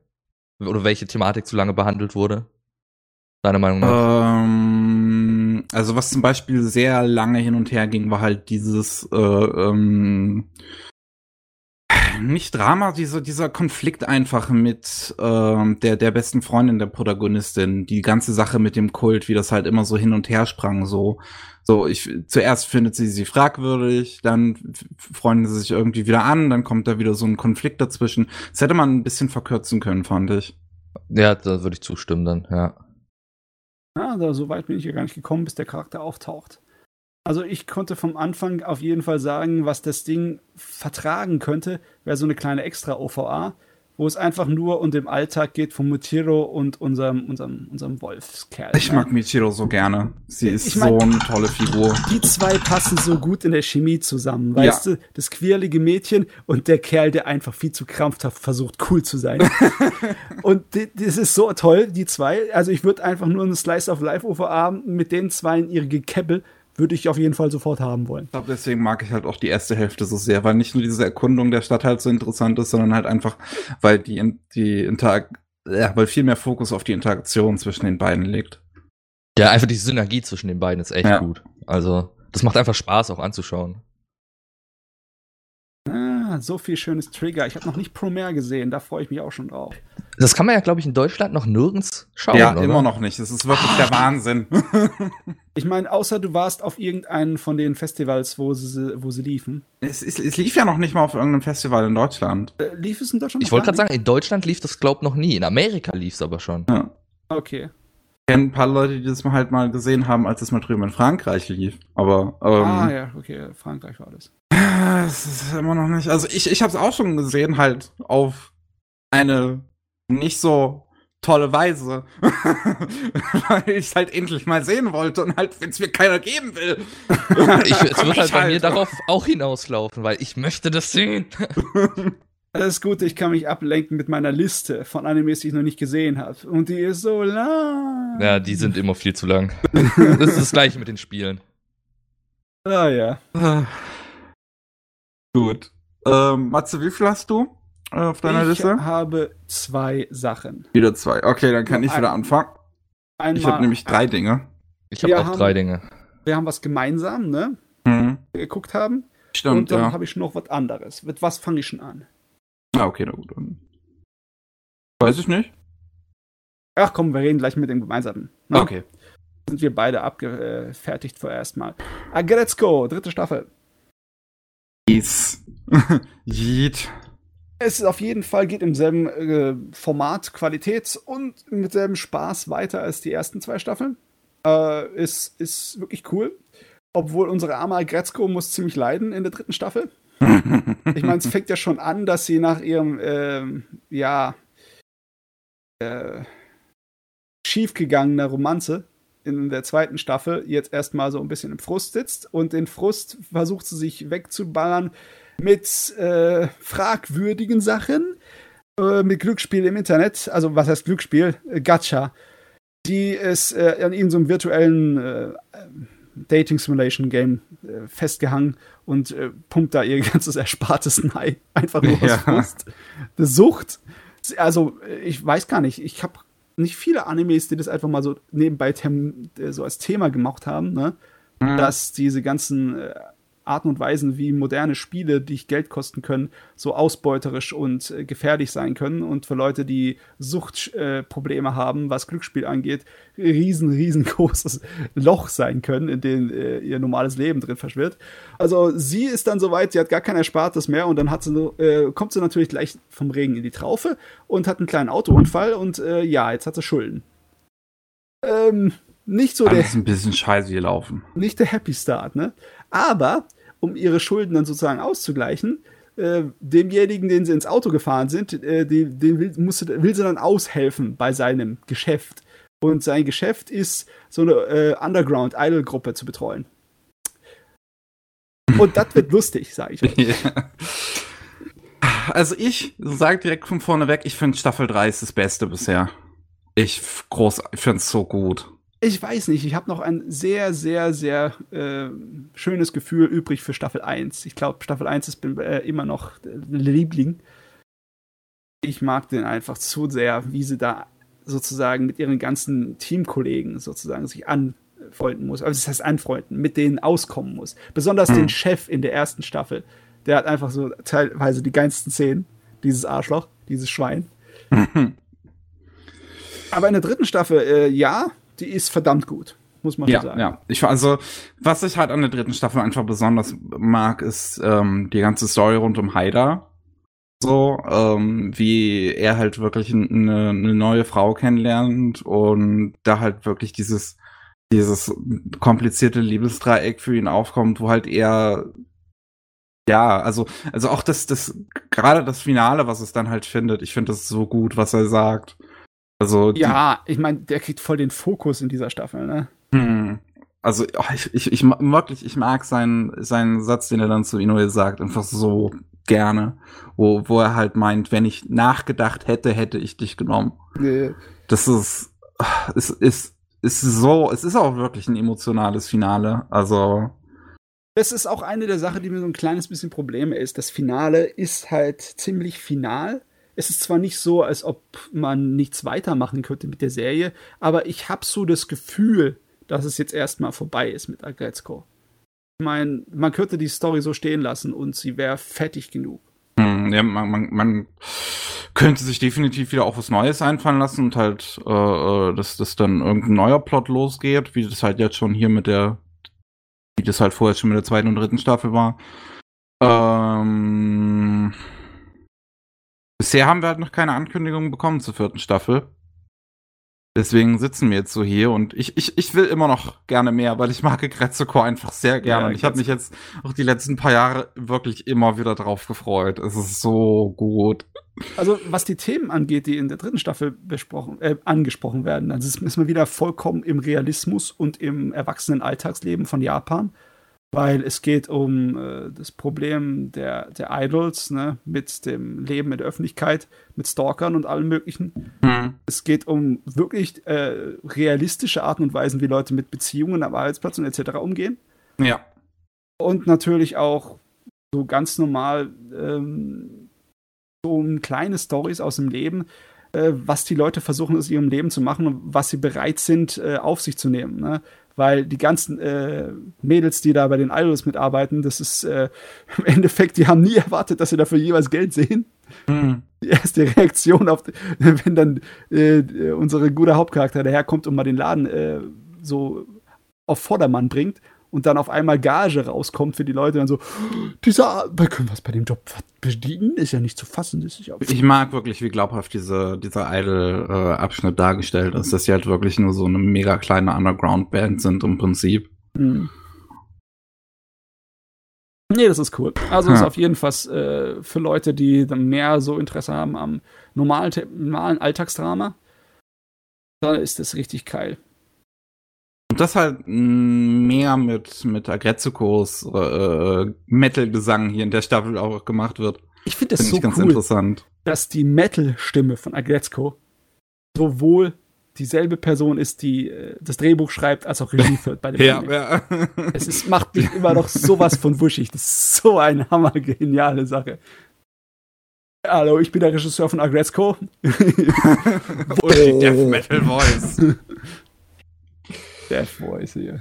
oder welche Thematik zu lange behandelt wurde? Deiner Meinung nach? Ähm, also was zum Beispiel sehr lange hin und her ging, war halt dieses äh, ähm, nicht Drama, diese, dieser Konflikt einfach mit ähm, der, der besten Freundin der Protagonistin, die ganze Sache mit dem Kult, wie das halt immer so hin und her sprang, so. So, ich, zuerst findet sie sie fragwürdig, dann f- freunden sie sich irgendwie wieder an, dann kommt da wieder so ein Konflikt dazwischen. Das hätte man ein bisschen verkürzen können, fand ich. Ja, da würde ich zustimmen dann, ja. Ja, da, so weit bin ich ja gar nicht gekommen, bis der Charakter auftaucht. Also ich konnte vom Anfang auf jeden Fall sagen, was das Ding vertragen könnte, wäre so eine kleine Extra-OVA, wo es einfach nur um den Alltag geht von Mutiro und unserem, unserem, unserem Wolfskerl. Ich ne? mag Michiro so gerne. Sie ist Ich mein- so eine tolle Figur. Die zwei passen so gut in der Chemie zusammen, weißt du? Das quirlige Mädchen und der Kerl, der einfach viel zu krampfhaft versucht, cool zu sein. und das ist so toll, die zwei. Also ich würde einfach nur einen Slice of Life OVA mit den zwei in ihre Gekeppel, würde ich auf jeden Fall sofort haben wollen. Ich glaube, deswegen mag ich halt auch die erste Hälfte so sehr, weil nicht nur diese Erkundung der Stadt halt so interessant ist, sondern halt einfach, weil die, die Interag ja, weil viel mehr Fokus auf die Interaktion zwischen den beiden liegt. Ja, einfach die Synergie zwischen den beiden ist echt Ja. gut. Also, das macht einfach Spaß auch anzuschauen. Ah, so viel schönes Trigger. Ich habe noch nicht Promare gesehen, da freue ich mich auch schon drauf. Das kann man ja, glaube ich, in Deutschland noch nirgends schauen. ja, oder? immer noch nicht. Das ist wirklich der Wahnsinn. Ich meine, außer du warst auf irgendeinem von den Festivals, wo sie, wo sie liefen. es, es, es lief ja noch nicht mal auf irgendeinem Festival in Deutschland. Äh, lief es in Deutschland? Ich wollte gerade sagen, in Deutschland lief das, glaub noch nie. In Amerika lief es aber schon. Ja. Okay. Ich kenne ein paar Leute, die das mal halt mal gesehen haben, als es mal drüben in Frankreich lief. Aber ähm, ah ja, okay, Frankreich war das. Es ist immer noch nicht. Also ich, ich habe es auch schon gesehen, halt auf eine nicht so tolle Weise, weil ich es halt endlich mal sehen wollte und halt, wenn es mir keiner geben will. Ich, es wird halt ich bei mir darauf auch hinauslaufen, weil ich möchte das sehen. Das ist gut, ich kann mich ablenken mit meiner Liste von Animes, die ich noch nicht gesehen habe. Und die ist so lang. Ja, die sind immer viel zu lang. Das ist das gleiche mit den Spielen. Ah ja. Ah. Gut. Ähm, Matze, wie viel hast du äh, auf deiner ich Liste? habe zwei Sachen. Wieder zwei. Okay, dann kann Nur ich wieder ein- anfangen. Einmal, Ich habe nämlich drei Dinge. Ich habe Wir auch haben- drei Dinge. Wir haben was gemeinsam, ne? Mhm. Geguckt haben. Stimmt, und dann ja. habe ich noch was anderes. Mit was fange ich schon an? Ah, okay, na gut. Weiß ich nicht. Ach komm, wir reden gleich mit dem gemeinsamen. ne? Okay. Sind wir beide abgefertigt vorerst mal. Agretzko, dritte Staffel. Is. Yeet. Es ist auf jeden Fall geht im selben äh, Format, Qualität und mit selben Spaß weiter als die ersten zwei Staffeln. Äh, ist, ist wirklich cool. Obwohl unsere arme Gretzko muss ziemlich leiden in der dritten Staffel. Ich meine, es fängt ja schon an, dass sie nach ihrem, ähm, ja, äh, schiefgegangener Romanze in der zweiten Staffel jetzt erstmal so ein bisschen im Frust sitzt und den Frust versucht sie sich wegzuballern mit äh, fragwürdigen Sachen, äh, mit Glücksspiel im Internet, also was heißt Glücksspiel? Äh, Gacha, die es äh, an ihnen so einem virtuellen äh, Dating Simulation Game äh, und pumpt da ihr ganzes Erspartes Ei einfach nur aus Frust. Eine Sucht. Also, ich weiß gar nicht, ich habe nicht viele Animes, die das einfach mal so nebenbei so als Thema gemacht haben, ne? Mhm. dass diese ganzen Arten und Weisen, wie moderne Spiele, die Geld kosten können, so ausbeuterisch und äh, gefährlich sein können und für Leute, die Suchtprobleme äh, haben, was Glücksspiel angeht, riesen, riesengroßes Loch sein können, in dem äh, ihr normales Leben drin verschwirrt. Also sie ist dann soweit, sie hat gar kein Erspartes mehr und dann hat sie, äh, kommt sie natürlich gleich vom Regen in die Traufe und hat einen kleinen Autounfall und äh, ja, jetzt hat sie Schulden. Ähm, nicht so Alles der. ein bisschen scheiße gelaufen. Nicht der Happy Start, ne? Aber um ihre Schulden dann sozusagen auszugleichen, äh, demjenigen, den sie ins Auto gefahren sind, äh, den, den will, musste, will sie dann aushelfen bei seinem Geschäft. Und sein Geschäft ist, so eine äh, Underground-Idol-Gruppe zu betreuen. Und das wird lustig, sage ich euch. Also ich sage direkt von vorne weg, ich finde Staffel 3 ist das Beste bisher. Ich groß, ich finde es so gut ich weiß nicht, ich habe noch ein sehr, sehr, sehr äh, schönes Gefühl übrig für Staffel 1. Ich glaube, Staffel 1 ist äh, immer noch der Liebling. Ich mag den einfach zu sehr, wie sie da sozusagen mit ihren ganzen Teamkollegen sozusagen sich anfreunden muss. Also das heißt anfreunden, mit denen auskommen muss. Besonders mhm. den Chef in der ersten Staffel. Der hat einfach so teilweise die geilsten Szenen. Dieses Arschloch, dieses Schwein. Aber in der dritten Staffel, äh, ja, die ist verdammt gut, muss man ja, sagen. Ja, ich also was ich halt an der dritten Staffel einfach besonders mag, ist ähm, die ganze Story rund um Haida. So, ähm, wie er halt wirklich eine, eine neue Frau kennenlernt und da halt wirklich dieses dieses komplizierte Liebesdreieck für ihn aufkommt, wo halt er ja, also, also auch das, das, gerade das Finale, was es dann halt findet, ich finde das so gut, was er sagt. Also ja, ich meine, der kriegt voll den Fokus in dieser Staffel, ne? Hm. Also oh, ich, ich, ich wirklich, ich mag seinen, seinen Satz, den er dann zu Inoue sagt, einfach so gerne, wo, wo er halt meint, wenn ich nachgedacht hätte, hätte ich dich genommen. Nee. Das ist, es ist, ist so, es ist auch wirklich ein emotionales Finale. Also das ist auch eine der Sachen, die mir so ein kleines bisschen Probleme ist. Das Finale ist halt ziemlich final es ist zwar nicht so, als ob man nichts weitermachen könnte mit der Serie, aber ich habe so das Gefühl, dass es jetzt erstmal vorbei ist mit Agretzko. Ich meine, man könnte die Story so stehen lassen und sie wäre fettig genug. Hm, ja, man, man, man könnte sich definitiv wieder auch was Neues einfallen lassen und halt, äh, äh, dass das dann irgendein neuer Plot losgeht, wie das halt jetzt schon hier mit der, wie das halt vorher schon mit der zweiten und dritten Staffel war. Ähm, Bisher haben wir halt noch keine Ankündigung bekommen zur vierten Staffel. Deswegen sitzen wir jetzt so hier und ich, ich, ich will immer noch gerne mehr, weil ich mag Grezzuko einfach sehr gerne. Ja, und ich habe mich jetzt auch die letzten paar Jahre wirklich immer wieder drauf gefreut. Es ist so gut. Also, was die Themen angeht, die in der dritten Staffel besprochen, äh, angesprochen werden, also ist man wieder vollkommen im Realismus und im erwachsenen Alltagsleben von Japan weil es geht um äh, das Problem der, der Idols ne, mit dem Leben in der Öffentlichkeit, mit Stalkern und allem Möglichen. Mhm. Es geht um wirklich äh, realistische Arten und Weisen, wie Leute mit Beziehungen am Arbeitsplatz und etc. umgehen. Ja. Und natürlich auch so ganz normal ähm, so kleine Stories aus dem Leben, äh, was die Leute versuchen aus ihrem Leben zu machen und was sie bereit sind, äh, auf sich zu nehmen. Ne? Weil die ganzen äh, Mädels, die da bei den Idols mitarbeiten, das ist äh, im Endeffekt, die haben nie erwartet, dass sie dafür jeweils Geld sehen. Mhm. Die erste Reaktion auf, wenn dann äh, unsere gute Hauptcharakter daherkommt und mal den Laden äh, so auf Vordermann bringt und dann auf einmal Gage rauskommt für die Leute dann so, dieser, wir können was bei dem Job verdienen, ist ja nicht zu fassen. Ist ja Ich mag wirklich, wie glaubhaft diese, dieser Idol-Abschnitt dargestellt ist, dass sie halt wirklich nur so eine mega kleine Underground-Band sind im Prinzip. Hm. Nee, das ist cool. Also Ja. ist auf jeden Fall äh, für Leute, die dann mehr so Interesse haben am normalen, normalen Alltagsdrama. Da ist das richtig geil. Und das halt mh, mehr mit, mit Agrezukos äh, Metal-Gesang hier in der Staffel auch gemacht wird. Ich finde das Finde so cool, interessant. dass die Metal-Stimme von Agretzko sowohl dieselbe Person ist, die äh, das Drehbuch schreibt, als auch Regie führt bei dem Ja, Anime. ja. Es ist, macht mich immer noch sowas von wuschig. Das ist so eine hammergeniale Sache. Hallo, ich bin der Regisseur von Agretzko. Oder die Death Metal Voice. Death Voice hier.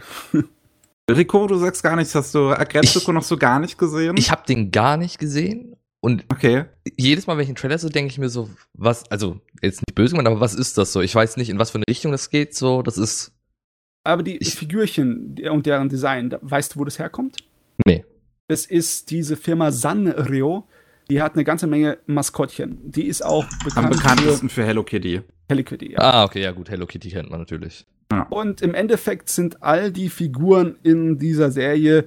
Rico, du sagst gar nichts. Hast du Agrezzuko noch so gar nicht gesehen? Ich habe den gar nicht gesehen und okay. jedes Mal, wenn ich einen Trailer sehe, denke ich mir so, was, also jetzt nicht böse gemeint, aber was ist das so? Ich weiß nicht, in was für eine Richtung das geht. So, das ist, Aber die Ich- Figürchen und deren Design, da, weißt du, wo das herkommt? nee. Das ist diese Firma Sanrio. Die hat eine ganze Menge Maskottchen. Die ist auch Am bekannt für bekanntesten für Hello Kitty. Hello Kitty. Ja. Ah, okay, ja gut, Hello Kitty kennt man natürlich. Und im Endeffekt sind all die Figuren in dieser Serie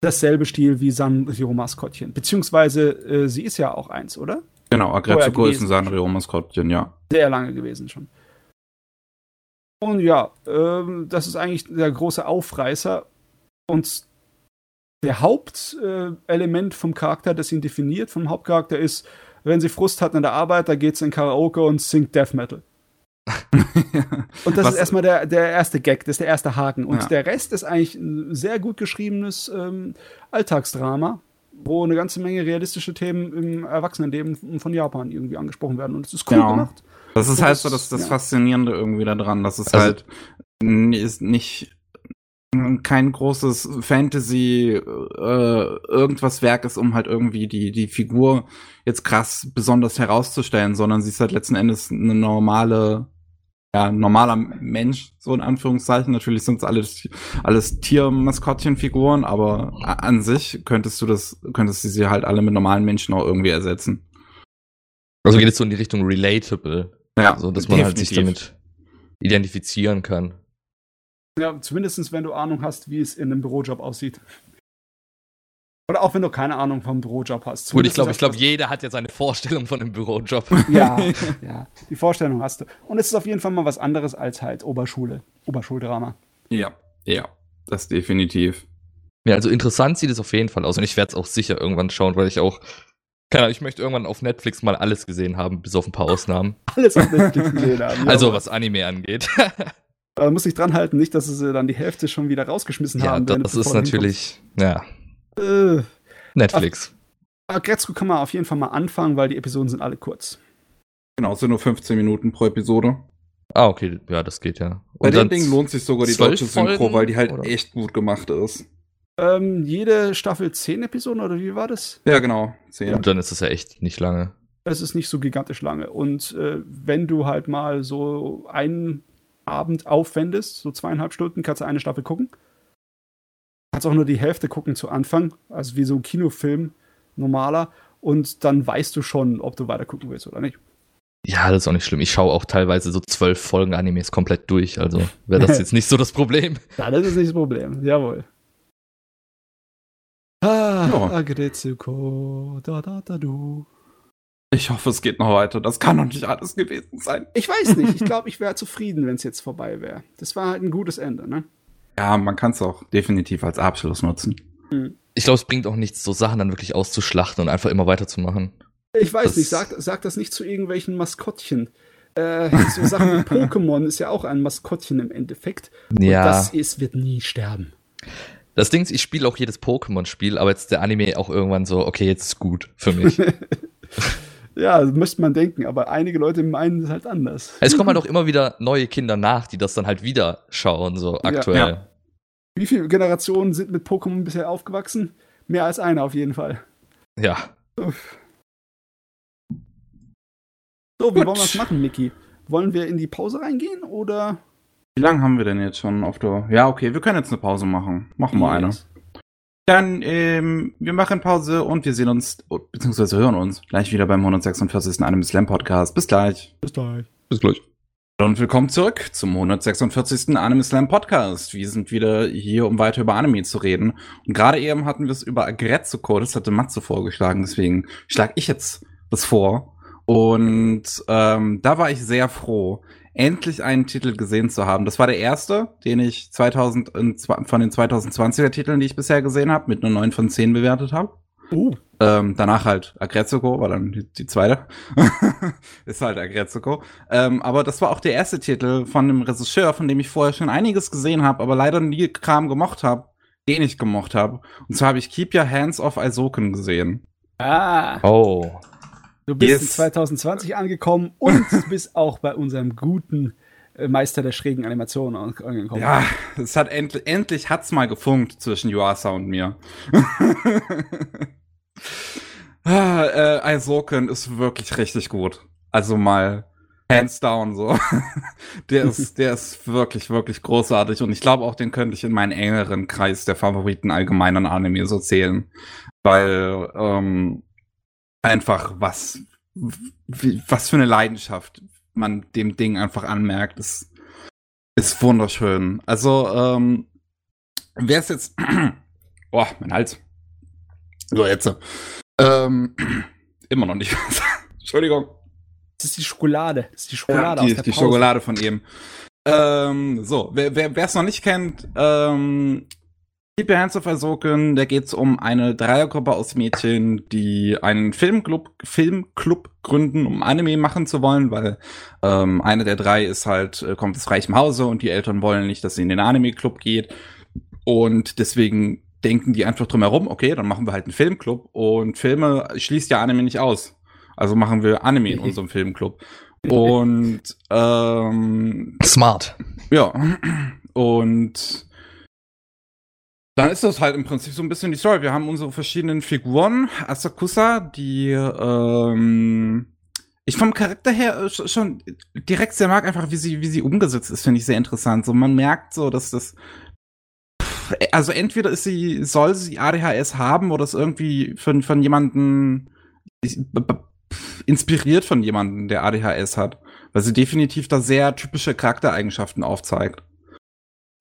dasselbe Stil wie Sanrio Maskottchen. Beziehungsweise äh, sie ist ja auch eins, oder? Genau, Agrezzuko ist ein Sanrio-Maskottchen, ja. Sehr lange gewesen schon. Und ja, ähm, das ist eigentlich der große Aufreißer. Und der Hauptelement äh, vom Charakter, das ihn definiert, vom Hauptcharakter ist, wenn sie Frust hat in der Arbeit, da geht's in Karaoke und singt Death Metal. Und das Was- ist erstmal der, der erste Gag, das ist der erste Haken. Und Ja. der Rest ist eigentlich ein sehr gut geschriebenes ähm, Alltagsdrama, wo eine ganze Menge realistische Themen im Erwachsenenleben von Japan irgendwie angesprochen werden. Und es ist cool Genau. gemacht. Das ist Und halt so das, das ja. Faszinierende irgendwie daran, dass es Also- halt ist nicht kein großes Fantasy äh, irgendwas Werk ist, um halt irgendwie die die Figur jetzt krass besonders herauszustellen, sondern sie ist halt letzten Endes eine normale ja, normaler Mensch, so in Anführungszeichen. Natürlich sind es alles, alles Tiermaskottchenfiguren, aber an sich könntest du das, könntest du sie halt alle mit normalen Menschen auch irgendwie ersetzen. Also geht es so in die Richtung relatable, Ja, so dass man halt sich damit identifizieren kann. Ja, zumindestens wenn du Ahnung hast, wie es in einem Bürojob aussieht. Oder auch wenn du keine Ahnung vom Bürojob hast. Gut, ich glaube, ich glaube, jeder hat jetzt eine Vorstellung von einem Bürojob. Ja, ja, die Vorstellung hast du. Und es ist auf jeden Fall mal was anderes als halt Oberschule, Oberschuldrama. Ja, ja, das definitiv. Ja, also interessant sieht es auf jeden Fall aus und ich werde es auch sicher irgendwann schauen, weil ich auch, keine Ahnung, ich möchte irgendwann auf Netflix mal alles gesehen haben, bis auf ein paar Ausnahmen. Alles auf Netflix gesehen haben. Also Ja, was Anime angeht. aber muss ich dran halten, nicht, dass sie dann die Hälfte schon wieder rausgeschmissen ja, haben. wenn das ist natürlich, ja. Äh, Netflix. Gretzko kann man auf jeden Fall mal anfangen, weil die Episoden sind alle kurz. Genau, es sind nur 15 Minuten pro Episode. Ah, okay, ja, das geht ja. Bei Und dem dann Ding lohnt sich sogar die deutsche Synchro, Folgen, weil die halt oder? echt gut gemacht ist. Ähm, jede Staffel 10 Episoden oder wie war das? Ja, genau. Zehn. Und dann ist das ja echt nicht lange. Es ist nicht so gigantisch lange. Und äh, wenn du halt mal so einen Abend aufwendest, so zweieinhalb Stunden, kannst du eine Staffel gucken. Kannst auch nur die Hälfte gucken zu Anfang, also wie so ein Kinofilm normaler. Und dann weißt du schon, ob du weiter gucken willst oder nicht. Ja, das ist auch nicht schlimm. Ich schaue auch teilweise so zwölf Folgen Animes komplett durch, also wäre das jetzt nicht so das Problem. Ja, das ist nicht das Problem. Jawohl. Ah, Ja. Agretsuko, da da da du. Ich hoffe, es geht noch weiter. Das kann doch nicht alles gewesen sein. Ich weiß nicht. Ich glaube, ich wäre zufrieden, wenn es jetzt vorbei wäre. Das war halt ein gutes Ende, ne? Ja, man kann es auch definitiv als Abschluss nutzen. Ich glaube, es bringt auch nichts, so Sachen dann wirklich auszuschlachten und einfach immer weiterzumachen. Ich weiß Das- nicht, sag, sag das nicht zu irgendwelchen Maskottchen. Äh, so Sachen wie Pokémon ist ja auch ein Maskottchen im Endeffekt. Und Ja, das das, ist, wird nie sterben. Ding ist, ich spiele auch jedes Pokémon-Spiel, aber jetzt der Anime auch irgendwann so, okay, jetzt ist gut für mich. Ja, müsste man denken, aber einige Leute meinen es halt anders. es kommen halt auch immer wieder neue Kinder nach, die das dann halt wieder schauen, so aktuell. ja. Wie viele Generationen sind mit Pokémon bisher aufgewachsen? Mehr als eine auf jeden Fall. Ja. So, wie Gut. wollen wir das machen, Niki? Wollen wir in die Pause reingehen oder Wie lange haben wir denn jetzt schon auf der. Ja, okay, wir können jetzt eine Pause machen. Machen wir eine. Dann, ähm, wir machen Pause und wir sehen uns, beziehungsweise hören uns gleich wieder beim 146. Anime Slam Podcast. Bis gleich. Bis gleich. Bis gleich. Und willkommen zurück zum 146. Anime Slam Podcast. Wir sind wieder hier, um weiter über Anime zu reden. Und gerade eben hatten wir es über Agretsuko, das hatte Matze vorgeschlagen, deswegen schlage ich jetzt das vor. Und ähm, da war ich sehr froh, endlich einen Titel gesehen zu haben. Das war der erste, den ich 2000, von den 2020er Titeln, die ich bisher gesehen habe, mit einer 9 von 10 bewertet habe. Uh. Ähm, danach halt Agretsuko, war dann die, die zweite. ist halt Agretsuko. Ähm, aber das war auch der erste Titel von dem Regisseur, von dem ich vorher schon einiges gesehen habe, aber leider nie Kram gemocht habe, den ich gemocht habe. Und zwar habe ich Keep Your Hands Off Isoken gesehen. Ah. Oh. Du bist yes. in 2020 angekommen und bist auch bei unserem guten äh, Meister der schrägen Animationen angekommen. Ja, es hat endlich, endlich hat's mal gefunkt zwischen Yuasa und mir. ah, äh, Isoken ist wirklich richtig gut. Also mal hands down so. der ist, der ist wirklich, wirklich großartig und ich glaube auch, den könnte ich in meinen engeren Kreis der Favoriten allgemeinen Anime so zählen, weil ähm, einfach was, wie, was für eine Leidenschaft man dem Ding einfach anmerkt, ist, ist wunderschön. Also, ähm, wer ist jetzt, oh, mein Hals. So, jetzt. Ähm, immer noch nicht. Entschuldigung. Das ist die Schokolade. Das ist die Schokolade ja, die, aus der die Pause. Schokolade von eben. Ähm, so, wer es noch nicht kennt, ähm, Your Hands Off Isoken, da geht es um eine Dreiergruppe aus Mädchen, die einen Filmclub, Filmclub gründen, um Anime machen zu wollen, weil ähm, eine der drei ist halt, äh, kommt aus reichem Hause und die Eltern wollen nicht, dass sie in den Anime-Club geht. Und deswegen denken die einfach drum herum, okay, dann machen wir halt einen Filmclub und Filme schließt ja Anime nicht aus. Also machen wir Anime in unserem Filmclub. Und ähm, smart. Ja. Und dann ist das halt im Prinzip so ein bisschen die Story. Wir haben unsere verschiedenen Figuren. Asakusa, die ähm, ich vom Charakter her schon direkt sehr mag, einfach wie sie, wie sie umgesetzt ist, finde ich sehr interessant. So, man merkt so, dass das also entweder ist sie, soll sie ADHS haben oder ist irgendwie von, von jemanden inspiriert von jemandem, der ADHS hat. Weil sie definitiv da sehr typische Charaktereigenschaften aufzeigt.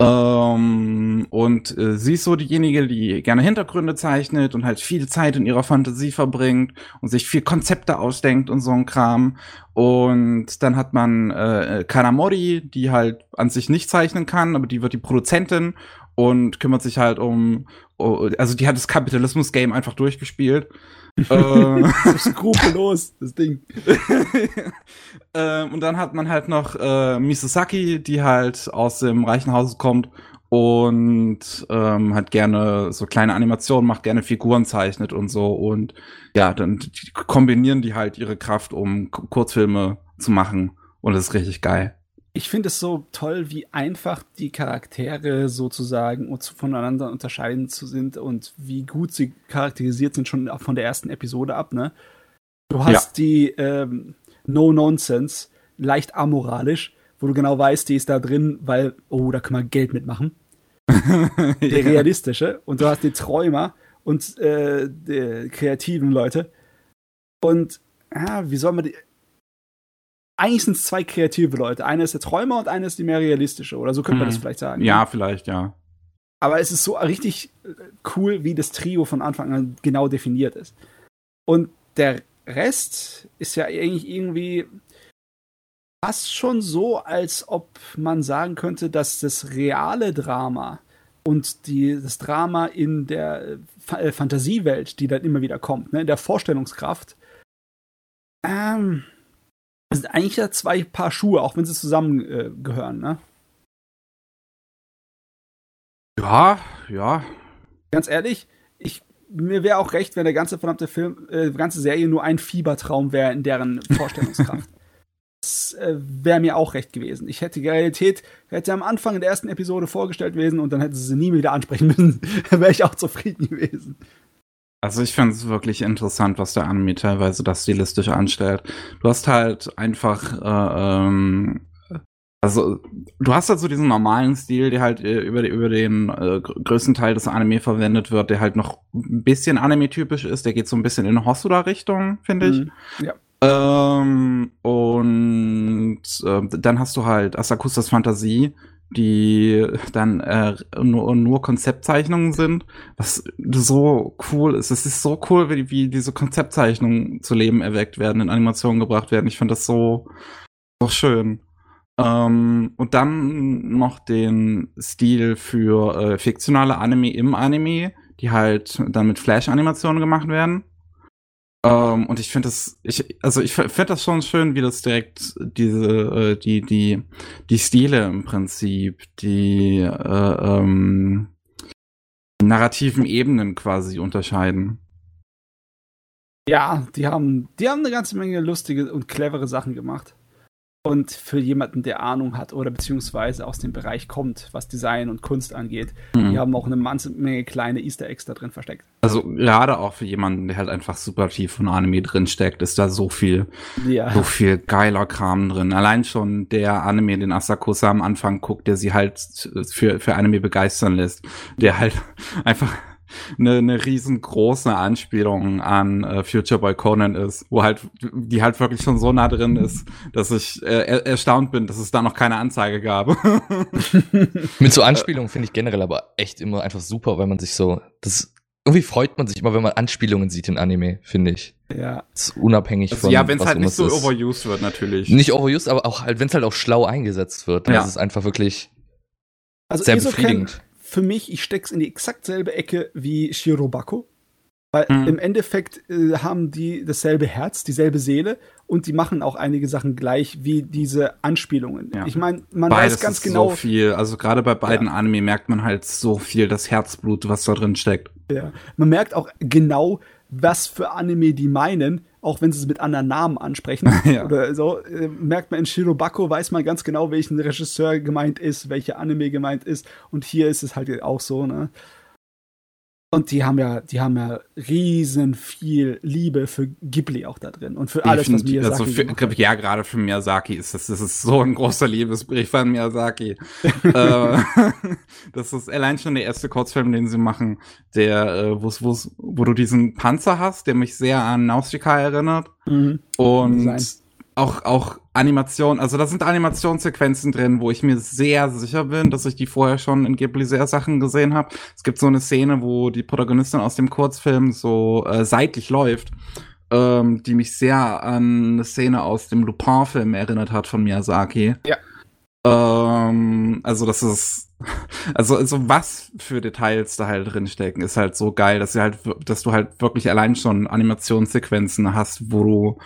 Ähm, und äh, sie ist so diejenige, die gerne Hintergründe zeichnet und halt viel Zeit in ihrer Fantasie verbringt und sich viel Konzepte ausdenkt und so ein Kram. Und dann hat man äh, Kanamori, die halt an sich nicht zeichnen kann, aber die wird die Produzentin und kümmert sich halt um, also die hat das Kapitalismus-Game einfach durchgespielt. äh, skrupellos, das Ding. äh, und dann hat man halt noch äh, Misosaki, die halt aus dem reichen Haus kommt und ähm, hat gerne so kleine Animationen, macht gerne Figuren zeichnet und so. Und ja, dann kombinieren die halt ihre Kraft, um Kurzfilme zu machen. Und das ist richtig geil ich finde es so toll, wie einfach die Charaktere sozusagen voneinander unterscheiden zu sind und wie gut sie charakterisiert sind, schon von der ersten Episode ab, ne? Du hast ja. die ähm, No-Nonsense, leicht amoralisch, wo du genau weißt, die ist da drin, weil, oh, da kann man Geld mitmachen. der ja. realistische. Und du hast die Träumer und äh, die kreativen Leute. Und ja, wie soll man die eigentlich sind es zwei kreative Leute. Einer ist der Träumer und einer ist die mehr realistische. Oder so könnte man das mhm. vielleicht sagen. Ja, vielleicht, ja. Aber es ist so richtig äh, cool, wie das Trio von Anfang an genau definiert ist. Und der Rest ist ja eigentlich irgendwie fast schon so, als ob man sagen könnte, dass das reale Drama und die, das Drama in der äh, Fantasiewelt, die dann immer wieder kommt, ne, in der Vorstellungskraft, ähm, das sind eigentlich ja zwei Paar Schuhe, auch wenn sie zusammengehören, äh, ne? Ja, ja. Ganz ehrlich, ich, mir wäre auch recht, wenn der ganze verdammte Film, äh, ganze Serie nur ein Fiebertraum wäre in deren Vorstellungskraft. das äh, wäre mir auch recht gewesen. Ich hätte die Realität, hätte am Anfang in der ersten Episode vorgestellt gewesen und dann hätte sie sie nie wieder ansprechen müssen. wäre ich auch zufrieden gewesen. Also ich finde es wirklich interessant, was der Anime teilweise das stilistisch anstellt. Du hast halt einfach äh, ähm, Also, du hast halt so diesen normalen Stil, der halt äh, über, über den äh, größten Teil des Anime verwendet wird, der halt noch ein bisschen anime-typisch ist. Der geht so ein bisschen in Hosoda-Richtung, finde ich. Mhm. Ja. Ähm, und äh, dann hast du halt Asakusas Fantasie, die dann äh, nur, nur Konzeptzeichnungen sind, was so cool ist. Es ist so cool, wie, wie diese Konzeptzeichnungen zu Leben erweckt werden, in Animationen gebracht werden. Ich finde das so, so schön. Ähm, und dann noch den Stil für äh, fiktionale Anime im Anime, die halt dann mit Flash-Animationen gemacht werden. Ähm, und ich finde das, ich, also ich finde das schon schön, wie das direkt diese, äh, die, die, die Stile im Prinzip, die äh, ähm, narrativen Ebenen quasi unterscheiden. Ja, die haben, die haben eine ganze Menge lustige und clevere Sachen gemacht. Und für jemanden, der Ahnung hat oder beziehungsweise aus dem Bereich kommt, was Design und Kunst angeht, Mhm. die haben auch eine ganze Menge kleine Easter Eggs da drin versteckt. Also gerade auch für jemanden, der halt einfach super tief von Anime drinsteckt, ist da so viel, Ja. so viel geiler Kram drin. Allein schon der Anime, den Asakusa am Anfang guckt, der sie halt für, für Anime begeistern lässt, der halt einfach eine, eine riesengroße Anspielung an äh, Future Boy Conan ist, wo halt, die halt wirklich schon so nah drin ist, dass ich äh, er erstaunt bin, dass es da noch keine Anzeige gab. Mit so Anspielungen finde ich generell aber echt immer einfach super, weil man sich so, das irgendwie freut man sich immer, wenn man Anspielungen sieht in Anime, finde ich. ja. Das ist unabhängig Also, von ja, wenn es was halt nicht so ist. overused wird, natürlich. Nicht overused, aber auch halt, wenn es halt auch schlau eingesetzt wird. Ja. Das ist einfach wirklich Also sehr Esoken, befriedigend. Für mich, ich steck's in die exakt selbe Ecke wie Shirobako. Weil Mhm. im Endeffekt äh, haben die dasselbe Herz, dieselbe Seele und die machen auch einige Sachen gleich wie diese Anspielungen. Ja. Ich meine, man Beides weiß ganz ist genau, so viel. Also gerade bei beiden Ja. Anime merkt man halt so viel das Herzblut, was da drin steckt. ja, man merkt auch genau, was für Anime die meinen, auch wenn sie es mit anderen Namen ansprechen Ja. oder so. Äh, merkt man in Shirobako, weiß man ganz genau, welchen Regisseur gemeint ist, welche Anime gemeint ist. Und hier ist es halt auch so, ne? Und die haben ja, die haben ja riesen viel Liebe für Ghibli auch da drin und für alles, was. Miyazaki also für, ja, gerade für Miyazaki ist das, das ist so ein großer Liebesbrief an Miyazaki. äh, das ist allein schon der erste Kurzfilm, den sie machen, der, äh, wo's, wo's, wo du diesen Panzer hast, der mich sehr an Nausicaa erinnert. Mhm. Und. Auch, auch Animation, also da sind Animationssequenzen drin, wo ich mir sehr sicher bin, dass ich die vorher schon in Ghibli sehr Sachen gesehen habe. Es gibt so eine Szene, wo die Protagonistin aus dem Kurzfilm so äh, seitlich läuft, ähm, die mich sehr an eine Szene aus dem Lupin-Film erinnert hat von Miyazaki. Ja. Ähm, also das ist, also, also was für Details da halt drinstecken, ist halt so geil, dass sie halt, dass du halt wirklich allein schon Animationssequenzen hast, wo du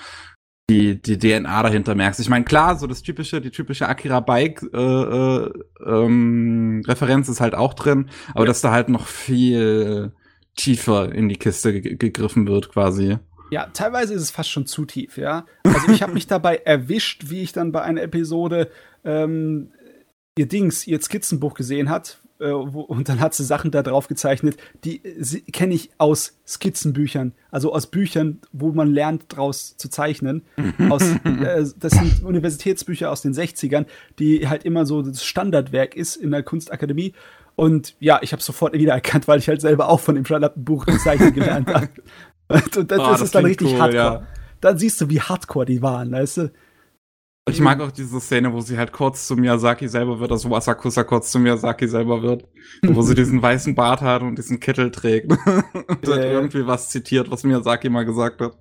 die, die DNA dahinter merkst. Ich meine, klar, so das typische, die typische Akira Bike äh, äh, ähm, Referenz ist halt auch drin, aber dass da halt noch viel tiefer in die Kiste ge gegriffen wird, quasi. Ja, teilweise ist es fast schon zu tief, ja. Also ich habe mich dabei erwischt, wie ich dann bei einer Episode ähm, ihr Dings, ihr Skizzenbuch gesehen hat. Äh, und dann hat sie Sachen da drauf gezeichnet, die äh, kenne ich aus Skizzenbüchern, also aus Büchern, wo man lernt, draus zu zeichnen. aus, äh, das sind Universitätsbücher aus den 60ern, die halt immer so das Standardwerk ist in der Kunstakademie. Und ja, ich habe sofort wiedererkannt, weil ich halt selber auch von dem Standardbuch zeichnen gelernt habe. Und, das, Ah, das ist dann richtig cool, hardcore. ja. Dann siehst du, wie hardcore die waren, weißt du? Ich mag auch diese Szene, wo sie halt kurz zu Miyazaki selber wird, also wo Asakusa kurz zu Miyazaki selber wird, wo sie diesen weißen Bart hat und diesen Kittel trägt und dann ja. irgendwie was zitiert, was Miyazaki mal gesagt hat.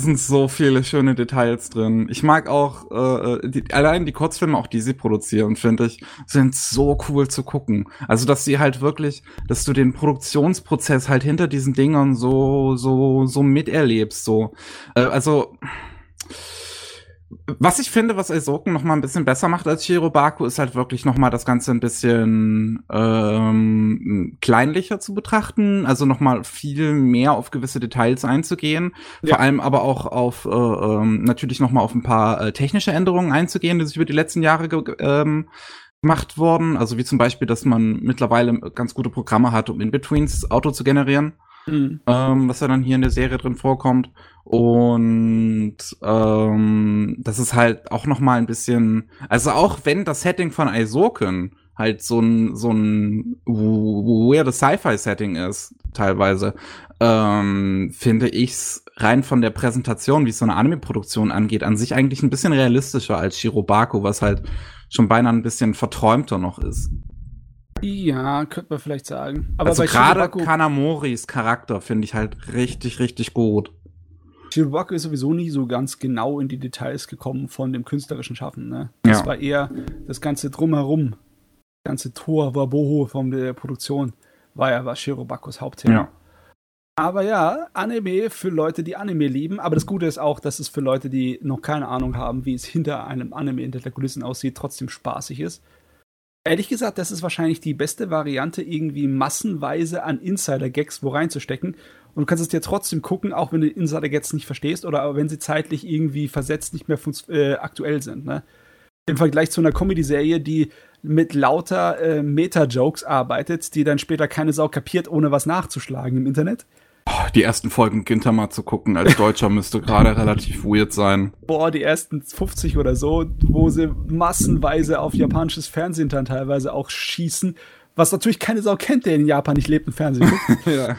Sind so viele schöne Details drin. Ich mag auch, äh, die, allein die Kurzfilme, auch die sie produzieren, finde ich, sind so cool zu gucken. Also, dass sie halt wirklich, dass du den Produktionsprozess halt hinter diesen Dingern so, so, so miterlebst, so. Äh, also, was ich finde, was Aizoken noch mal ein bisschen besser macht als Shirobako, ist halt wirklich noch mal das Ganze ein bisschen ähm, kleinlicher zu betrachten, also noch mal viel mehr auf gewisse Details einzugehen, Ja. vor allem aber auch auf äh, ähm, natürlich noch mal auf ein paar äh, technische Änderungen einzugehen, die sich über die letzten Jahre ge ähm, gemacht wurden, also wie zum Beispiel, dass man mittlerweile ganz gute Programme hat, um In-Betweens Auto zu generieren. Mhm. ähm, was ja dann hier in der Serie drin vorkommt. Und ähm, das ist halt auch noch mal ein bisschen, also auch wenn das Setting von Aizoken halt so ein so ein weirdes Sci-Fi-Setting ist teilweise, ähm, finde ich's rein von der Präsentation, wie es so eine Anime-Produktion angeht, an sich eigentlich ein bisschen realistischer als Shirobako, was halt schon beinahe ein bisschen verträumter noch ist. Ja, könnte man vielleicht sagen. Aber also gerade Kanamoris Charakter finde ich halt richtig, richtig gut. Shirobako ist sowieso nie so ganz genau in die Details gekommen von dem künstlerischen Schaffen. Ne? Das ja. war eher das ganze Drumherum, das ganze Tor, Waboho von der Produktion, war ja was Shirobakos Hauptthema. Ja. Aber ja, Anime für Leute, die Anime lieben. Aber das Gute ist auch, dass es für Leute, die noch keine Ahnung haben, wie es hinter einem Anime hinter der Kulissen aussieht, trotzdem spaßig ist. Ehrlich gesagt, das ist wahrscheinlich die beste Variante, irgendwie massenweise an Insider-Gags wo reinzustecken. Und du kannst es dir trotzdem gucken, auch wenn du Insider-Gags nicht verstehst oder wenn sie zeitlich irgendwie versetzt nicht mehr äh, aktuell sind. Ne? Im Vergleich zu einer Comedy-Serie, die mit lauter äh, Meta-Jokes arbeitet, die dann später keine Sau kapiert, ohne was nachzuschlagen im Internet. Die ersten Folgen Gintama zu gucken als Deutscher müsste gerade relativ weird sein. Boah, die ersten 50 oder so, wo sie massenweise auf japanisches Fernsehen dann teilweise auch schießen, was natürlich keine Sau kennt, der in Japan nicht lebt und Fernsehen guckt. ja.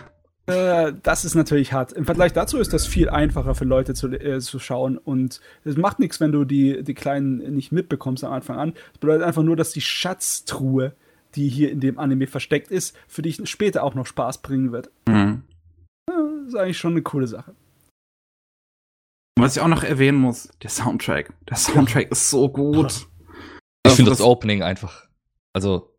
Äh, das ist natürlich hart. Im Vergleich dazu ist das viel einfacher für Leute zu, äh, zu schauen und es macht nichts, wenn du die, die Kleinen nicht mitbekommst am Anfang an. Es bedeutet einfach nur, dass die Schatztruhe, die hier in dem Anime versteckt ist, für dich später auch noch Spaß bringen wird. Mhm ist eigentlich schon eine coole Sache. Was ich auch noch erwähnen muss, der Soundtrack. Der Soundtrack ja. ist so gut. Ich finde das, das Opening einfach. Also,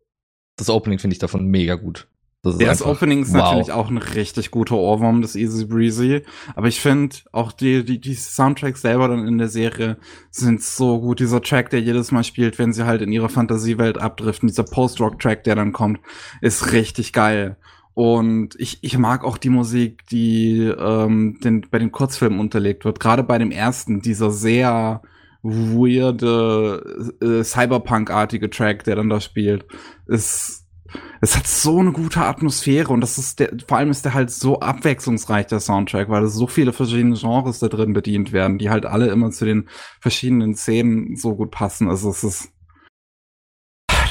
das Opening finde ich davon mega gut. Das, ist das Opening ist wow. natürlich auch ein richtig guter Ohrwurm, das Easy Breezy. Aber ich finde auch die, die, die Soundtracks selber dann in der Serie sind so gut. Dieser Track, der jedes Mal spielt, wenn sie halt in ihrer Fantasiewelt abdriften, dieser Post-Rock-Track, der dann kommt, ist richtig geil. Und ich, ich mag auch die Musik, die ähm, den, bei den Kurzfilmen unterlegt wird. Gerade bei dem ersten, dieser sehr weirde, äh, Cyberpunk-artige Track, der dann da spielt, ist es hat so eine gute Atmosphäre und das ist der, vor allem ist der halt so abwechslungsreich, der Soundtrack, weil es so viele verschiedene Genres da drin bedient werden, die halt alle immer zu den verschiedenen Szenen so gut passen. Also es ist,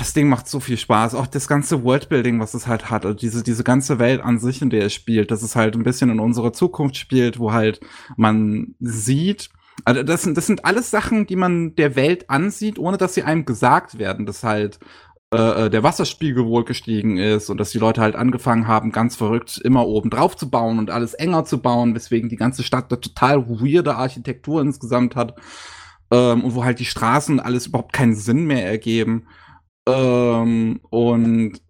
das Ding macht so viel Spaß. Auch das ganze Worldbuilding, was es halt hat, also diese, diese ganze Welt an sich, in der es spielt, dass es halt ein bisschen in unsere Zukunft spielt, wo halt man sieht, also das sind, das sind alles Sachen, die man der Welt ansieht, ohne dass sie einem gesagt werden, dass halt äh, äh der Wasserspiegel wohl gestiegen ist und dass die Leute halt angefangen haben, ganz verrückt immer oben drauf zu bauen und alles enger zu bauen, weswegen die ganze Stadt eine total weirde Architektur insgesamt hat ähm, und wo halt die Straßen alles überhaupt keinen Sinn mehr ergeben. Ähm, und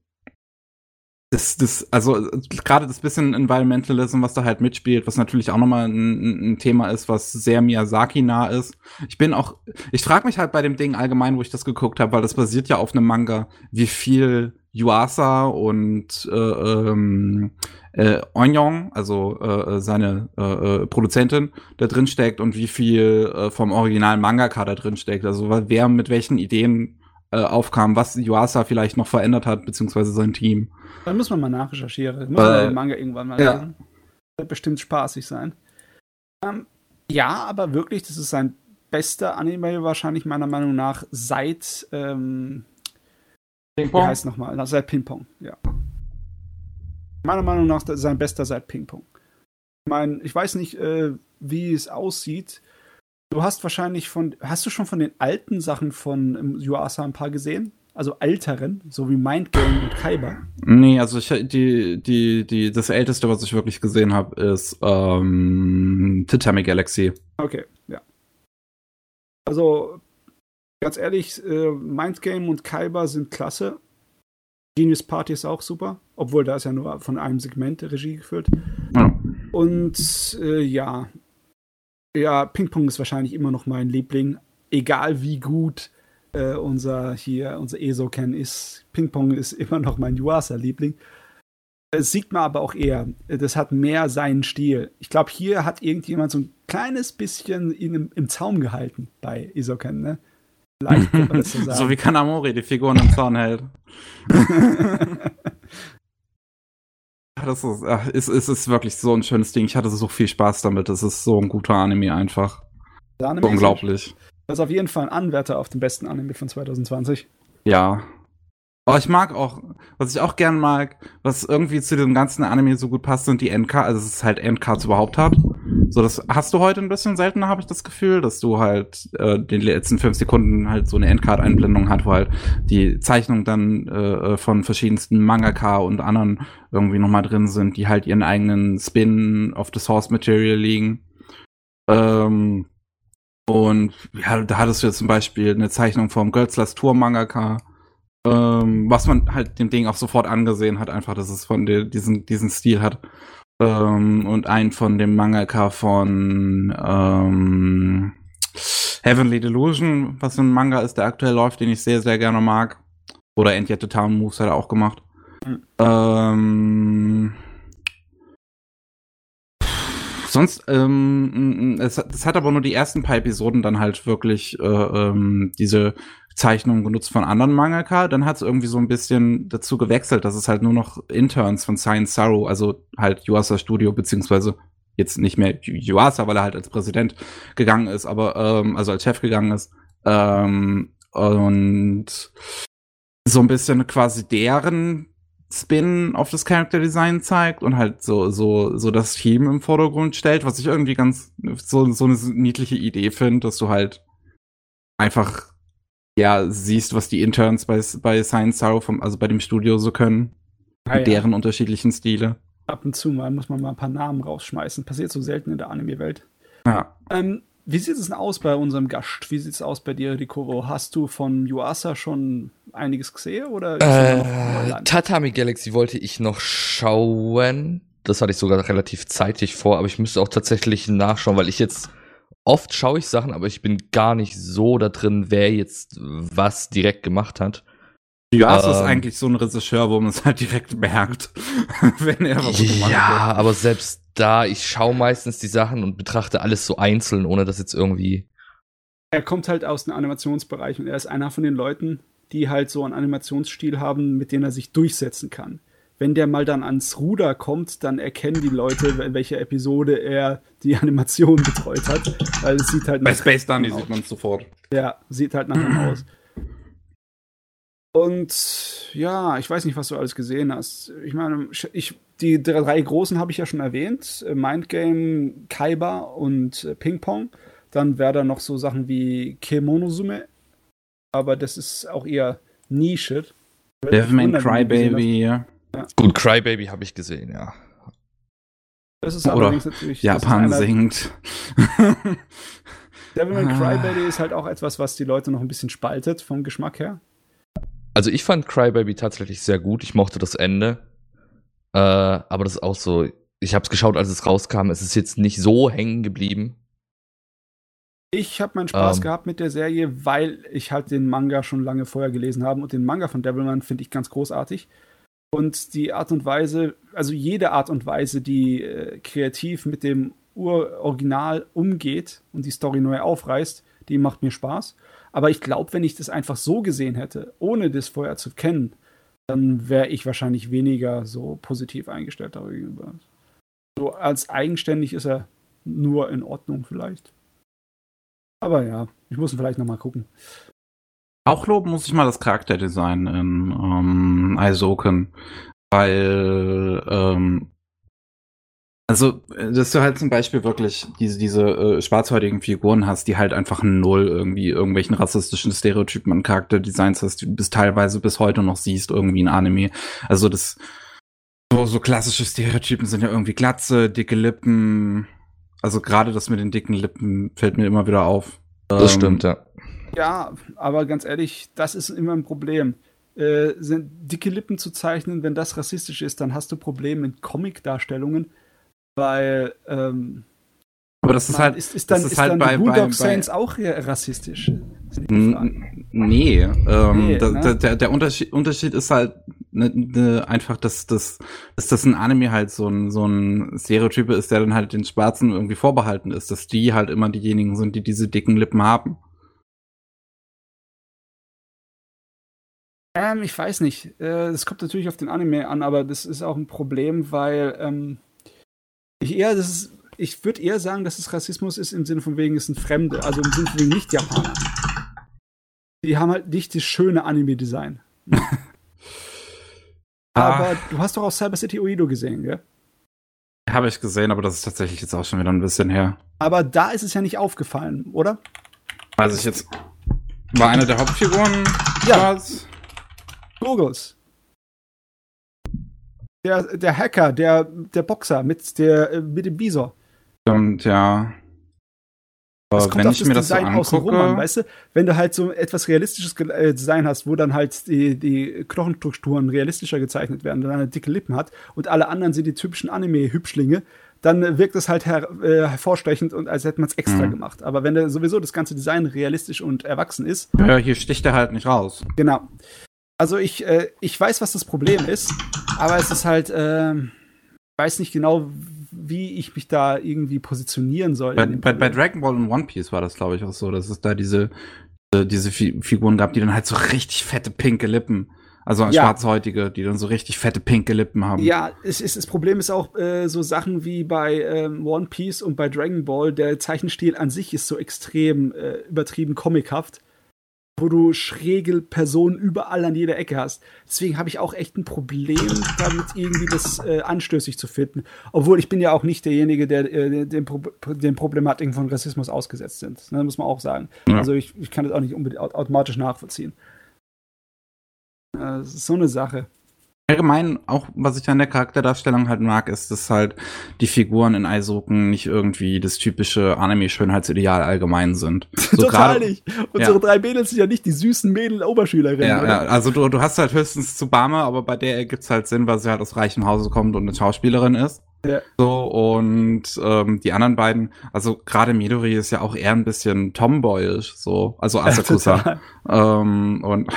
das, das, also gerade das bisschen Environmentalism, was da halt mitspielt, was natürlich auch nochmal ein, ein Thema ist, was sehr Miyazaki-nah ist. Ich bin auch, ich frage mich halt bei dem Ding allgemein, wo ich das geguckt habe, weil das basiert ja auf einem Manga, wie viel Yuasa und äh, ähm, äh, Onyong, also äh, seine äh, äh, Produzentin, da drin steckt und wie viel äh, vom originalen Mangaka da drin steckt. Also wer mit welchen Ideen äh, aufkam, was Yuasa vielleicht noch verändert hat, beziehungsweise sein Team. Dann muss man mal nachrecherchieren. Muss man den Manga irgendwann mal ja. lesen. Wird bestimmt spaßig sein. Ähm, ja, aber wirklich, das ist sein bester Anime wahrscheinlich meiner Meinung nach seit ähm, Ping-Pong. Wie heißt nochmal? Seit Ping-Pong, ja. Meiner Meinung nach sein bester seit Ping-Pong. Ich meine, ich weiß nicht, äh, wie es aussieht. Du hast wahrscheinlich von, hast du schon von den alten Sachen von Yuasa ein paar gesehen? Also älteren, so wie Mindgame und Kaiba? Nee, also ich, die, die, die, das älteste, was ich wirklich gesehen habe, ist ähm, Titanic Galaxy. Okay, ja. Also, ganz ehrlich, äh, Mindgame und Kaiba sind klasse. Genius Party ist auch super, obwohl da ist ja nur von einem Segment Regie geführt. Ja. Und äh, ja, ja, Ping-Pong ist wahrscheinlich immer noch mein Liebling. Egal wie gut äh, unser hier, unser ESO-Ken ist. Ping-Pong ist immer noch mein Yuasa-Liebling. Es sieht man aber auch eher, das hat mehr seinen Stil. Ich glaube, hier hat irgendjemand so ein kleines bisschen im, im Zaum gehalten bei Isoken, ne? Leicht so wie Kanamori die Figuren im Zaun hält. das ist, ach, ist, ist, ist wirklich so ein schönes Ding. Ich hatte so viel Spaß damit. Das ist so ein guter Anime einfach. Anime ist- Unglaublich. Das ist auf jeden Fall ein Anwärter auf den besten Anime von 2020. Ja. Aber ich mag auch, was ich auch gern mag, was irgendwie zu dem ganzen Anime so gut passt, sind die Endcards, also es halt Endcards überhaupt hat. So, das hast du heute ein bisschen seltener, habe ich das Gefühl, dass du halt äh, den letzten fünf Sekunden halt so eine Endcard-Einblendung hat, wo halt die Zeichnungen dann äh, von verschiedensten Mangaka und anderen irgendwie nochmal drin sind, die halt ihren eigenen Spin of the Source Material liegen. Ähm, und ja, da hattest du jetzt zum Beispiel eine Zeichnung vom Götzlers Tour Mangaka, ähm, was man halt dem Ding auch sofort angesehen hat, einfach, dass es von der, diesen, diesen Stil hat. Ähm, und ein von dem Mangaka von ähm, Heavenly Delusion, was ein Manga ist, der aktuell läuft, den ich sehr, sehr gerne mag. Oder End Yet the Town Moves hat er auch gemacht. Mhm. Ähm, sonst, ähm, es, hat- es hat aber nur die ersten paar Episoden dann halt wirklich äh, ähm, diese Zeichnungen genutzt von anderen Mangaka. Dann hat es irgendwie so ein bisschen dazu gewechselt, dass es halt nur noch Interns von Science Saru, also halt Yuasa Studio, beziehungsweise jetzt nicht mehr Yuasa, weil er halt als Präsident gegangen ist, aber ähm, also als Chef gegangen ist. Ähm, und so ein bisschen quasi deren Spin auf das Character Design zeigt und halt so, so, so das Team im Vordergrund stellt, was ich irgendwie ganz so, so eine niedliche Idee finde, dass du halt einfach ja siehst, was die Interns bei, bei Science Sorrow vom, also bei dem Studio so können. Ah, mit ja. deren unterschiedlichen Stile. Ab und zu mal muss man mal ein paar Namen rausschmeißen. Passiert so selten in der Anime-Welt. Ja. Ähm, wie sieht es denn aus bei unserem Gast? Wie sieht es aus bei dir, Rikoro? Hast du von Yuasa schon einiges gesehen oder er Äh? Tatami Galaxy wollte ich noch schauen. Das hatte ich sogar relativ zeitig vor, aber ich müsste auch tatsächlich nachschauen, weil ich jetzt oft schaue ich Sachen, aber ich bin gar nicht so da drin, wer jetzt was direkt gemacht hat. Ja, es ist Ähm. eigentlich so ein Regisseur, wo man es halt direkt merkt, wenn er was gemacht Ja, aber selbst da, ich schaue meistens die Sachen und betrachte alles so einzeln, ohne dass jetzt irgendwie. er kommt halt aus dem Animationsbereich und er ist einer von den Leuten, die halt so einen Animationsstil haben, mit dem er sich durchsetzen kann. Wenn der mal dann ans Ruder kommt, dann erkennen die Leute, in welcher Episode er die Animation betreut hat. Weil es sieht halt Bei Space Dandy aus. sieht man es sofort. Ja, sieht halt nach ihm aus. Und ja, ich weiß nicht, was du alles gesehen hast. Ich meine, ich, die drei großen habe ich ja schon erwähnt: Äh, Mindgame, Kaiba und äh, Ping Pong. Dann wäre da noch so Sachen wie Kemonosume. Aber das ist auch eher Nische. Devilman Crybaby. Gut, Crybaby habe ich gesehen, ja. Das ist Oder allerdings natürlich. Japan singt. Devilman Ah. Crybaby ist halt auch etwas, was die Leute noch ein bisschen spaltet vom Geschmack her. Also ich fand Crybaby tatsächlich sehr gut. Ich mochte das Ende. Äh, aber das ist auch so. Ich habe es geschaut, als es rauskam. Es ist jetzt nicht so hängen geblieben. Ich habe meinen Spaß Ähm. gehabt mit der Serie, weil ich halt den Manga schon lange vorher gelesen habe und den Manga von Devilman finde ich ganz großartig. Und die Art und Weise, also jede Art und Weise, die äh, kreativ mit dem Uroriginal umgeht und die Story neu aufreißt, die macht mir Spaß. Aber ich glaube, wenn ich das einfach so gesehen hätte, ohne das vorher zu kennen, dann wäre ich wahrscheinlich weniger so positiv eingestellt darüber. So als eigenständig ist er nur in Ordnung vielleicht. Aber ja, ich muss ihn vielleicht noch mal gucken. Auch loben muss ich mal das Charakterdesign in ähm, Aizoken, weil ähm, also äh, dass du halt zum Beispiel wirklich diese diese äh, schwarzhäutigen Figuren hast, die halt einfach null irgendwie irgendwelchen rassistischen Stereotypen an Charakterdesigns hast, die du bis teilweise bis heute noch siehst irgendwie in Anime. Also das so, so klassische Stereotypen sind ja irgendwie Glatze, dicke Lippen. Also gerade das mit den dicken Lippen fällt mir immer wieder auf. Das Ähm, stimmt, ja. Ja, aber ganz ehrlich, das ist immer ein Problem. Äh, sind dicke Lippen zu zeichnen, wenn das rassistisch ist, dann hast du Probleme mit Comic-Darstellungen, weil ähm, Aber das ist halt ist, ist dann, das ist halt dann bei- die bei- bei- Saints auch rassistisch? Das Nee, ähm, Nee, da, ne? der, der Unterschied, Unterschied ist halt ne, ne, einfach, dass, dass, dass das ein Anime halt so ein, so ein Stereotype ist, der dann halt den Schwarzen irgendwie vorbehalten ist, dass die halt immer diejenigen sind, die diese dicken Lippen haben. Ähm, ich weiß nicht. Äh, das kommt natürlich auf den Anime an, aber das ist auch ein Problem, weil ähm, ich eher, das ist, ich würde eher sagen, dass es Rassismus ist im Sinne von wegen, es sind Fremde, also im Sinne von wegen Nicht-Japaner. Die haben halt nicht das schöne Anime-Design. aber Ah. du hast doch auch Cyber City Oedo gesehen, gell? Habe ich gesehen, aber das ist tatsächlich jetzt auch schon wieder ein bisschen her. Aber da ist es ja nicht aufgefallen, oder? Weiß ich jetzt. War eine der Hauptfiguren Ja. was? Der, der Hacker, der, der Boxer mit, der, äh, mit dem Bisor. Stimmt, ja. Das Aber kommt wenn auf ich das mir das so Design angucke, an, weißt du? Wenn du halt so etwas realistisches äh, Design hast, wo dann halt die, die Knochenstrukturen realistischer gezeichnet werden, dann eine dicke Lippen hat und alle anderen sind die typischen Anime-Hübschlinge, dann wirkt das halt her äh, hervorstechend und als hätte man es extra Mhm. gemacht. Aber wenn da sowieso das ganze Design realistisch und erwachsen ist, ja, hier sticht er halt nicht raus. Genau. Also ich, äh, ich weiß, was das Problem ist, aber es ist halt, ich weiß nicht genau, wie ich mich da irgendwie positionieren soll. Bei, bei, bei. Dragon Ball und One Piece war das, glaube ich, auch so, dass es da diese, äh, diese Fi Figuren gab, die dann halt so richtig fette pinke Lippen, also Ja. schwarzhäutige, die dann so richtig fette pinke Lippen haben. Ja, es ist, das Problem ist auch äh, so Sachen wie bei ähm, One Piece und bei Dragon Ball, der Zeichenstil an sich ist so extrem äh, übertrieben comichaft, wo du schräge Personen überall an jeder Ecke hast. Deswegen habe ich auch echt ein Problem damit, irgendwie das äh, anstößig zu finden. Obwohl ich bin ja auch nicht derjenige, der äh, den, Pro den Problematiken von Rassismus ausgesetzt sind. Ne, muss man auch sagen. Ja. Also ich, ich kann das auch nicht unbedingt au- automatisch nachvollziehen. Äh, Das ist so eine Sache. Allgemein, auch was ich an der Charakterdarstellung halt mag, ist, dass halt die Figuren in Eishoken nicht irgendwie das typische Anime-Schönheitsideal allgemein sind. So Total gerade- nicht. Unsere drei Mädels sind ja nicht die süßen Mädel-Oberschülerinnen. Ja, ja, also du, du hast halt höchstens Tsubame, aber bei der ergibt's halt Sinn, weil sie halt aus reichem Hause kommt und eine Schauspielerin ist. Ja. So, und ähm, die anderen beiden, also gerade Midori ist ja auch eher ein bisschen tomboyisch, so, also Asakusa. Total. ähm, und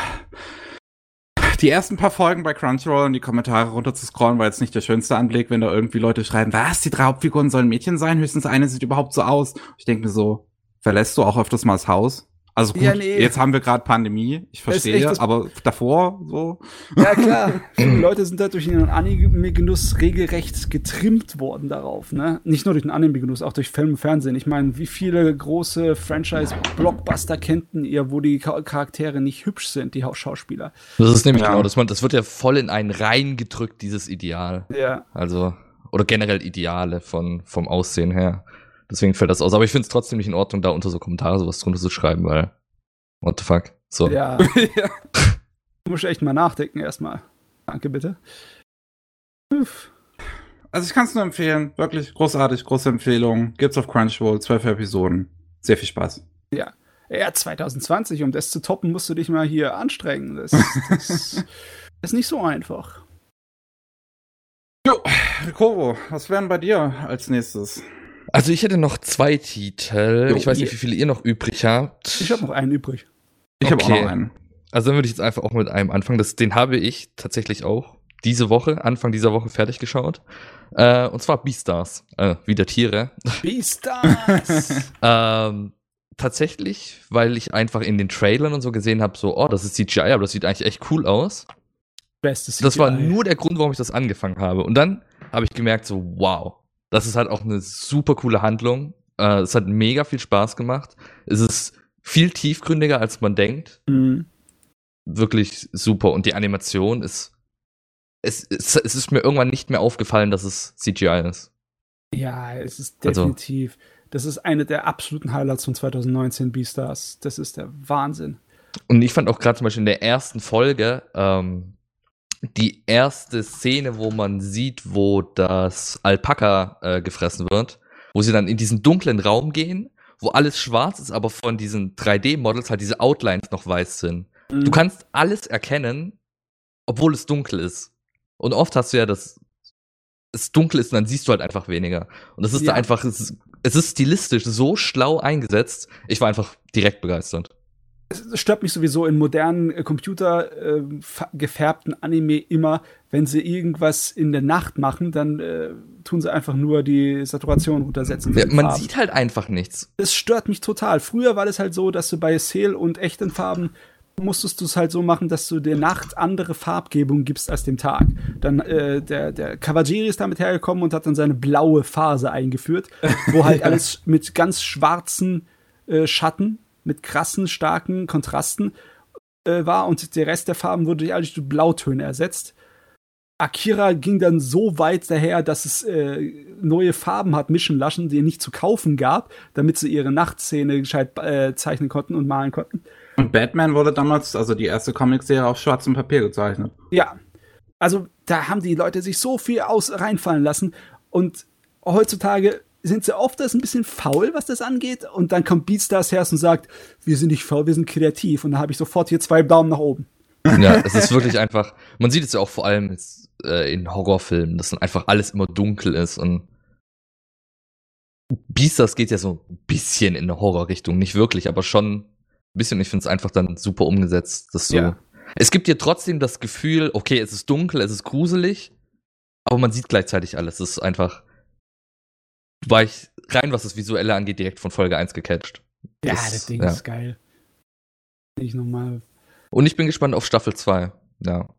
die ersten paar Folgen bei Crunchyroll und die Kommentare runter zu scrollen, war jetzt nicht der schönste Anblick, wenn da irgendwie Leute schreiben, was, die drei Hauptfiguren sollen Mädchen sein, höchstens eine sieht überhaupt so aus. Ich denke mir so, verlässt du auch öfters mal das Haus? Also gut, Ja, nee. jetzt haben wir gerade Pandemie, ich verstehe, aber davor so. Ja, klar. Viele Leute sind da durch den Anime-Genuss regelrecht getrimmt worden darauf. Ne? Nicht nur durch den Anime-Genuss, auch durch Film und Fernsehen. Ich meine, wie viele große Franchise-Blockbuster kennten ihr, wo die Cha- Charaktere nicht hübsch sind, die Haus- Schauspieler? Das ist nämlich Ja. genau, das, man, das wird ja voll in einen reingedrückt, dieses Ideal. Ja. Also, oder generell Ideale von, vom Aussehen her. Deswegen fällt das aus. Aber ich finde es trotzdem nicht in Ordnung, da unter so Kommentare sowas drunter zu schreiben, weil, what the fuck? So. Ja. Du musst echt mal nachdenken erstmal. Danke, bitte. Uff. Also ich kann es nur empfehlen, wirklich großartig, große Empfehlung. Gibt's auf Crunchyroll, zwölf Episoden. Sehr viel Spaß. Ja, 2020, um das zu toppen, musst du dich mal hier anstrengen. Das, das ist nicht so einfach. Jo, Kovo, was wären bei dir als nächstes? Also ich hätte noch zwei Titel. Jo, ich weiß nicht, wie viele ihr noch übrig habt. Ich habe noch einen übrig. Ich habe auch Okay. noch einen. Also dann würde ich jetzt einfach auch mit einem anfangen. Das, den habe ich tatsächlich auch diese Woche, Anfang dieser Woche fertig geschaut. Äh, und zwar Beastars. Äh, wieder Tiere. Beastars! Ähm, tatsächlich, weil ich einfach in den Trailern und so gesehen habe, so, oh, das ist CGI, aber das sieht eigentlich echt cool aus. Bestes Das war CGI. nur der Grund, warum ich das angefangen habe. Und dann habe ich gemerkt, so, wow, das ist halt auch eine super coole Handlung. Äh, es hat mega viel Spaß gemacht. Es ist viel tiefgründiger, als man denkt. Mhm. Wirklich super. Und die Animation ist. Es, es, es ist mir irgendwann nicht mehr aufgefallen, dass es CGI ist. Ja, es ist Also- definitiv. Das ist eine der absoluten Highlights von 2019 Beastars. Das ist der Wahnsinn. Und ich fand auch gerade zum Beispiel in der ersten Folge ähm, die erste Szene, wo man sieht, wo das Alpaka äh, gefressen wird, wo sie dann in diesen dunklen Raum gehen, wo alles schwarz ist, aber von diesen 3D-Models halt diese Outlines noch weiß sind. Mhm. Du kannst alles erkennen, obwohl es dunkel ist. Und oft hast du ja das, es dunkel ist und dann siehst du halt einfach weniger. Und das ist Ja. da einfach, es, ist- es ist stilistisch so schlau eingesetzt. Ich war einfach direkt begeistert. Es stört mich sowieso in modernen äh, Computer äh, fa- gefärbten Anime immer, wenn sie irgendwas in der Nacht machen, dann äh, tun sie einfach nur die Saturation runtersetzen. Ja, man Farben. sieht halt einfach nichts. es stört mich total. Früher war das halt so, dass du bei Sale und echten Farben musstest du es halt so machen, dass du der Nacht andere Farbgebung gibst als dem Tag. Dann äh, der, der Cavalieri ist damit hergekommen und hat dann seine blaue Phase eingeführt, wo halt alles mit ganz schwarzen äh, Schatten, mit krassen, starken Kontrasten äh, war und der Rest der Farben wurde durch Blautöne ersetzt. Akira ging dann so weit daher, dass es äh, neue Farben hat mischen lassen, die nicht zu kaufen gab, damit sie ihre Nachtszene gescheit äh, zeichnen konnten und malen konnten. Und Batman wurde damals, also die erste Comicserie, auf schwarzem Papier gezeichnet. Ja. Also da haben die Leute sich so viel aus reinfallen lassen und heutzutage sind sie oft das ein bisschen faul, was das angeht. Und dann kommt Beatstars her und sagt, wir sind nicht faul, wir sind kreativ. Und dann habe ich sofort hier zwei Daumen nach oben. Ja, es ist wirklich einfach. Man sieht es ja auch vor allem jetzt, äh, in Horrorfilmen, dass dann einfach alles immer dunkel ist und Beastars geht ja so ein bisschen in eine Horrorrichtung, nicht wirklich, aber schon ein bisschen. Ich finde es einfach dann super umgesetzt, dass so. Ja. Es gibt dir trotzdem das Gefühl, okay, es ist dunkel, es ist gruselig, aber man sieht gleichzeitig alles. Es ist einfach. War ich rein, was das Visuelle angeht, direkt von Folge 1 gecatcht. Ja, das, das Ding ja. ist geil. Nicht nochmal. Und ich bin gespannt auf Staffel 2. Ja.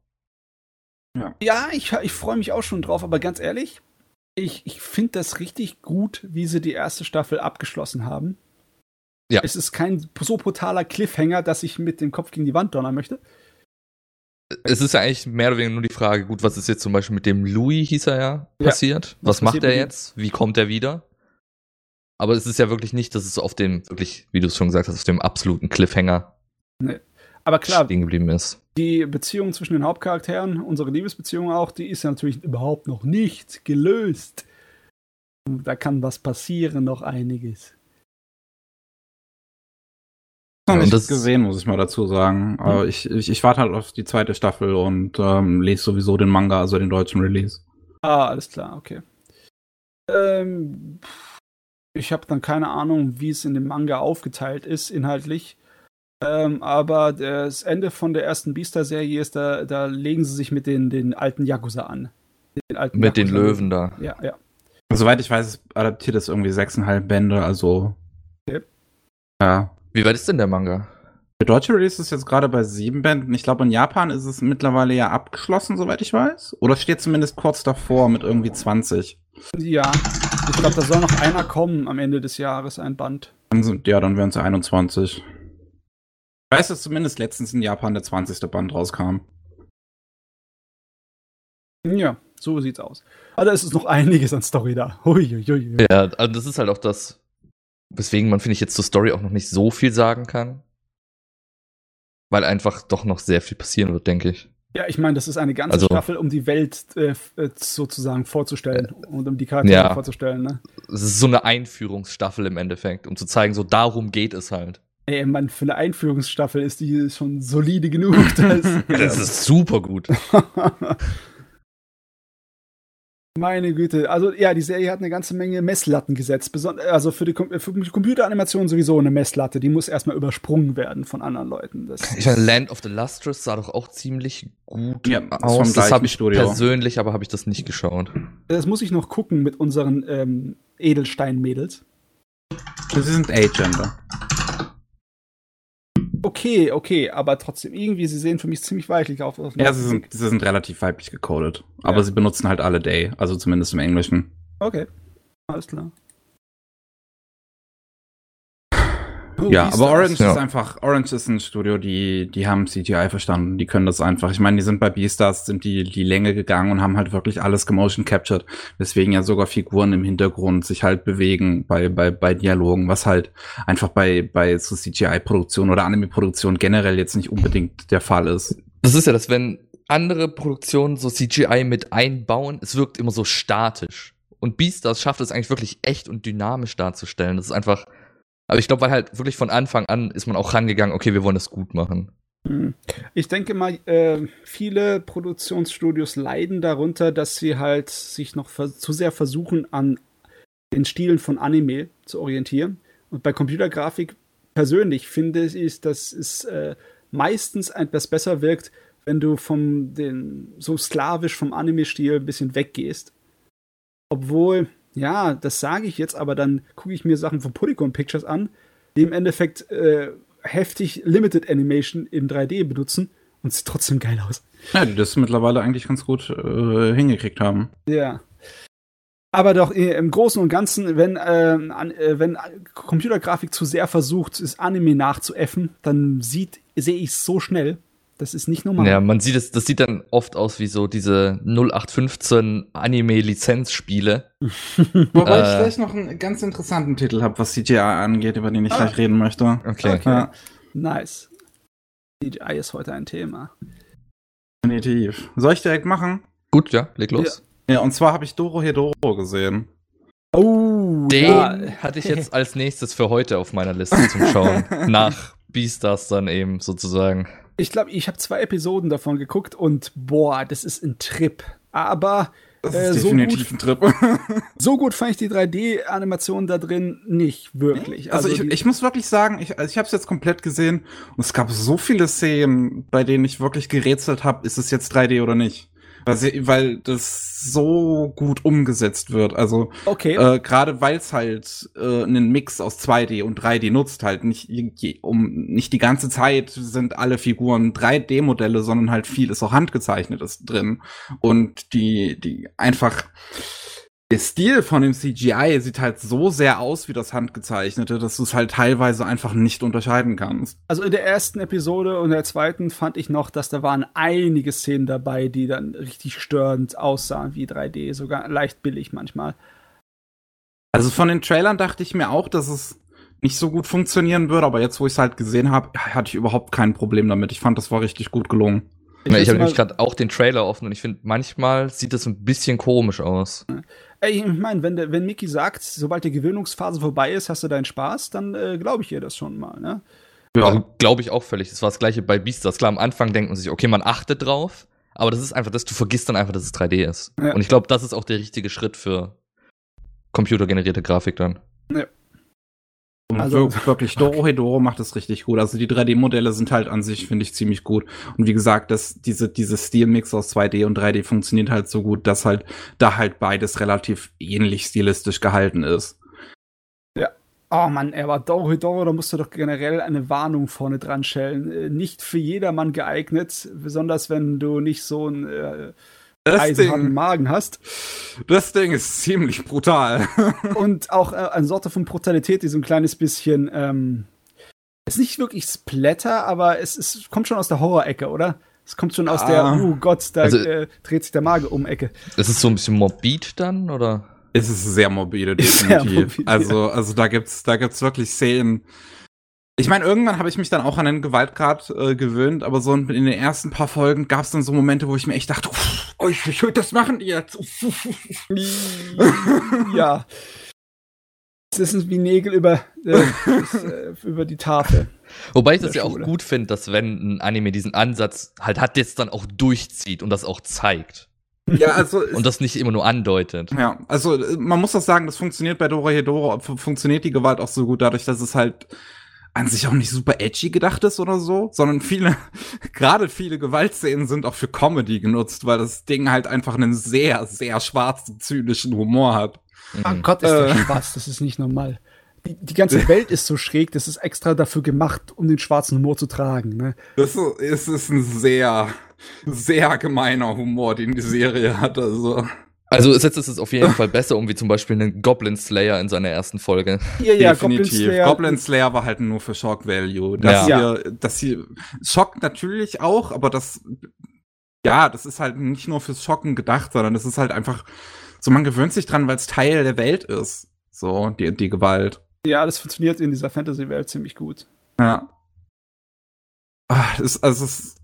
Ja, ja ich, ich freue mich auch schon drauf, aber ganz ehrlich, ich, ich finde das richtig gut, wie sie die erste Staffel abgeschlossen haben. Ja. Es ist kein so brutaler Cliffhanger, dass ich mit dem Kopf gegen die Wand donnern möchte. Es ist ja eigentlich mehr oder weniger nur die Frage, gut, was ist jetzt zum Beispiel mit dem Louis, hieß er ja, passiert? Ja, was, was macht er jetzt? Wie kommt er wieder? Aber es ist ja wirklich nicht, dass es auf dem, wirklich, wie du es schon gesagt hast, auf dem absoluten Cliffhanger nee. Aber klar, stehen geblieben ist. Die Beziehung zwischen den Hauptcharakteren, unsere Liebesbeziehung auch, die ist ja natürlich überhaupt noch nicht gelöst. Da kann was passieren, noch einiges. Noch nicht das gesehen, muss ich mal dazu sagen. Aber hm. ich, ich, ich warte halt auf die zweite Staffel und ähm, lese sowieso den Manga, also den deutschen Release. Ah, alles klar, okay. Ähm, ich habe dann keine Ahnung, wie es in dem Manga aufgeteilt ist, inhaltlich. Ähm, aber das Ende von der ersten Beaster-Serie ist, da, da legen sie sich mit den, den alten Yakuza an. Den alten mit Yakuza den Löwen da. Ja, ja. Soweit ich weiß, adaptiert es irgendwie sechseinhalb Bände, also. Okay. Ja. Wie weit ist denn der Manga? Der deutsche Release ist jetzt gerade bei sieben Bänden. Ich glaube, in Japan ist es mittlerweile ja abgeschlossen, soweit ich weiß. Oder steht zumindest kurz davor mit irgendwie 20. Ja, ich glaube, da soll noch einer kommen am Ende des Jahres, ein Band. Dann sind, ja, dann wären es 21. Ich weiß, dass zumindest letztens in Japan der 20. Band rauskam. Ja, so sieht's aus. Aber da ist es noch einiges an Story da. Huiuiui. Ja, also das ist halt auch das, weswegen man, finde ich, jetzt zur Story auch noch nicht so viel sagen kann. Weil einfach doch noch sehr viel passieren wird, denke ich. Ja, ich meine, das ist eine ganze also, Staffel, um die Welt äh, äh sozusagen vorzustellen äh, und um die Charaktere ja, vorzustellen. Ne? Es ist so eine Einführungsstaffel im Endeffekt, um zu zeigen, so darum geht es halt. Ey, Mann, für eine Einführungsstaffel ist die schon solide genug. Das, das ist super gut. Meine Güte. Also, ja, die Serie hat eine ganze Menge Messlatten gesetzt. Beson also für die, für die Computeranimation sowieso eine Messlatte. Die muss erstmal übersprungen werden von anderen Leuten. Das ich meine, Land of the Lustrous sah doch auch ziemlich gut ja, aus. Das habe ich Studio. persönlich, aber habe ich das nicht geschaut. Das muss ich noch gucken mit unseren ähm, Edelstein-Mädels. Sie sind Agender okay, okay, aber trotzdem, irgendwie, sie sehen für mich ziemlich weiblich auf. auf ja, sie sind, sie sind relativ weiblich gecodet. Aber ja. sie benutzen halt alle Day, also zumindest im Englischen. Okay, alles klar. Ja, aber Orange ja. ist einfach, Orange ist ein Studio, die, die haben CGI verstanden, die können das einfach. Ich meine, die sind bei Beastars, sind die, die Länge gegangen und haben halt wirklich alles gemotion captured, weswegen ja sogar Figuren im Hintergrund sich halt bewegen bei, bei, bei Dialogen, was halt einfach bei, bei so CGI-Produktion oder Anime-Produktion generell jetzt nicht unbedingt der Fall ist. Das ist ja das, wenn andere Produktionen so CGI mit einbauen, es wirkt immer so statisch. Und Beastars schafft es eigentlich wirklich echt und dynamisch darzustellen. Das ist einfach, aber ich glaube, weil halt wirklich von Anfang an ist man auch rangegangen, okay, wir wollen das gut machen. Hm. Ich denke mal, äh, viele Produktionsstudios leiden darunter, dass sie halt sich noch zu sehr versuchen, an den Stilen von Anime zu orientieren. Und bei Computergrafik persönlich finde ich, dass es äh, meistens etwas besser wirkt, wenn du vom den so slawisch vom Anime-Stil ein bisschen weggehst. Obwohl, ja, das sage ich jetzt, aber dann gucke ich mir Sachen von Polygon Pictures an, die im Endeffekt äh, heftig Limited Animation in 3D benutzen und sieht trotzdem geil aus. Ja, die das mittlerweile eigentlich ganz gut äh, hingekriegt haben. Ja. Aber doch äh, im Großen und Ganzen, wenn, ähm, an, äh, wenn Computergrafik zu sehr versucht, das Anime nachzuäffen, dann sieht, sehe ich es so schnell. Das ist nicht normal. Ja, man sieht es, das sieht dann oft aus wie so diese 0815 Anime-Lizenzspiele. Wobei ich Äh. gleich noch einen ganz interessanten Titel habe, was CGI angeht, über den ich Ah. gleich reden möchte. Okay. Okay. Ja, Nice. CGI ist heute ein Thema. definitiv. Soll ich direkt machen? Gut, ja, leg los. Ja, und zwar habe ich Doro Hedoro gesehen. Oh, Den ja. hatte ich jetzt als nächstes für heute auf meiner Liste zum Schauen. Nach Beastars dann eben sozusagen. Ich glaube, ich habe zwei Episoden davon geguckt und boah, das ist ein Trip. Aber Das Äh, ist so definitiv ein Trip. so gut fand ich die 3D-Animation da drin nicht wirklich. Also, ich, die- ich muss wirklich sagen, ich, also ich habe es jetzt komplett gesehen und es gab so viele Szenen, bei denen ich wirklich gerätselt habe, ist es jetzt 3D oder nicht. Weil, das so gut umgesetzt wird. Also okay. äh, gerade weil es halt äh, einen Mix aus 2D und 3D nutzt, halt nicht um nicht die ganze Zeit sind alle Figuren 3D-Modelle, sondern halt viel ist auch handgezeichnetes drin und die die einfach der Stil von dem CGI sieht halt so sehr aus wie das handgezeichnete, dass du es halt teilweise einfach nicht unterscheiden kannst. Also in der ersten Episode und der zweiten fand ich noch, dass da waren einige Szenen dabei, die dann richtig störend aussahen wie 3D, sogar leicht billig manchmal. Also von den Trailern dachte ich mir auch, dass es nicht so gut funktionieren würde, aber jetzt, wo ich es halt gesehen habe, hatte ich überhaupt kein Problem damit. Ich fand, das war richtig gut gelungen. Ich, ja, ich habe nämlich gerade auch den Trailer offen und ich finde, manchmal sieht das ein bisschen komisch aus. Ey, ich meine, wenn, der- wenn Mickey sagt, sobald die Gewöhnungsphase vorbei ist, hast du deinen Spaß, dann äh, glaube ich ihr das schon mal. Ne? Also, Glaube ich auch völlig. Das war das gleiche bei Beastars. Klar, am Anfang denkt man sich, okay, man achtet drauf, aber das ist einfach, dass du vergisst dann einfach, dass es 3D ist. Ja. Und ich glaube, das ist auch der richtige Schritt für computergenerierte Grafik dann. Und Also- wir- wirklich, Doro Hedoro macht das richtig gut. Also die 3D-Modelle sind halt an sich, finde ich, ziemlich gut. Und wie gesagt, dass diese, diese Stilmix aus 2D und 3D funktioniert halt so gut, dass halt da halt beides relativ ähnlich stilistisch gehalten ist. Oh Mann, aber Doro Doro, da musst du doch generell eine Warnung vorne dran stellen. Äh, Nicht für jedermann geeignet, besonders wenn du nicht so einen äh, Das eisenharten Ding, Magen hast. das Ding ist ziemlich brutal. Und auch äh, eine Sorte von Brutalität, die so ein kleines bisschen, ähm, ist nicht wirklich Splatter, aber es, es kommt schon aus der Horror-Ecke, oder? Es kommt schon aus Ah. der, oh Gott, da Also- äh, dreht sich der Magen um Ecke. Ist so ein bisschen morbid dann, oder? es ist sehr morbide, Sehr definitiv. morbide, also, also da gibt's, da gibt's wirklich Szenen. Ich meine, irgendwann habe ich mich dann auch an den Gewaltgrad äh, gewöhnt, aber so in den ersten paar Folgen gab's dann so Momente, wo ich mir echt dachte, uff, oh, ich, ich will das machen die jetzt. Uff, uff, uff. ja. Das ist wie Nägel über, äh, das, äh, über die Tafel. Wobei ich das ja auch gut finde, dass wenn ein Anime diesen Ansatz halt hat, jetzt dann auch durchzieht und das auch zeigt. Ja, also Und das nicht immer nur andeutet. Ja, also äh, man muss auch sagen, das funktioniert bei Dora Hedoro, fu- funktioniert die Gewalt auch so gut, dadurch, dass es halt an sich auch nicht super edgy gedacht ist oder so, sondern viele, gerade viele Gewaltszenen sind auch für Comedy genutzt, weil das Ding halt einfach einen sehr, sehr schwarzen, zynischen Humor hat. Oh Mhm. Gott, ist der Äh. Spaß, das ist nicht normal. Die, die ganze Welt ist so schräg, das ist extra dafür gemacht, um den schwarzen Humor zu tragen. Ne? Das ist, ist ein sehr, sehr gemeiner Humor, den die Serie hat, also. Also es setzt es auf jeden Fall besser um, wie zum Beispiel einen Goblin Slayer in seiner ersten Folge. Ja, Definitiv. Goblin Slayer war halt nur für Shock Value. Das Ja. hier, das hier schockt natürlich auch, aber das, ja, das ist halt nicht nur fürs Schocken gedacht, sondern das ist halt einfach, so man gewöhnt sich dran, weil es Teil der Welt ist. So, die, die Gewalt. Ja, das funktioniert in dieser Fantasy-Welt ziemlich gut. Ja. Ah, das, also, es ist,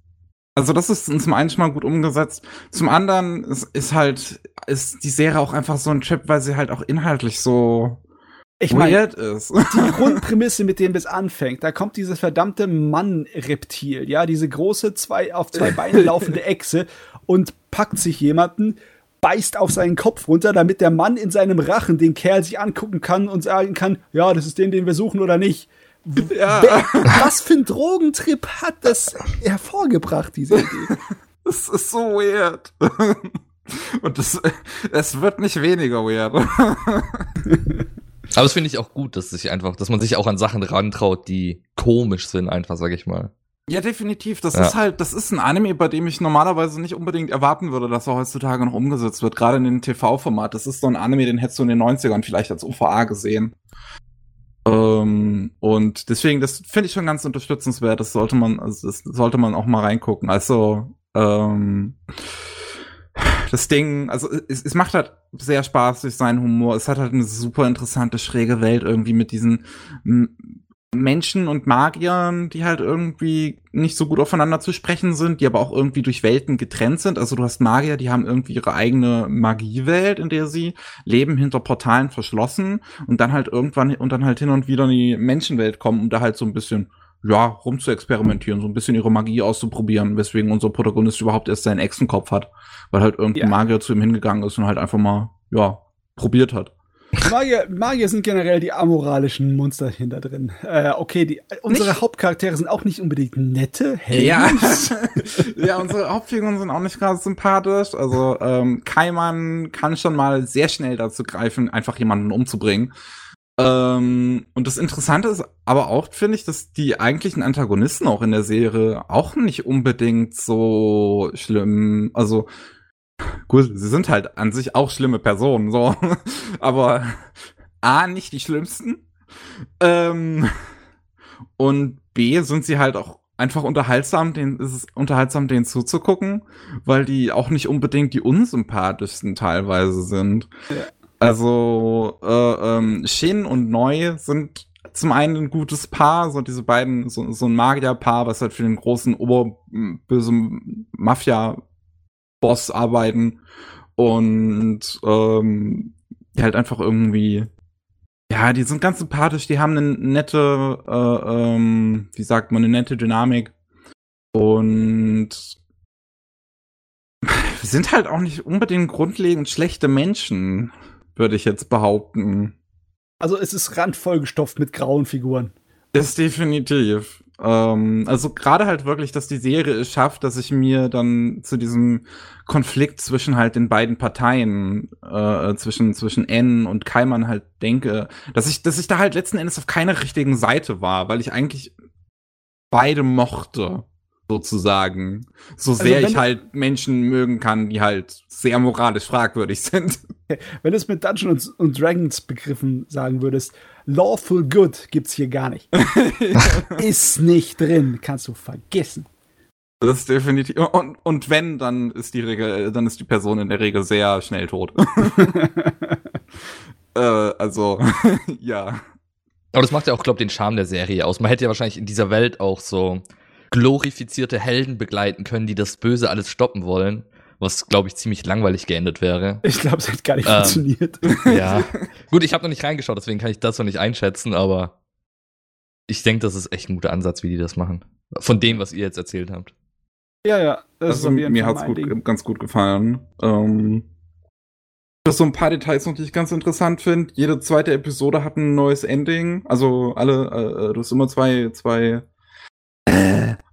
also das ist zum einen schon mal gut umgesetzt. Zum anderen ist, ist halt, ist die Serie auch einfach so ein Trip, weil sie halt auch inhaltlich so Ich meine, die Grundprämisse, mit dem es anfängt, da kommt dieses verdammte Mann-Reptil, ja, diese große zwei, auf zwei Beinen laufende Echse und packt sich jemanden, beißt auf seinen Kopf runter, damit der Mann in seinem Rachen den Kerl sich angucken kann und sagen kann, ja, das ist den, den wir suchen oder nicht. Ja. Was für ein Drogentrip hat das hervorgebracht, diese Idee? Es ist so weird. Und es, es wird nicht weniger weird. Aber das finde ich auch gut, dass sich einfach, dass man sich auch an Sachen rantraut, die komisch sind, einfach, sag ich mal. Ja, definitiv. Das Ja. ist halt, das ist ein Anime, bei dem ich normalerweise nicht unbedingt erwarten würde, dass er heutzutage noch umgesetzt wird, gerade in dem TV-Format. Das ist so ein Anime, den hättest du in den 90ern vielleicht als OVA gesehen. Ähm, und deswegen, das finde ich schon ganz unterstützenswert. Das sollte man, also das sollte man auch mal reingucken. Also, ähm, das Ding, also es, es macht halt sehr Spaß durch seinen Humor. Es hat halt eine super interessante, schräge Welt irgendwie mit diesen Menschen und Magiern, die halt irgendwie nicht so gut aufeinander zu sprechen sind, die aber auch irgendwie durch Welten getrennt sind. Also du hast Magier, die haben irgendwie ihre eigene Magiewelt, in der sie leben, hinter Portalen verschlossen und dann halt irgendwann und dann halt hin und wieder in die Menschenwelt kommen, um da halt so ein bisschen ja, rum zu experimentieren, so ein bisschen ihre Magie auszuprobieren, weswegen unser Protagonist überhaupt erst seinen Echsenkopf hat, weil halt irgendein Ja. Magier zu ihm hingegangen ist und halt einfach mal, ja, probiert hat. Magier, Magier sind generell die amoralischen Monster hinter drin. Äh, okay, die, unsere Nicht- Hauptcharaktere sind auch nicht unbedingt nette Helden. Ja. ja, unsere Hauptfiguren sind auch nicht gerade sympathisch. Also ähm, Kaiman kann schon mal sehr schnell dazu greifen, einfach jemanden umzubringen. Ähm, und das Interessante ist aber auch, finde ich, dass die eigentlichen Antagonisten auch in der Serie auch nicht unbedingt so schlimm, also gut, sie sind halt an sich auch schlimme Personen, so, aber A, nicht die schlimmsten. Ähm, und B, sind sie halt auch einfach unterhaltsam, denen ist es unterhaltsam, denen zuzugucken, weil die auch nicht unbedingt die unsympathischsten teilweise sind. Also äh, ähm, Shin und Neu sind zum einen ein gutes Paar, so diese beiden, so, so ein Magierpaar, was halt für den großen oberbösen Mafia-Boss arbeiten und ähm, die halt einfach irgendwie ja, die sind ganz sympathisch, die haben eine nette, äh, ähm, wie sagt man, eine nette Dynamik. Und sind halt auch nicht unbedingt grundlegend schlechte Menschen, würde ich jetzt behaupten. Also es ist randvoll gestopft mit grauen Figuren. Das definitiv. Ähm, also gerade halt wirklich, dass die Serie es schafft, dass ich mir dann zu diesem Konflikt zwischen halt den beiden Parteien, äh, zwischen, zwischen N und Kaiman halt denke, dass ich, dass ich da halt letzten Endes auf keiner richtigen Seite war, weil ich eigentlich beide mochte, sozusagen. So sehr wenn ich halt Menschen mögen kann, die halt sehr moralisch fragwürdig sind. Wenn du es mit Dungeons und Dragons Begriffen sagen würdest, Lawful Good gibt's hier gar nicht. ist nicht drin, kannst du vergessen. Das ist definitiv. Und, und wenn, dann ist die Regel, dann ist die Person in der Regel sehr schnell tot. äh, also, ja. Aber das macht ja auch, glaube ich, den Charme der Serie aus. Man hätte ja wahrscheinlich in dieser Welt auch so glorifizierte Helden begleiten können, die das Böse alles stoppen wollen. Was, glaube ich, ziemlich langweilig geendet wäre. Ich glaube, es hat gar nicht Ähm. funktioniert. Ja. Gut, ich habe noch nicht reingeschaut, deswegen kann ich das noch nicht einschätzen, aber ich denke, das ist echt ein guter Ansatz, wie die das machen. Von dem, was ihr jetzt erzählt habt. Ja, ja. Das Also, mir gut, Ding. ganz gut gefallen. Ähm, das so ein paar Details noch, die ich ganz interessant finde. Jede zweite Episode hat ein neues Ending. Also alle, äh, du hast immer zwei, zwei. Äh.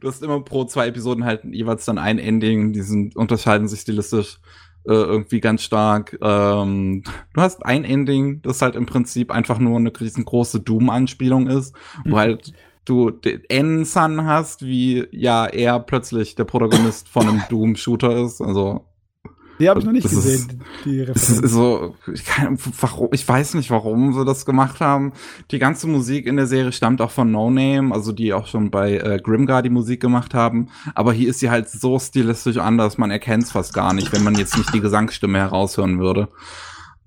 du hast immer pro zwei Episoden halt jeweils dann ein Ending. Die sind, unterscheiden sich stilistisch äh, irgendwie ganz stark. Ähm, du hast ein Ending, das halt im Prinzip einfach nur eine riesengroße Doom-Anspielung ist, wo Mhm. halt du den N-Sun hast, wie ja er plötzlich der Protagonist von einem Doom-Shooter ist. Also Die habe ich noch nicht Das ist- gesehen, die es ist so, ich, kann, warum, ich weiß nicht, warum sie das gemacht haben. Die ganze Musik in der Serie stammt auch von No Name, also die auch schon bei äh, Grimgar die Musik gemacht haben. Aber hier ist sie halt so stilistisch anders, man erkennt es fast gar nicht, wenn man jetzt nicht die Gesangsstimme heraushören würde.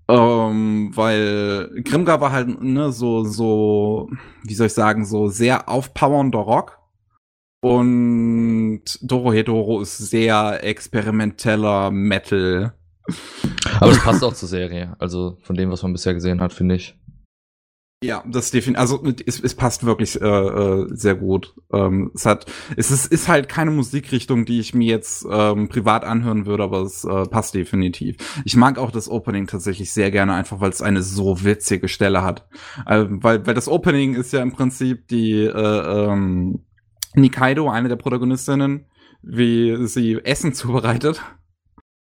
Ähm, weil Grimgar war halt ne, so, so, wie soll ich sagen, so sehr aufpowernder Rock. Und Dorohedoro ist sehr experimenteller Metal. Aber das passt auch zur Serie. Also von dem, was man bisher gesehen hat, finde ich. Ja, das definitiv, also es, es passt wirklich äh, äh, sehr gut. Ähm, es hat, es ist, ist halt keine Musikrichtung, die ich mir jetzt ähm, privat anhören würde, aber es äh, passt definitiv. Ich mag auch das Opening tatsächlich sehr gerne, einfach weil es eine so witzige Stelle hat. Äh, weil, weil das Opening ist ja im Prinzip die äh, ähm, Nikaido, eine der Protagonistinnen, wie sie Essen zubereitet.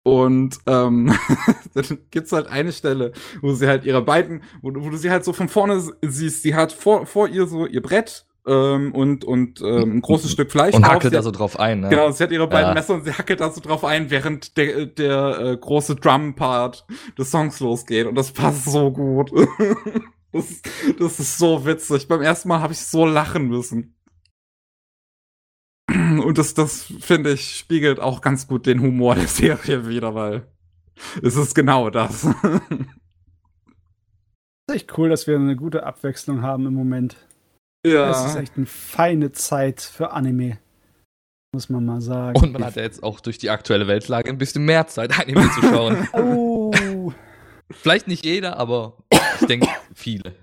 Und ähm, dann gibt's halt eine Stelle, wo sie halt ihre beiden, wo, wo du sie halt so von vorne siehst, sie hat vor, vor ihr so ihr Brett ähm, und, und ähm, ein großes Stück Fleisch. Und hackelt da so drauf ein, ne? Genau, sie hat ihre beiden Ja. Messer und sie hackelt da so drauf ein, während der, der äh, große Drum-Part des Songs losgeht. Und das passt so gut. das, das ist so witzig. Beim ersten Mal habe ich so lachen müssen. Und das, das finde ich, spiegelt auch ganz gut den Humor der Serie wieder, weil es ist genau das. ist echt cool, dass wir eine gute Abwechslung haben im Moment. ja. Es ist echt eine feine Zeit für Anime. Muss man mal sagen. Und man hat ja jetzt auch durch die aktuelle Weltlage ein bisschen mehr Zeit, Anime zu schauen. Oh. Vielleicht nicht jeder, aber ich denke viele.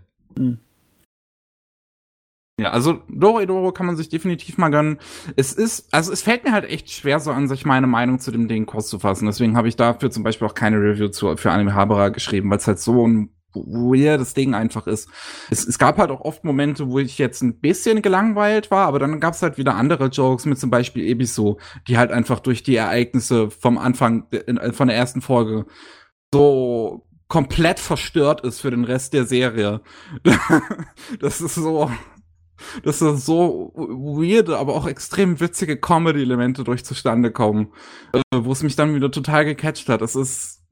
Ja, also Doro kann man sich definitiv mal gönnen. Es ist, also es fällt mir halt echt schwer, so an sich meine Meinung zu dem Ding kurz zu fassen. Deswegen habe ich dafür zum Beispiel auch keine Review zu, für Anime Habara geschrieben, weil es halt so ein weirdes Ding einfach ist. Es, es gab halt auch oft Momente, wo ich jetzt ein bisschen gelangweilt war, aber dann gab es halt wieder andere Jokes mit zum Beispiel Ebiso, die halt einfach durch die Ereignisse vom Anfang, äh, von der ersten Folge so komplett verstört ist für den Rest der Serie. das ist so, dass da so weirde, aber auch extrem witzige Comedy-Elemente durch zustande kommen, äh, wo es mich dann wieder total gecatcht hat. Es ist,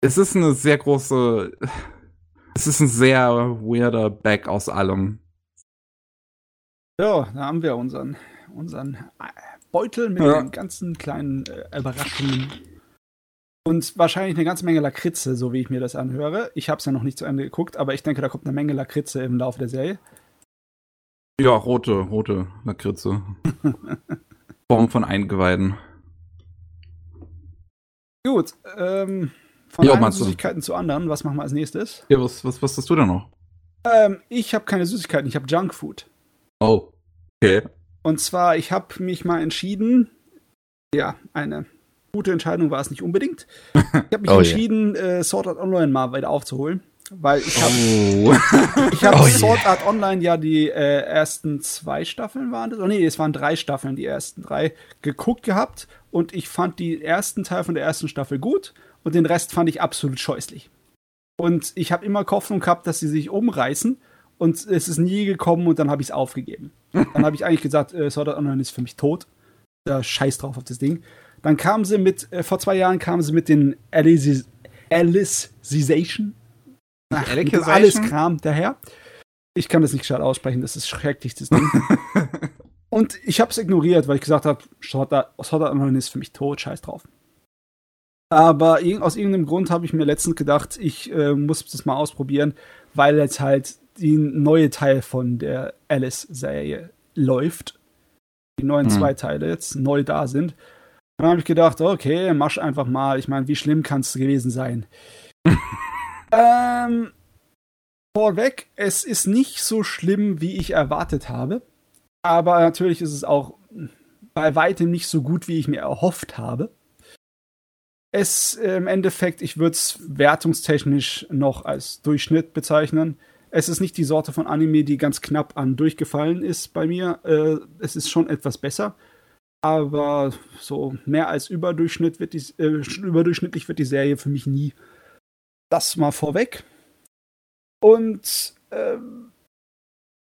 es ist eine sehr große, es ist ein sehr weirder Back aus allem. Ja, da haben wir unseren, unseren äh, Beutel mit Ja. den ganzen kleinen äh, Überraschungen. Und wahrscheinlich eine ganze Menge Lakritze, so wie ich mir das anhöre. Ich habe es ja noch nicht zu Ende geguckt, aber ich denke, da kommt eine Menge Lakritze im Laufe der Serie. Ja, rote, rote Lakritze. Form von Eingeweiden. Gut, ähm, von Jo, einen. Süßigkeiten zu anderen. Was machen wir als nächstes? Ja, was, was, was hast du denn noch? Ähm, ich habe keine Süßigkeiten, ich habe Junkfood. Oh. Okay. Und zwar, ich habe mich mal entschieden, ja, eine gute Entscheidung war es nicht unbedingt. Ich habe mich Oh entschieden, äh, Sword Art Online mal weiter aufzuholen, weil ich habe Oh. ich hab Oh je. Sword Art Online ja die äh, ersten zwei Staffeln waren das, oh nee, es waren drei Staffeln, die ersten drei geguckt gehabt und ich fand die ersten Teil von der ersten Staffel gut und den Rest fand ich absolut scheußlich. Und ich habe immer Hoffnung gehabt, dass sie sich umreißen und es ist nie gekommen und dann habe ich es aufgegeben. Dann habe ich eigentlich gesagt, äh, Sword Art Online ist für mich tot. Da scheiß drauf auf das Ding. Dann kamen sie mit, äh, vor zwei Jahren kamen sie mit den Alice- Alicization. Ach, alles Kram daher. Ich kann das nicht gescheit aussprechen, das ist schrecklich, das Ding. Und ich habe es ignoriert, weil ich gesagt habe, Sword Art Online ist für mich tot, scheiß drauf. Aber aus irgendeinem Grund habe ich mir letztens gedacht, ich äh, muss das mal ausprobieren, weil jetzt halt die neue Teil von der Alice-Serie läuft. Die neuen Hm. zwei Teile jetzt neu da sind. Dann habe ich gedacht, okay, mach einfach mal. Ich meine, wie schlimm kann es gewesen sein? ähm, vorweg, es ist nicht so schlimm, wie ich erwartet habe. Aber natürlich ist es auch bei weitem nicht so gut, wie ich mir erhofft habe. Es äh, im Endeffekt, ich würde es wertungstechnisch noch als Durchschnitt bezeichnen. Es ist nicht die Sorte von Anime, die ganz knapp an durchgefallen ist bei mir. Äh, es ist schon etwas besser. Aber so mehr als Überdurchschnitt wird die, äh, überdurchschnittlich wird die Serie für mich nie. Das mal vorweg. Und ähm,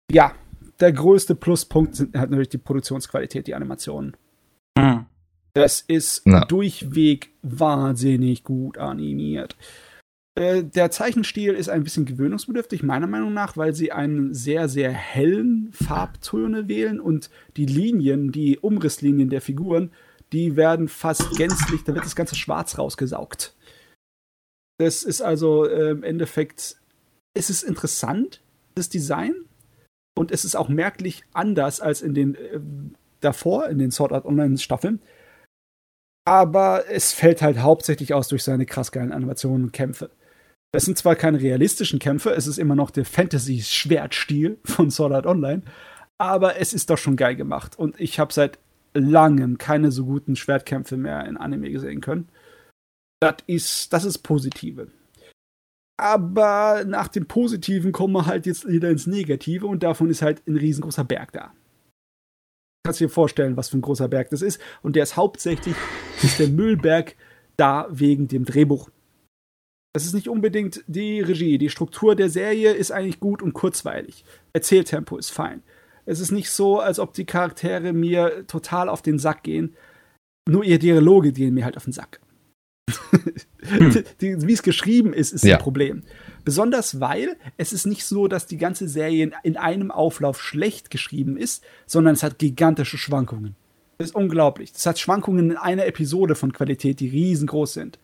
ja, der größte Pluspunkt sind halt natürlich die Produktionsqualität, die Animationen. Hm. Das ist Ja. durchweg wahnsinnig gut animiert. Äh, der Zeichenstil ist ein bisschen gewöhnungsbedürftig, meiner Meinung nach, weil sie einen sehr, sehr hellen Farbtöne wählen und die Linien, die Umrisslinien der Figuren, die werden fast gänzlich, da wird das ganze Schwarz rausgesaugt. Das ist also äh, im Endeffekt, es ist interessant, das Design, und es ist auch merklich anders als in den äh, davor, in den Sword Art Online Staffeln. Aber es fällt halt hauptsächlich aus durch seine krass geilen Animationen und Kämpfe. Es sind zwar keine realistischen Kämpfe, es ist immer noch der Fantasy-Schwertstil von Sword Art Online, aber es ist doch schon geil gemacht. Und ich habe seit langem keine so guten Schwertkämpfe mehr in Anime gesehen können. Das ist, das ist Positive. Aber nach dem Positiven kommen wir halt jetzt wieder ins Negative und davon ist halt ein riesengroßer Berg da. Kannst dir vorstellen, was für ein großer Berg das ist. Und der ist hauptsächlich ist der Müllberg da wegen dem Drehbuch. Es ist nicht unbedingt die Regie. Die Struktur der Serie ist eigentlich gut und kurzweilig. Erzähltempo ist fein. Es ist nicht so, als ob die Charaktere mir total auf den Sack gehen. Nur ihre Dialoge gehen mir halt auf den Sack. Hm. Wie es geschrieben ist, ist ja. ein Problem. Besonders weil es ist nicht so, dass die ganze Serie in einem Auflauf schlecht geschrieben ist, sondern es hat gigantische Schwankungen. Das ist unglaublich. Es hat Schwankungen in einer Episode von Qualität, die riesengroß sind.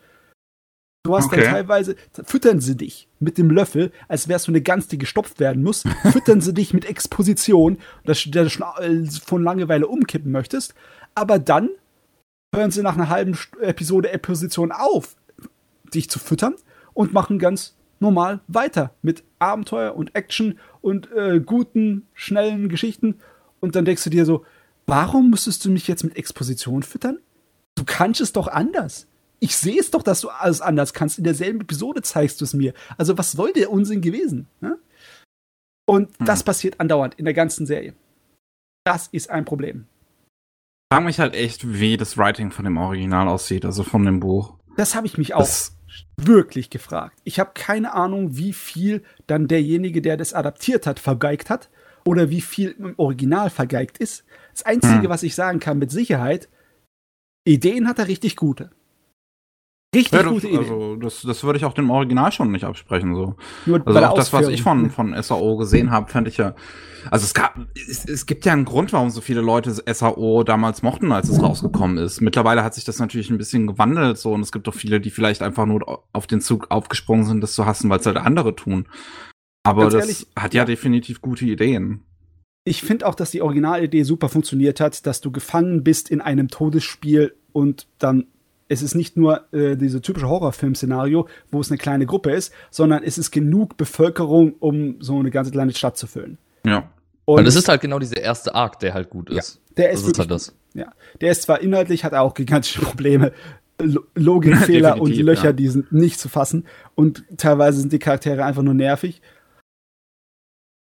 Du hast okay. dann teilweise, füttern sie dich mit dem Löffel, als wärst du eine Gans, die gestopft werden muss. füttern sie dich mit Exposition, dass du schon äh, von Langeweile umkippen möchtest. Aber dann hören sie nach einer halben Episode Exposition auf, dich zu füttern und machen ganz normal weiter mit Abenteuer und Action und äh, guten, schnellen Geschichten. Und dann denkst du dir so, warum müsstest du mich jetzt mit Exposition füttern? Du kannst es doch anders ich sehe es doch, dass du alles anders kannst. In derselben Episode zeigst du es mir. Also was soll der Unsinn gewesen? Ne? Und hm. das passiert andauernd in der ganzen Serie. Das ist ein Problem. Ich frage mich halt echt, wie das Writing von dem Original aussieht, also von dem Buch. Das habe ich mich auch das wirklich gefragt. Ich habe keine Ahnung, wie viel dann derjenige, der das adaptiert hat, vergeigt hat oder wie viel im Original vergeigt ist. Das Einzige, hm. was ich sagen kann mit Sicherheit, Ideen hat er richtig gute. Richtig ja, gute Idee. Also das, das würde ich auch dem Original schon nicht absprechen. So. Nur also auch das, was ich von, von SAO gesehen habe, fand ich ja. Also es gab, es, es gibt ja einen Grund, warum so viele Leute SAO damals mochten, als es rausgekommen ist. Mittlerweile hat sich das natürlich ein bisschen gewandelt so und es gibt auch viele, die vielleicht einfach nur auf den Zug aufgesprungen sind, das zu hassen, weil es halt andere tun. Aber Ganz das ehrlich, hat ja, ja definitiv gute Ideen. Ich finde auch, dass die Originalidee super funktioniert hat, dass du gefangen bist in einem Todesspiel und dann es ist nicht nur äh, diese typische Horrorfilm-Szenario, wo es eine kleine Gruppe ist, sondern es ist genug Bevölkerung, um so eine ganze kleine Stadt zu füllen. Ja. Und es ist halt genau dieser erste Arc, der halt gut ist. Ja, der ist, das ist halt das. Ja, der ist zwar inhaltlich, hat auch gigantische Probleme, Logikfehler und Löcher, ja. die sind nicht zu fassen. Und teilweise sind die Charaktere einfach nur nervig.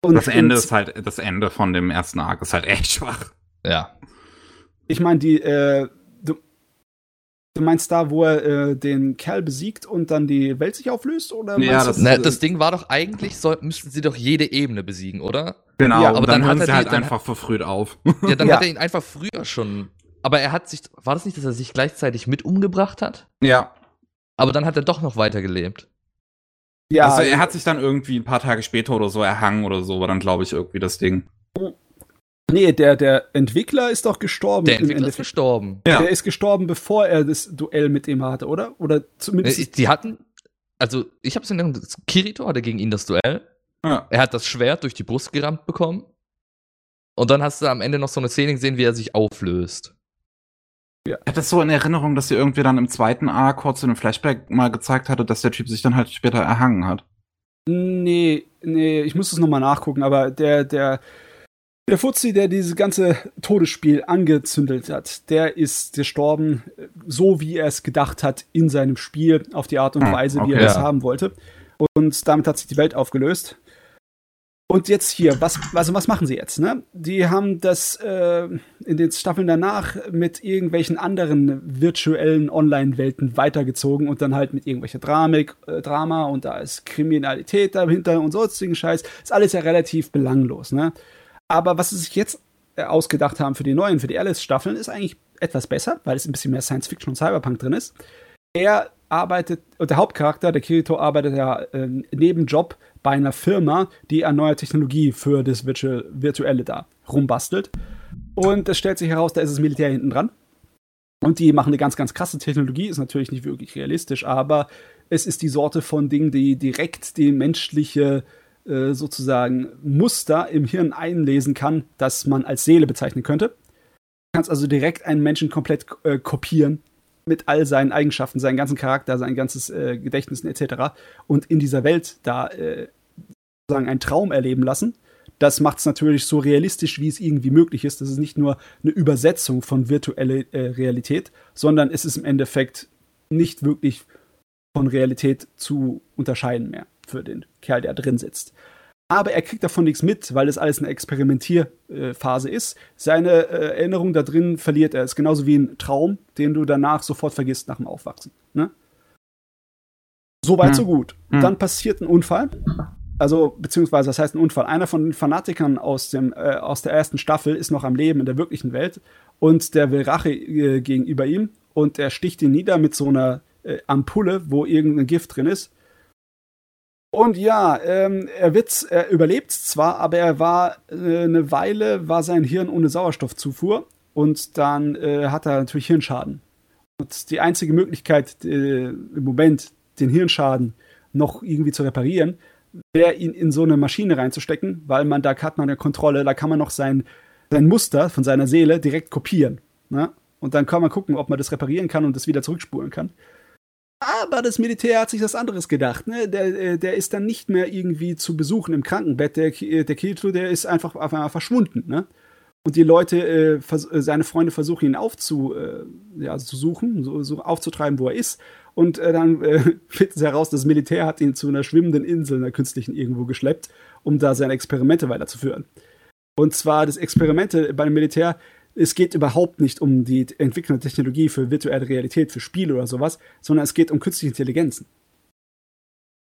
Und das Ende ist halt, das Ende von dem ersten Arc ist halt echt schwach. Ja. Ich meine, die, äh, Du meinst da, wo er äh, den Kerl besiegt und dann die Welt sich auflöst? Oder ja, das, na, das Ding war doch eigentlich, soll, müssten sie doch jede Ebene besiegen, oder? Genau, ja, aber dann, dann hat er halt einfach verfrüht auf. Ja, dann ja. hat er ihn einfach früher schon. Aber er hat sich, war das nicht, dass er sich gleichzeitig mit umgebracht hat? Ja. Aber dann hat er doch noch weitergelebt. Ja. Also er hat sich dann irgendwie ein paar Tage später oder so erhangen oder so, war dann, glaube ich, irgendwie das Ding. Nee, der, der Entwickler ist doch gestorben. Der Entwickler ist gestorben. Ja. Der ist gestorben, bevor er das Duell mit ihm hatte, oder? Oder zumindest. Die hatten, also ich habe es in der Kirito hatte gegen ihn das Duell. Ja. Er hat das Schwert durch die Brust gerammt bekommen. Und dann hast du am Ende noch so eine Szene gesehen, wie er sich auflöst. Ja. Ich hatte das so in Erinnerung, dass sie irgendwie dann im zweiten A kurz in einem Flashback mal gezeigt hatte, dass der Typ sich dann halt später erhangen hat. Nee, nee, ich muss es nochmal nachgucken, aber der, der, der Fuzzi, der dieses ganze Todesspiel angezündelt hat, der ist gestorben, so wie er es gedacht hat in seinem Spiel, auf die Art und hm, Weise, okay, wie er es haben wollte. Und damit hat sich die Welt aufgelöst. Und jetzt hier, was, also was machen sie jetzt? Ne? Die haben das äh, in den Staffeln danach mit irgendwelchen anderen virtuellen Online-Welten weitergezogen und dann halt mit irgendwelcher Dramik, äh, Drama und da ist Kriminalität dahinter und sonstigen Scheiß. Ist alles ja relativ belanglos. Ne? Aber was sie sich jetzt äh, ausgedacht haben für die neuen, für die Alice-Staffeln, ist eigentlich etwas besser, weil es ein bisschen mehr Science-Fiction und Cyberpunk drin ist. Er arbeitet, und der Hauptcharakter, der Kirito, arbeitet ja äh, Nebenjob bei einer Firma, die an neuer Technologie für das Virtu Virtuelle da rumbastelt. Und es stellt sich heraus, da ist das Militär hinten dran. Und die machen eine ganz, ganz krasse Technologie, ist natürlich nicht wirklich realistisch, aber es ist die Sorte von Dingen, die direkt die menschliche äh, sozusagen Muster im Hirn einlesen kann, das man als Seele bezeichnen könnte. Du kannst also direkt einen Menschen komplett äh, kopieren mit all seinen Eigenschaften, seinen ganzen Charakter, sein ganzes äh, Gedächtnis etc. und in dieser Welt da äh, sozusagen einen Traum erleben lassen. Das macht es natürlich so realistisch, wie es irgendwie möglich ist. Das ist nicht nur eine Übersetzung von virtueller äh, Realität, sondern es ist im Endeffekt nicht wirklich von Realität zu unterscheiden mehr für den Kerl, der drin sitzt. aber er kriegt davon nichts mit, weil das alles eine Experimentierphase ist. Seine äh, Erinnerung da drin verliert er. Ist genauso wie ein Traum, den du danach sofort vergisst nach dem Aufwachsen. Ne? So weit, hm. so gut. Hm. Dann passiert ein Unfall. Also, beziehungsweise, das heißt ein Unfall. Einer von den Fanatikern aus, dem, äh, aus der ersten Staffel ist noch am Leben in der wirklichen Welt und der will Rache äh, gegenüber ihm und er sticht ihn nieder mit so einer äh, Ampulle, wo irgendein Gift drin ist und ja, ähm, er, wird, er überlebt zwar, aber er war äh, eine Weile, war sein Hirn ohne Sauerstoffzufuhr und dann äh, hat er natürlich Hirnschaden. Und die einzige Möglichkeit äh, im Moment, den Hirnschaden noch irgendwie zu reparieren, wäre ihn in so eine Maschine reinzustecken, weil man da hat man eine Kontrolle, da kann man noch sein, sein Muster von seiner Seele direkt kopieren. Ne? Und dann kann man gucken, ob man das reparieren kann und das wieder zurückspulen kann. Aber das Militär hat sich das anderes gedacht. Ne? Der, äh, der ist dann nicht mehr irgendwie zu besuchen im Krankenbett. Der, äh, der Kirito, der ist einfach auf einmal verschwunden. Ne? Und die Leute, äh, äh seine Freunde versuchen ihn aufzu, äh, ja, zu suchen, so, so, aufzutreiben, wo er ist. Und äh, dann finden sie heraus, das Militär hat ihn zu einer schwimmenden Insel, einer künstlichen irgendwo geschleppt, um da seine Experimente weiterzuführen. Und zwar das Experimente beim Militär es geht überhaupt nicht um die Entwicklung der Technologie für virtuelle Realität, für Spiele oder sowas, sondern es geht um künstliche Intelligenzen.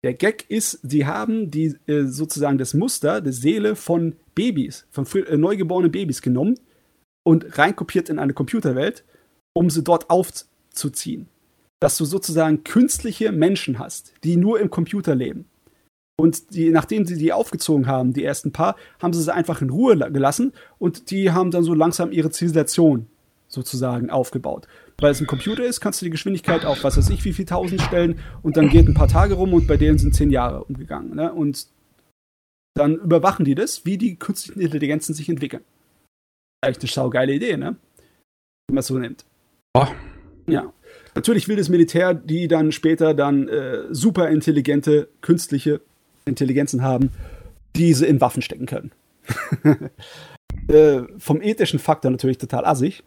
Der Gag ist, sie haben die äh, sozusagen das Muster, die Seele von Babys, von äh, neugeborenen Babys genommen und reinkopiert in eine Computerwelt, um sie dort aufzuziehen. Dass du sozusagen künstliche Menschen hast, die nur im Computer leben. Und die, nachdem sie die aufgezogen haben, die ersten paar, haben sie sie einfach in Ruhe gelassen und die haben dann so langsam ihre Zivilisation sozusagen aufgebaut. Weil es ein Computer ist, kannst du die Geschwindigkeit auf was weiß ich wie viel tausend stellen und dann geht ein paar Tage rum und bei denen sind zehn Jahre umgegangen. Ne? Und dann überwachen die das, wie die künstlichen Intelligenzen sich entwickeln. Echt eine saugeile Idee, ne? Wenn man es so nimmt. Oh. Ja. Natürlich will das Militär die dann später dann äh, super intelligente künstliche Intelligenzen haben, die sie in Waffen stecken können. äh, vom ethischen Faktor natürlich total assig.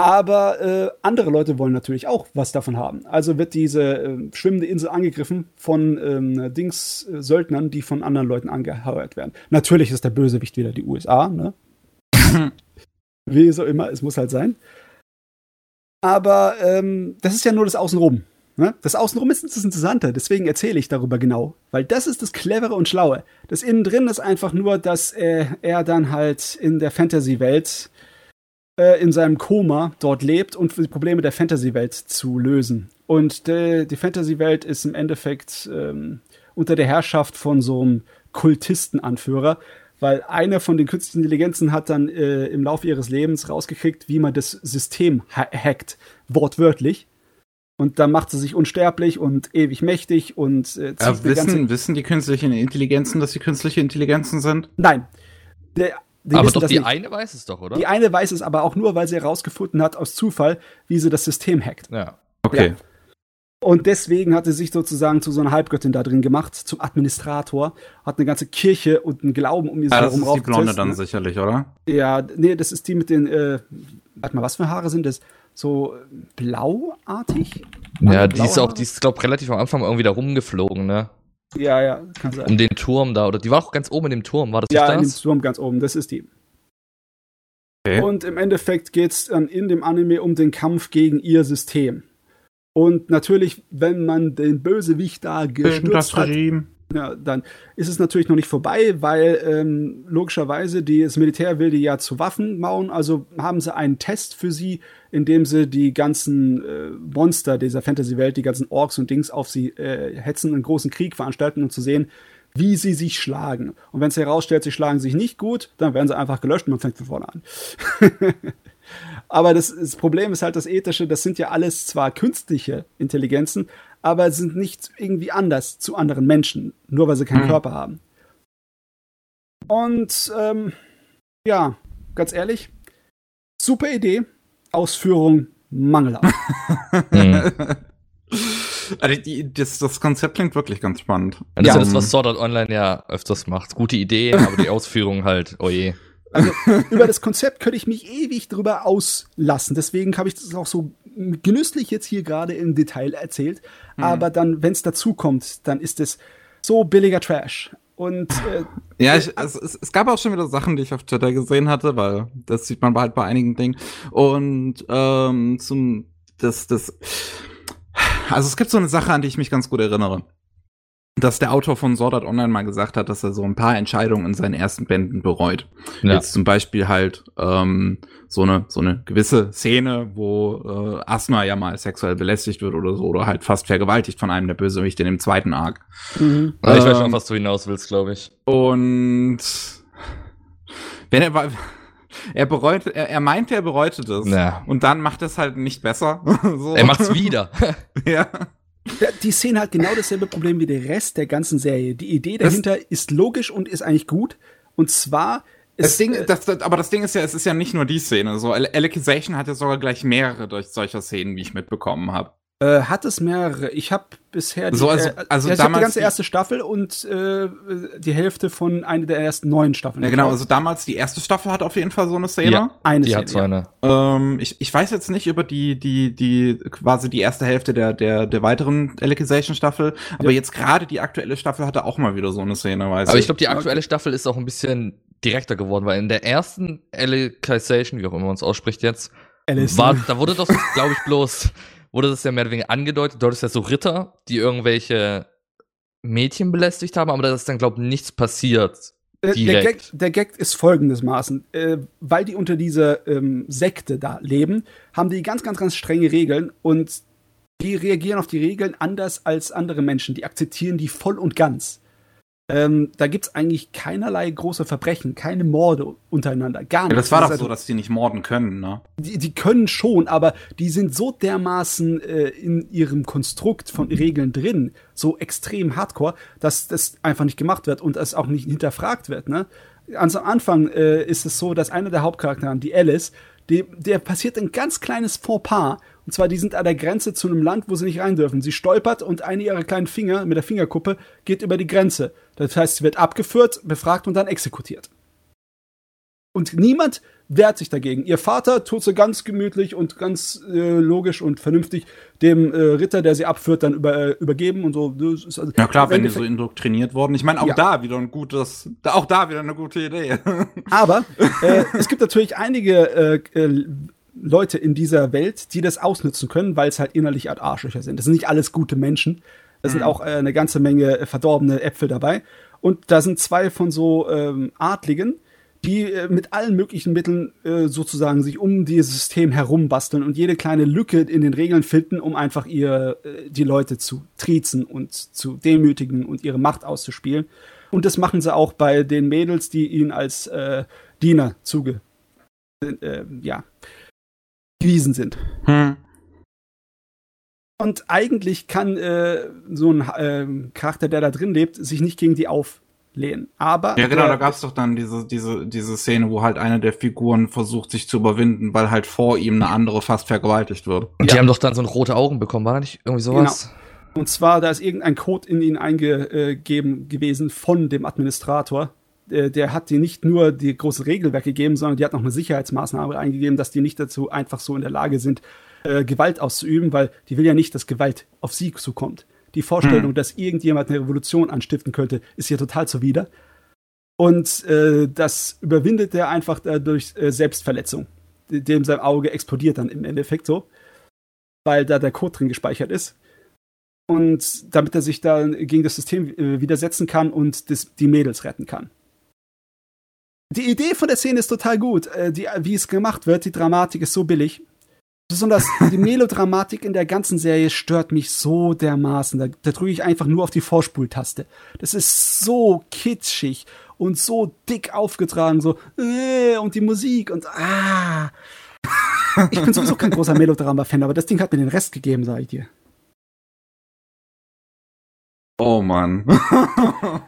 Aber äh, andere Leute wollen natürlich auch was davon haben. Also wird diese äh, schwimmende Insel angegriffen von ähm, Dings äh, Söldnern, die von anderen Leuten angeheuert werden. Natürlich ist der Bösewicht wieder die USA, ne? Wie so immer, es muss halt sein. Aber ähm, das ist ja nur das Außenrum. Ne? Das Außenrum ist das Interessante, deswegen erzähle ich darüber genau. Weil das ist das Clevere und Schlaue. Das Innendrin ist einfach nur, dass äh, er dann halt in der Fantasy-Welt äh, in seinem Koma dort lebt und die Probleme der Fantasy-Welt zu lösen. Und de, die Fantasy-Welt ist im Endeffekt ähm, unter der Herrschaft von so einem Kultistenanführer, weil eine von den künstlichen Intelligenzen hat dann äh, im Laufe ihres Lebens rausgekriegt, wie man das System ha hackt, wortwörtlich. Und dann macht sie sich unsterblich und ewig mächtig und äh, zieht ja, wissen, wissen die künstlichen Intelligenzen, dass sie künstliche Intelligenzen sind? Nein. Der, aber doch die nicht. eine weiß es doch, oder? Die eine weiß es aber auch nur, weil sie herausgefunden hat aus Zufall, wie sie das System hackt. Ja. Okay. Ja. Und deswegen hat sie sich sozusagen zu so einer Halbgöttin da drin gemacht, zum Administrator, hat eine ganze Kirche und einen Glauben um ihr ja, herum Das ist die Blonde dann sicherlich, oder? Ja, nee, das ist die mit den, äh, warte mal, was für Haare sind das? So blauartig. Ja, die ist auch, die ist, glaube relativ am Anfang irgendwie da rumgeflogen, ne? Ja, ja, kann sein. Um den Turm da, oder die war auch ganz oben in dem Turm, war das ja, nicht das? Ja, in dem Turm ganz oben, das ist die. Okay. Und im Endeffekt geht es dann in dem Anime um den Kampf gegen ihr System. Und natürlich, wenn man den Bösewicht da gestürzt hat, ja, dann ist es natürlich noch nicht vorbei, weil ähm, logischerweise die, das Militär will die ja zu Waffen bauen. Also haben sie einen Test für sie, in dem sie die ganzen äh, Monster dieser Fantasy-Welt, die ganzen Orks und Dings auf sie äh, hetzen, einen großen Krieg veranstalten, um zu sehen, wie sie sich schlagen. Und wenn es herausstellt, sie schlagen sich nicht gut, dann werden sie einfach gelöscht und man fängt von vorne an. Aber das, das, Problem ist halt das Ethische, das sind ja alles zwar künstliche Intelligenzen, aber sind nicht irgendwie anders zu anderen Menschen, nur weil sie keinen mhm. Körper haben. Und ähm, ja, ganz ehrlich, super Idee, Ausführung mangelhaft. mhm. Also die, das, das Konzept klingt wirklich ganz spannend. Ja, das ja. ist das, was Sword Art Online ja öfters macht. Gute Ideen, aber die Ausführung halt, oje. Oh also über das Konzept könnte ich mich ewig drüber auslassen. Deswegen habe ich das auch so genüsslich jetzt hier gerade im Detail erzählt. Mhm. Aber dann, wenn es dazu kommt, dann ist es so billiger Trash. Und äh, Ja, ich, also es, es gab auch schon wieder Sachen, die ich auf Twitter gesehen hatte, weil das sieht man halt bei einigen Dingen. Und ähm, zum das das also es gibt so eine Sache, an die ich mich ganz gut erinnere. Dass der Autor von Sword Art Online mal gesagt hat, dass er so ein paar Entscheidungen in seinen ersten Bänden bereut. Ja. Jetzt zum Beispiel halt ähm, so eine so eine gewisse Szene, wo äh, Asuna ja mal sexuell belästigt wird oder so oder halt fast vergewaltigt von einem der Bösewichte in dem zweiten Arc. mhm. Aber ich weiß schon, Ähm, was du hinaus willst, glaube ich. Und wenn er war- er bereut, er, er meinte, er bereute das. Ja. Und dann macht es halt nicht besser. so. Er macht's wieder. ja. Die Szene hat genau dasselbe Problem wie der Rest der ganzen Serie. Die Idee Das- dahinter ist logisch und ist eigentlich gut. Und zwar Das ist Ding, äh, das, das, aber das Ding ist ja, es ist ja nicht nur die Szene. So, Alicization hat ja sogar gleich mehrere durch solcher Szenen, wie ich mitbekommen habe. Äh, hat es mehrere. Ich habe bisher die, So, also- äh, also ja, ich hab die ganze erste Staffel und äh, die Hälfte von einer der ersten neun Staffeln. Ja, genau. Also damals die erste Staffel hat auf jeden Fall so eine Szene. Ja. eine Die Szene, hat so eine. Ähm, ich, ich weiß jetzt nicht über die, die, die, quasi die erste Hälfte der, der, der weiteren Alicization-Staffel, aber jetzt gerade die aktuelle Staffel hatte auch mal wieder so eine Szene, weiß Aber ich. glaube, die aktuelle Staffel ist auch ein bisschen direkter geworden, weil in der ersten Alicization, wie auch immer man es ausspricht jetzt, war, da wurde das, glaube ich, bloß, wurde das ja mehr oder weniger angedeutet. Dort ist ja so Ritter, die irgendwelche Mädchen belästigt haben, aber da ist dann, glaube ich, nichts passiert. Äh, Der. Gag, der Gag ist folgendesmaßen. Äh, weil die unter dieser ähm, Sekte da leben, haben die ganz, ganz, ganz strenge Regeln und die reagieren auf die Regeln anders als andere Menschen. Die akzeptieren die voll und ganz. Ähm, da gibt's eigentlich keinerlei große Verbrechen, keine Morde untereinander, gar ja, nichts. das war doch ist so, also- dass die nicht morden können, ne? die, die können schon, aber die sind so dermaßen äh, in ihrem Konstrukt von Regeln drin, so extrem hardcore, dass das einfach nicht gemacht wird und es auch nicht hinterfragt wird. Ne? Ganz am Anfang äh, ist es so, dass einer der Hauptcharaktere, die Alice, die, der passiert ein ganz kleines Fauxpas. Und zwar, die sind an der Grenze zu einem Land, wo sie nicht rein dürfen. Sie stolpert und eine ihrer kleinen Finger mit der Fingerkuppe geht über die Grenze. Das heißt, sie wird abgeführt, befragt und dann exekutiert. Und niemand wehrt sich dagegen. Ihr Vater tut sie ganz gemütlich und ganz äh, logisch und vernünftig dem äh, Ritter, der sie abführt, dann über, äh, übergeben und so. Also Ja klar, wenn die so indoktriniert wurden. Ich meine, auch Ja. da wieder ein gutes, auch da wieder eine gute Idee. Aber äh, es gibt natürlich einige äh, äh, Leute in dieser Welt, die das ausnutzen können, weil es halt innerlich Art Arschlöcher sind. Das sind nicht alles gute Menschen. Da sind auch äh, eine ganze Menge äh, verdorbene Äpfel dabei. Und da sind zwei von so ähm, Adligen, die äh, mit allen möglichen Mitteln äh, sozusagen sich um dieses System herumbasteln und jede kleine Lücke in den Regeln finden, um einfach ihr äh, die Leute zu triezen und zu demütigen und ihre Macht auszuspielen. Und das machen sie auch bei den Mädels, die ihnen als äh, Diener zuge äh, ja, gewiesen sind. Hm. Und eigentlich kann äh, so ein ähm, Charakter, der da drin lebt, sich nicht gegen die auflehnen. Aber Ja, genau, der, da gab's doch dann diese, diese, diese Szene, wo halt eine der Figuren versucht, sich zu überwinden, weil halt vor ihm eine andere fast vergewaltigt wird. Und die Ja. haben doch dann so rote Augen bekommen, war da nicht irgendwie sowas? Und zwar, da ist irgendein Code in ihn eingegeben gewesen von dem Administrator. Äh, Der hat die nicht nur die große Regelwerk gegeben, sondern die hat noch eine Sicherheitsmaßnahme eingegeben, dass die nicht dazu einfach so in der Lage sind, äh, Gewalt auszuüben, weil die will ja nicht, dass Gewalt auf sie zukommt. Die Vorstellung, Hm. dass irgendjemand eine Revolution anstiften könnte, ist ihr total zuwider. Und äh, das überwindet er einfach durch äh, Selbstverletzung. Dem sein Auge explodiert dann im Endeffekt so, weil da der Code drin gespeichert ist. Und damit er sich dann gegen das System äh, widersetzen kann und das, die Mädels retten kann. Die Idee von der Szene ist total gut. Äh, die, wie es gemacht wird, die Dramatik ist so billig. Besonders die Melodramatik in der ganzen Serie stört mich so dermaßen. Da, da drücke ich einfach nur auf die Vorspultaste. Das ist so kitschig und so dick aufgetragen, so äh, und die Musik und ah. Ich bin sowieso kein großer Melodrama-Fan, aber das Ding hat mir den Rest gegeben, sag ich dir. Oh Mann.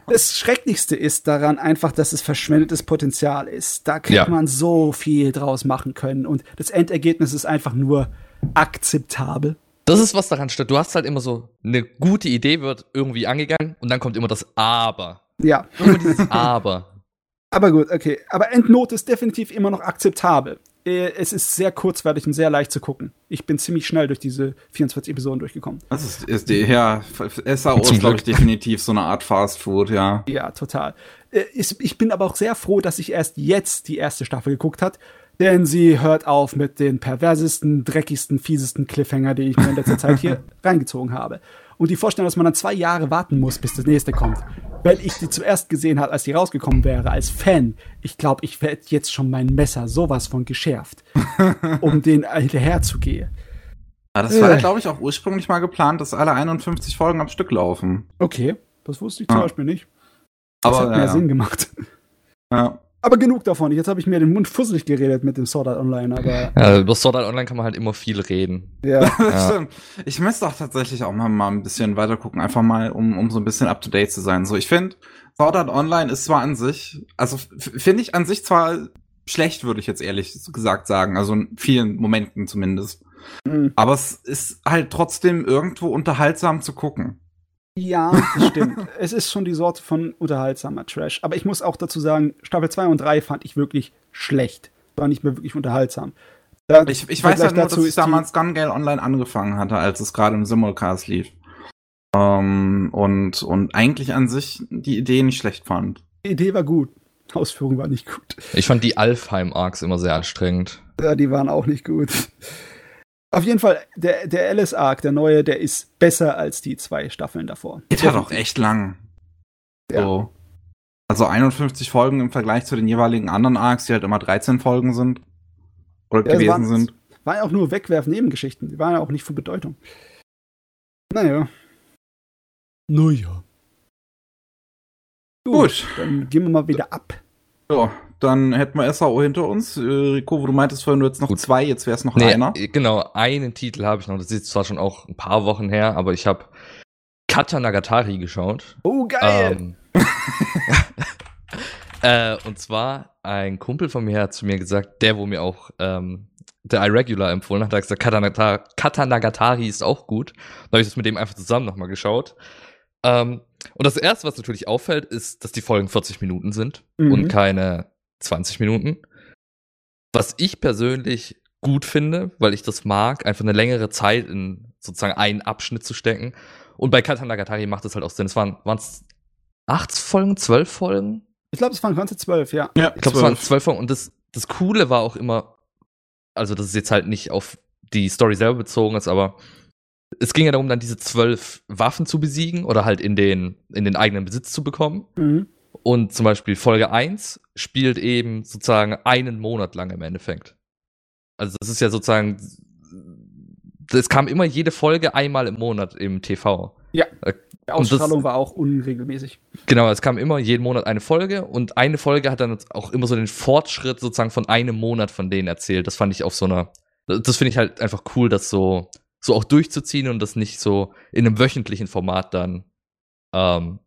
Das Schrecklichste ist daran einfach, dass es verschwendetes Potenzial ist. Da hätte Ja. man so viel draus machen können und das Endergebnis ist einfach nur akzeptabel. Das ist, was daran stört. Du hast halt immer so, eine gute Idee wird irgendwie angegangen und dann kommt immer das Aber. Ja, Immer dieses Aber. aber gut, okay. Aber Endnote ist definitiv immer noch akzeptabel. Äh, es ist sehr kurzweilig und sehr leicht zu gucken. Ich bin ziemlich schnell durch diese 24 Episoden durchgekommen. Das ist, ist die, ja, SAO ist, glaube ich, definitiv so eine Art Fast Food, ja. Ja, total. Äh, ich bin aber auch sehr froh, dass ich erst jetzt die erste Staffel geguckt hat, denn sie hört auf mit den perversesten, dreckigsten, fiesesten Cliffhanger, die ich mir in letzter Zeit hier reingezogen habe. Und die Vorstellung, dass man dann zwei Jahre warten muss, bis das nächste kommt. Weil ich die zuerst gesehen habe, als die rausgekommen wäre, als Fan. Ich glaube, ich werde jetzt schon mein Messer sowas von geschärft, um den hinterherzugehen. Ja, das war, äh. glaube ich, auch ursprünglich mal geplant, dass alle 51 Folgen am Stück laufen. Okay, das wusste ich zum ja. Beispiel nicht. Das Aber, hat mehr ja. Sinn gemacht. Ja. Aber genug davon. Jetzt habe ich mir den Mund fusselig geredet mit dem Sword Art Online. Aber ja, über Sword Art Online kann man halt immer viel reden. Ja, ja. stimmt. Ich müsste auch tatsächlich auch mal, mal ein bisschen weiter gucken, einfach mal, um, um so ein bisschen up to date zu sein. So, ich finde, Sword Art Online ist zwar an sich, also finde ich an sich zwar schlecht, würde ich jetzt ehrlich gesagt sagen, also in vielen Momenten zumindest. Mhm. Aber es ist halt trotzdem irgendwo unterhaltsam zu gucken. Ja, das stimmt. es ist schon die Sorte von unterhaltsamer Trash. Aber ich muss auch dazu sagen, Staffel 2 und 3 fand ich wirklich schlecht. War nicht mehr wirklich unterhaltsam. Da, ich ich weiß halt nur, dass ich damals Gun Gale Online angefangen hatte, als es gerade im Simulcast lief. Um, ähm, und, und eigentlich an sich die Idee nicht schlecht fand. Die Idee war gut. Ausführung war nicht gut. Ich fand die Alfheim-Arcs immer sehr anstrengend. Ja, die waren auch nicht gut. Auf jeden Fall, der, der Alice Arc, der neue, der ist besser als die zwei Staffeln davor. Ist ja doch echt lang. Ja. So. Also 51 Folgen im Vergleich zu den jeweiligen anderen Arcs, die halt immer 13 Folgen sind. Oder ja, gewesen waren, sind. Waren ja auch nur Wegwerf-Nebengeschichten. Die waren ja auch nicht von Bedeutung. Naja. Naja. Gut, Gut. Dann gehen wir mal wieder ab. Ja, dann hätten wir SAO hinter uns. Äh, Rico, wo du meintest vorhin, du jetzt noch Gut. zwei, jetzt wäre es noch nee, einer. Genau, einen Titel habe ich noch. Das ist zwar schon auch ein paar Wochen her, aber ich habe Kata Nagatari geschaut. Oh, geil! Ähm, äh, und zwar ein Kumpel von mir hat zu mir gesagt, der, wo mir auch ähm, der iRegular empfohlen hat, hat gesagt, Kata, Kata Nagatari ist auch gut. Da habe ich das mit dem einfach zusammen nochmal geschaut. Ähm, und das erste, was natürlich auffällt, ist, dass die Folgen 40 Minuten sind mhm. und keine 20 Minuten. Was ich persönlich gut finde, weil ich das mag, einfach eine längere Zeit in sozusagen einen Abschnitt zu stecken. Und bei Katanagatari macht es halt auch Sinn. Es waren es acht Folgen, zwölf Folgen? Ich glaube, es waren ganze zwölf, ja. Ja, ich glaube, es waren zwölf Folgen. Und das, das Coole war auch immer, also das ist jetzt halt nicht auf die Story selber bezogen ist, aber es ging ja darum, dann diese zwölf Waffen zu besiegen oder halt in den, in den eigenen Besitz zu bekommen. Mhm. Und zum Beispiel Folge 1 spielt eben sozusagen einen Monat lang im Endeffekt. Also das ist ja sozusagen, es kam immer jede Folge einmal im Monat im TV. Ja. Äh, die Ausstrahlung das, war auch unregelmäßig. Genau, es kam immer jeden Monat eine Folge und eine Folge hat dann auch immer so den Fortschritt sozusagen von einem Monat von denen erzählt. Das fand ich auf so einer, das finde ich halt einfach cool, das so, so auch durchzuziehen und das nicht so in einem wöchentlichen Format dann ähm,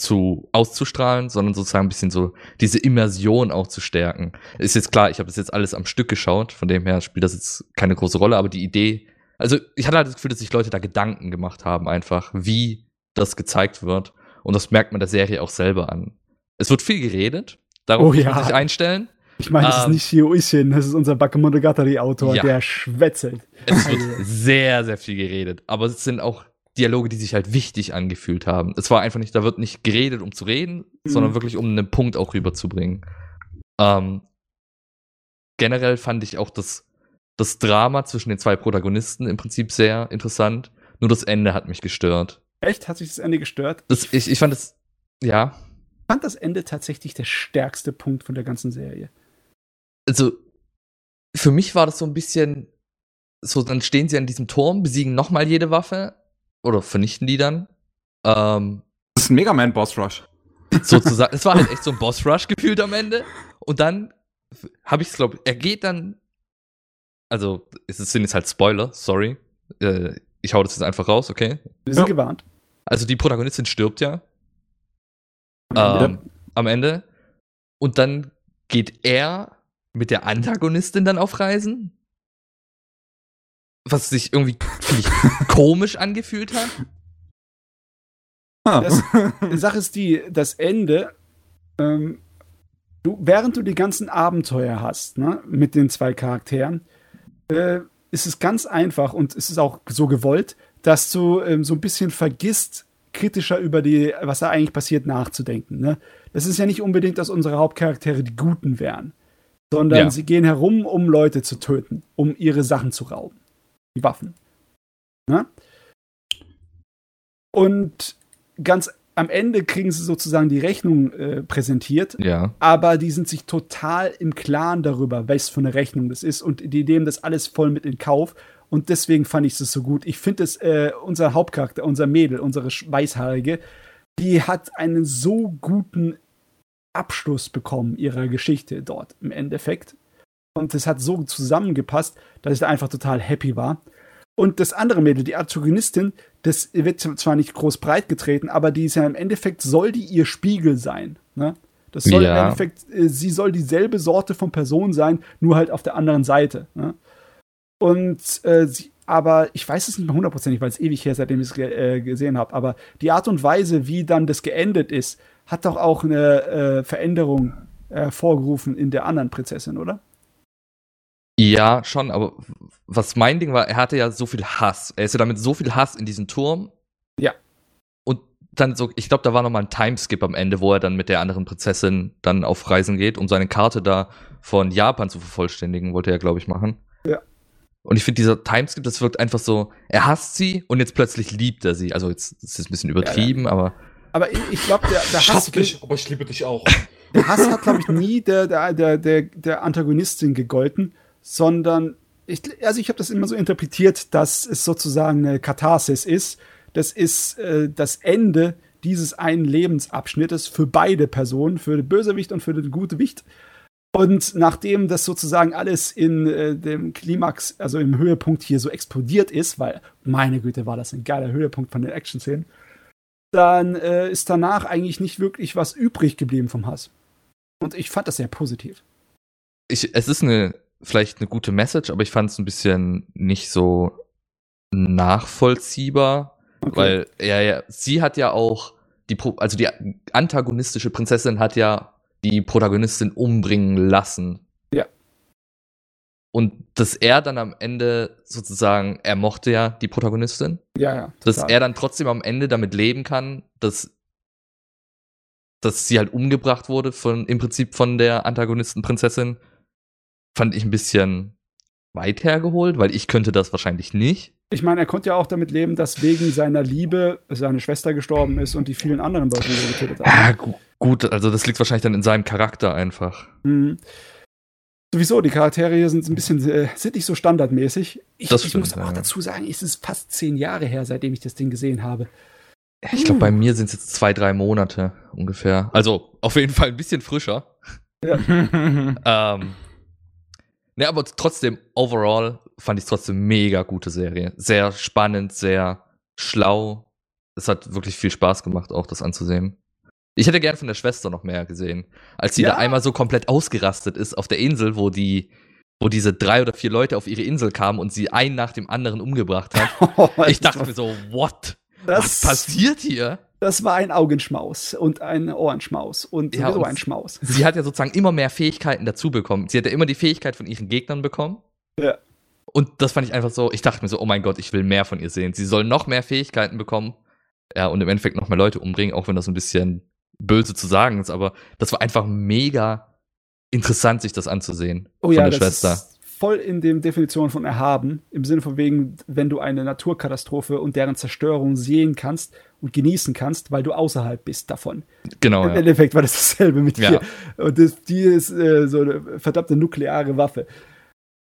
zu auszustrahlen, sondern sozusagen ein bisschen so diese Immersion auch zu stärken. Ist jetzt klar, ich habe das jetzt alles am Stück geschaut, von dem her spielt das jetzt keine große Rolle, aber die Idee, also ich hatte halt das Gefühl, dass sich Leute da Gedanken gemacht haben, einfach, wie das gezeigt wird. Und das merkt man der Serie auch selber an. Es wird viel geredet, darauf oh, ja. muss man sich einstellen. Ich meine, das ähm, ist nicht Hio Ishin, das ist unser Bakemonogatari-Autor, ja. der schwätzelt. Es wird sehr, sehr viel geredet. Aber es sind auch Dialoge, die sich halt wichtig angefühlt haben. Es war einfach nicht, da wird nicht geredet, um zu reden, mhm. sondern wirklich, um einen Punkt auch rüberzubringen. Ähm, generell fand ich auch das, das Drama zwischen den zwei Protagonisten im Prinzip sehr interessant. Nur das Ende hat mich gestört. Echt? Hat sich das Ende gestört? Das, ich, ich fand es, ja. Ich fand das Ende tatsächlich der stärkste Punkt von der ganzen Serie. Also, für mich war das so ein bisschen, so, dann stehen sie an diesem Turm, besiegen nochmal jede Waffe oder vernichten die dann. Ähm, das ist ein Mega Man Boss Rush. Sozusagen. es war halt echt so ein Boss Rush gefühlt am Ende. Und dann habe ich es, glaube er geht dann. Also, es sind jetzt halt Spoiler, sorry. Äh, ich hau das jetzt einfach raus, okay? Wir sind ja. gewarnt. Also, die Protagonistin stirbt ja. Ähm, am Ende. Und dann geht er mit der Antagonistin dann auf Reisen was sich irgendwie komisch angefühlt hat. Ah. Das, die Sache ist die, das Ende, ähm, du, während du die ganzen Abenteuer hast, ne, mit den zwei Charakteren, äh, ist es ganz einfach und es ist auch so gewollt, dass du ähm, so ein bisschen vergisst, kritischer über die, was da eigentlich passiert, nachzudenken. Ne? Das ist ja nicht unbedingt, dass unsere Hauptcharaktere die Guten wären, sondern Ja. sie gehen herum, um Leute zu töten, um ihre Sachen zu rauben. Die Waffen. Ne? Und ganz am Ende kriegen sie sozusagen die Rechnung äh, präsentiert, Ja. aber die sind sich total im Klaren darüber, was für eine Rechnung das ist und die nehmen das alles voll mit in Kauf. Und deswegen fand ich es so gut. Ich finde es, äh, unser Hauptcharakter, unser Mädel, unsere Weißhaarige, die hat einen so guten Abschluss bekommen ihrer Geschichte dort im Endeffekt. Und das hat so zusammengepasst, dass ich da einfach total happy war. Und das andere Mädel, die Antagonistin, das wird zwar nicht groß breit getreten, aber die ist ja im Endeffekt, soll die ihr Spiegel sein. Ne? Das soll im Ja. Endeffekt, äh, sie soll dieselbe Sorte von Person sein, nur halt auf der anderen Seite. Ne? Und äh, sie, aber ich weiß es nicht mehr hundertprozentig, weil es ewig her, seitdem ich es äh, gesehen habe. Aber die Art und Weise, wie dann das geendet ist, hat doch auch eine äh, Veränderung hervorgerufen in der anderen Prinzessin, oder? Ja, schon, aber was mein Ding war, er hatte ja so viel Hass. Er ist ja damit so viel Hass in diesen Turm. Ja. Und dann so, ich glaube, da war noch mal ein Timeskip am Ende, wo er dann mit der anderen Prinzessin dann auf Reisen geht, um seine Karte da von Japan zu vervollständigen, wollte er, glaube ich, machen. Ja. Und ich finde, dieser Timeskip, das wirkt einfach so, er hasst sie und jetzt plötzlich liebt er sie. Also jetzt das ist ein bisschen übertrieben, aber Aber ich, ich glaube, der, der Ich Hass, dich, aber ich liebe dich auch. der Hass hat, glaube ich, nie der, der, der, der, der Antagonistin gegolten, sondern ich, also ich habe das immer so interpretiert, dass es sozusagen eine Katharsis ist. Das ist äh, das Ende dieses einen Lebensabschnittes für beide Personen, für den Bösewicht und für den Gutewicht. Und nachdem das sozusagen alles in äh, dem Klimax, also im Höhepunkt hier so explodiert ist, weil meine Güte war das ein geiler Höhepunkt von den Action-Szenen, dann äh, ist danach eigentlich nicht wirklich was übrig geblieben vom Hass. Und ich fand das sehr positiv. ich, es ist eine, vielleicht eine gute Message, aber ich fand es ein bisschen nicht so nachvollziehbar, Okay. weil ja, ja, sie hat ja auch die, also die antagonistische Prinzessin hat ja die Protagonistin umbringen lassen. Ja. Und dass er dann am Ende sozusagen, er mochte ja die Protagonistin, ja, ja. dass total. er dann trotzdem am Ende damit leben kann, dass, dass sie halt umgebracht wurde von, im Prinzip von der Antagonistenprinzessin, fand ich ein bisschen weit hergeholt, weil ich könnte das wahrscheinlich nicht. Ich meine, er konnte ja auch damit leben, dass wegen seiner Liebe seine Schwester gestorben ist und die vielen anderen Leute, getötet Ja, hat. gu gut, also das liegt wahrscheinlich dann in seinem Charakter einfach. Mhm. Sowieso, die Charaktere hier sind ein bisschen, äh, sind nicht so standardmäßig. Ich, ich stimmt, muss auch ja. dazu sagen, es ist fast zehn Jahre her, seitdem ich das Ding gesehen habe. Ich glaube, bei mir sind es jetzt zwei, drei Monate ungefähr. Also auf jeden Fall ein bisschen frischer. Ähm, ne, aber trotzdem, overall fand ich es trotzdem mega gute Serie. Sehr spannend, sehr schlau. Es hat wirklich viel Spaß gemacht, auch das anzusehen. Ich hätte gern von der Schwester noch mehr gesehen. Als sie Ja. da einmal so komplett ausgerastet ist auf der Insel, wo die, wo diese drei oder vier Leute auf ihre Insel kamen und sie einen nach dem anderen umgebracht hat. Ich dachte mir so, what? das, Was passiert hier? Das war ein Augenschmaus und ein Ohrenschmaus und Ja, und- ein Schmaus. Sie hat ja sozusagen immer mehr Fähigkeiten dazu bekommen. Sie hat ja immer die Fähigkeit von ihren Gegnern bekommen. Ja. Und das fand ich einfach so, ich dachte mir so, oh mein Gott, ich will mehr von ihr sehen. Sie soll noch mehr Fähigkeiten bekommen. Ja, und im Endeffekt noch mehr Leute umbringen, auch wenn das ein bisschen böse zu sagen ist, aber das war einfach mega interessant, sich das anzusehen. Oh von ja, der das Schwester. ist voll in dem Definition von erhaben, im Sinne von wegen, wenn du eine Naturkatastrophe und deren Zerstörung sehen kannst und genießen kannst, weil du außerhalb bist davon. Genau, Im ja. Endeffekt war das dasselbe mit Ja. dir. Und das, die ist äh, so eine verdammte nukleare Waffe.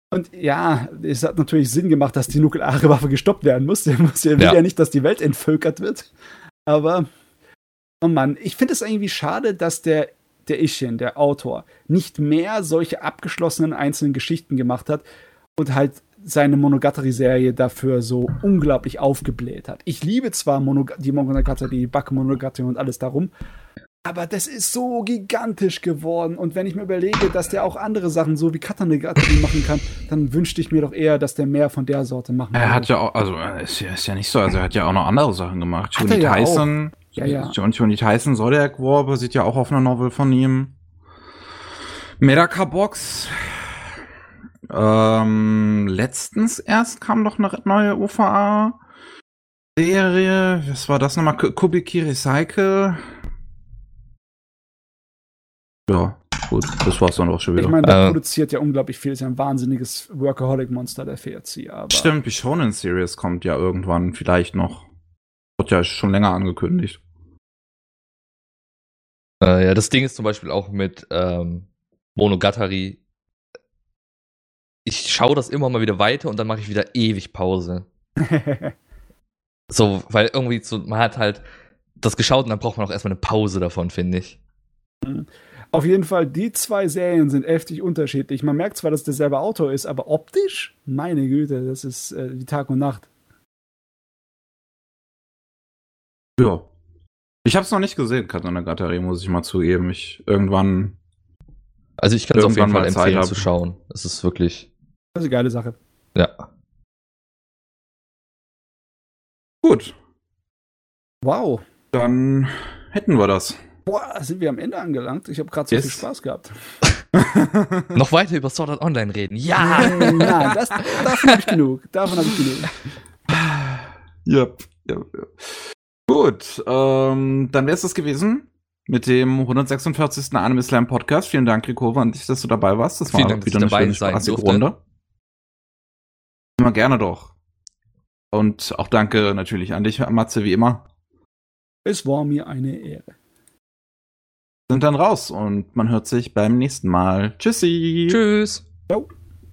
Und ja, es hat natürlich Sinn gemacht, dass die nukleare Waffe gestoppt werden muss. Der muss ja, will Ja. ja nicht, dass die Welt entvölkert wird. Aber, oh Mann, ich finde es irgendwie schade, dass der, der Ishin, der Autor, nicht mehr solche abgeschlossenen einzelnen Geschichten gemacht hat und halt seine Monogatari-Serie dafür so unglaublich aufgebläht hat. Ich liebe zwar Monog die Monogatari, die Bakke-Monogatari und alles darum, aber das ist so gigantisch geworden. Und wenn ich mir überlege, dass der auch andere Sachen so wie Katanegatari machen kann, dann wünschte ich mir doch eher, dass der mehr von der Sorte machen Er würde. hat ja auch, also ist ja, ist ja nicht so, also er hat ja auch noch andere Sachen gemacht. Hat er ja Tyson, Ja, ja. John, Johnny Tyson Zodiac War basiert ja auch auf einer Novel von ihm. Medaka Box. Ähm, letztens erst kam noch eine neue UVA-Serie. Was war das nochmal? Kubiki Recycle. Ja, gut, das war's dann auch schon wieder. Ich meine, der Äh. produziert ja unglaublich viel, ist ja ein wahnsinniges Workaholic-Monster, der FERC. Aber Stimmt, die Shonen Series kommt ja irgendwann vielleicht noch. Wird ja schon länger angekündigt. Äh, ja, das Ding ist zum Beispiel auch mit ähm, Monogatari. Ich schaue das immer mal wieder weiter und dann mache ich wieder ewig Pause. So, weil irgendwie so, man hat halt das geschaut und dann braucht man auch erstmal eine Pause davon, finde ich. Auf jeden Fall, die zwei Serien sind heftig unterschiedlich. Man merkt zwar, dass derselbe Autor ist, aber optisch, meine Güte, das ist äh, wie Tag und Nacht. Ja. Ich hab's noch nicht gesehen, Katanagatari, muss ich mal zugeben. Ich irgendwann. Also ich kann es auf jeden Irgendwann Fall empfehlen zu schauen. Es ist wirklich, Das ist eine geile Sache. ja. Gut, Wow. dann hätten wir das. Boah, sind wir am Ende angelangt? Ich habe gerade so Yes. viel Spaß gehabt. Noch weiter über Sword Art Online reden. Ja! Nein, nein, das, davon habe ich genug. Davon habe ich genug. Yep, yep, yep. Gut, ähm, dann wäre es das gewesen mit dem 146. Anime Slam Podcast. Vielen Dank, Rico, an dich, dass du dabei warst. Das war Vielen Dank, wieder dass eine schöne, spaßige. Runde. Immer gerne doch. Und auch danke natürlich an dich, Matze, wie immer. Es war mir eine Ehre. Sind dann raus und man hört sich beim nächsten Mal. Tschüssi. Tschüss. Ciao.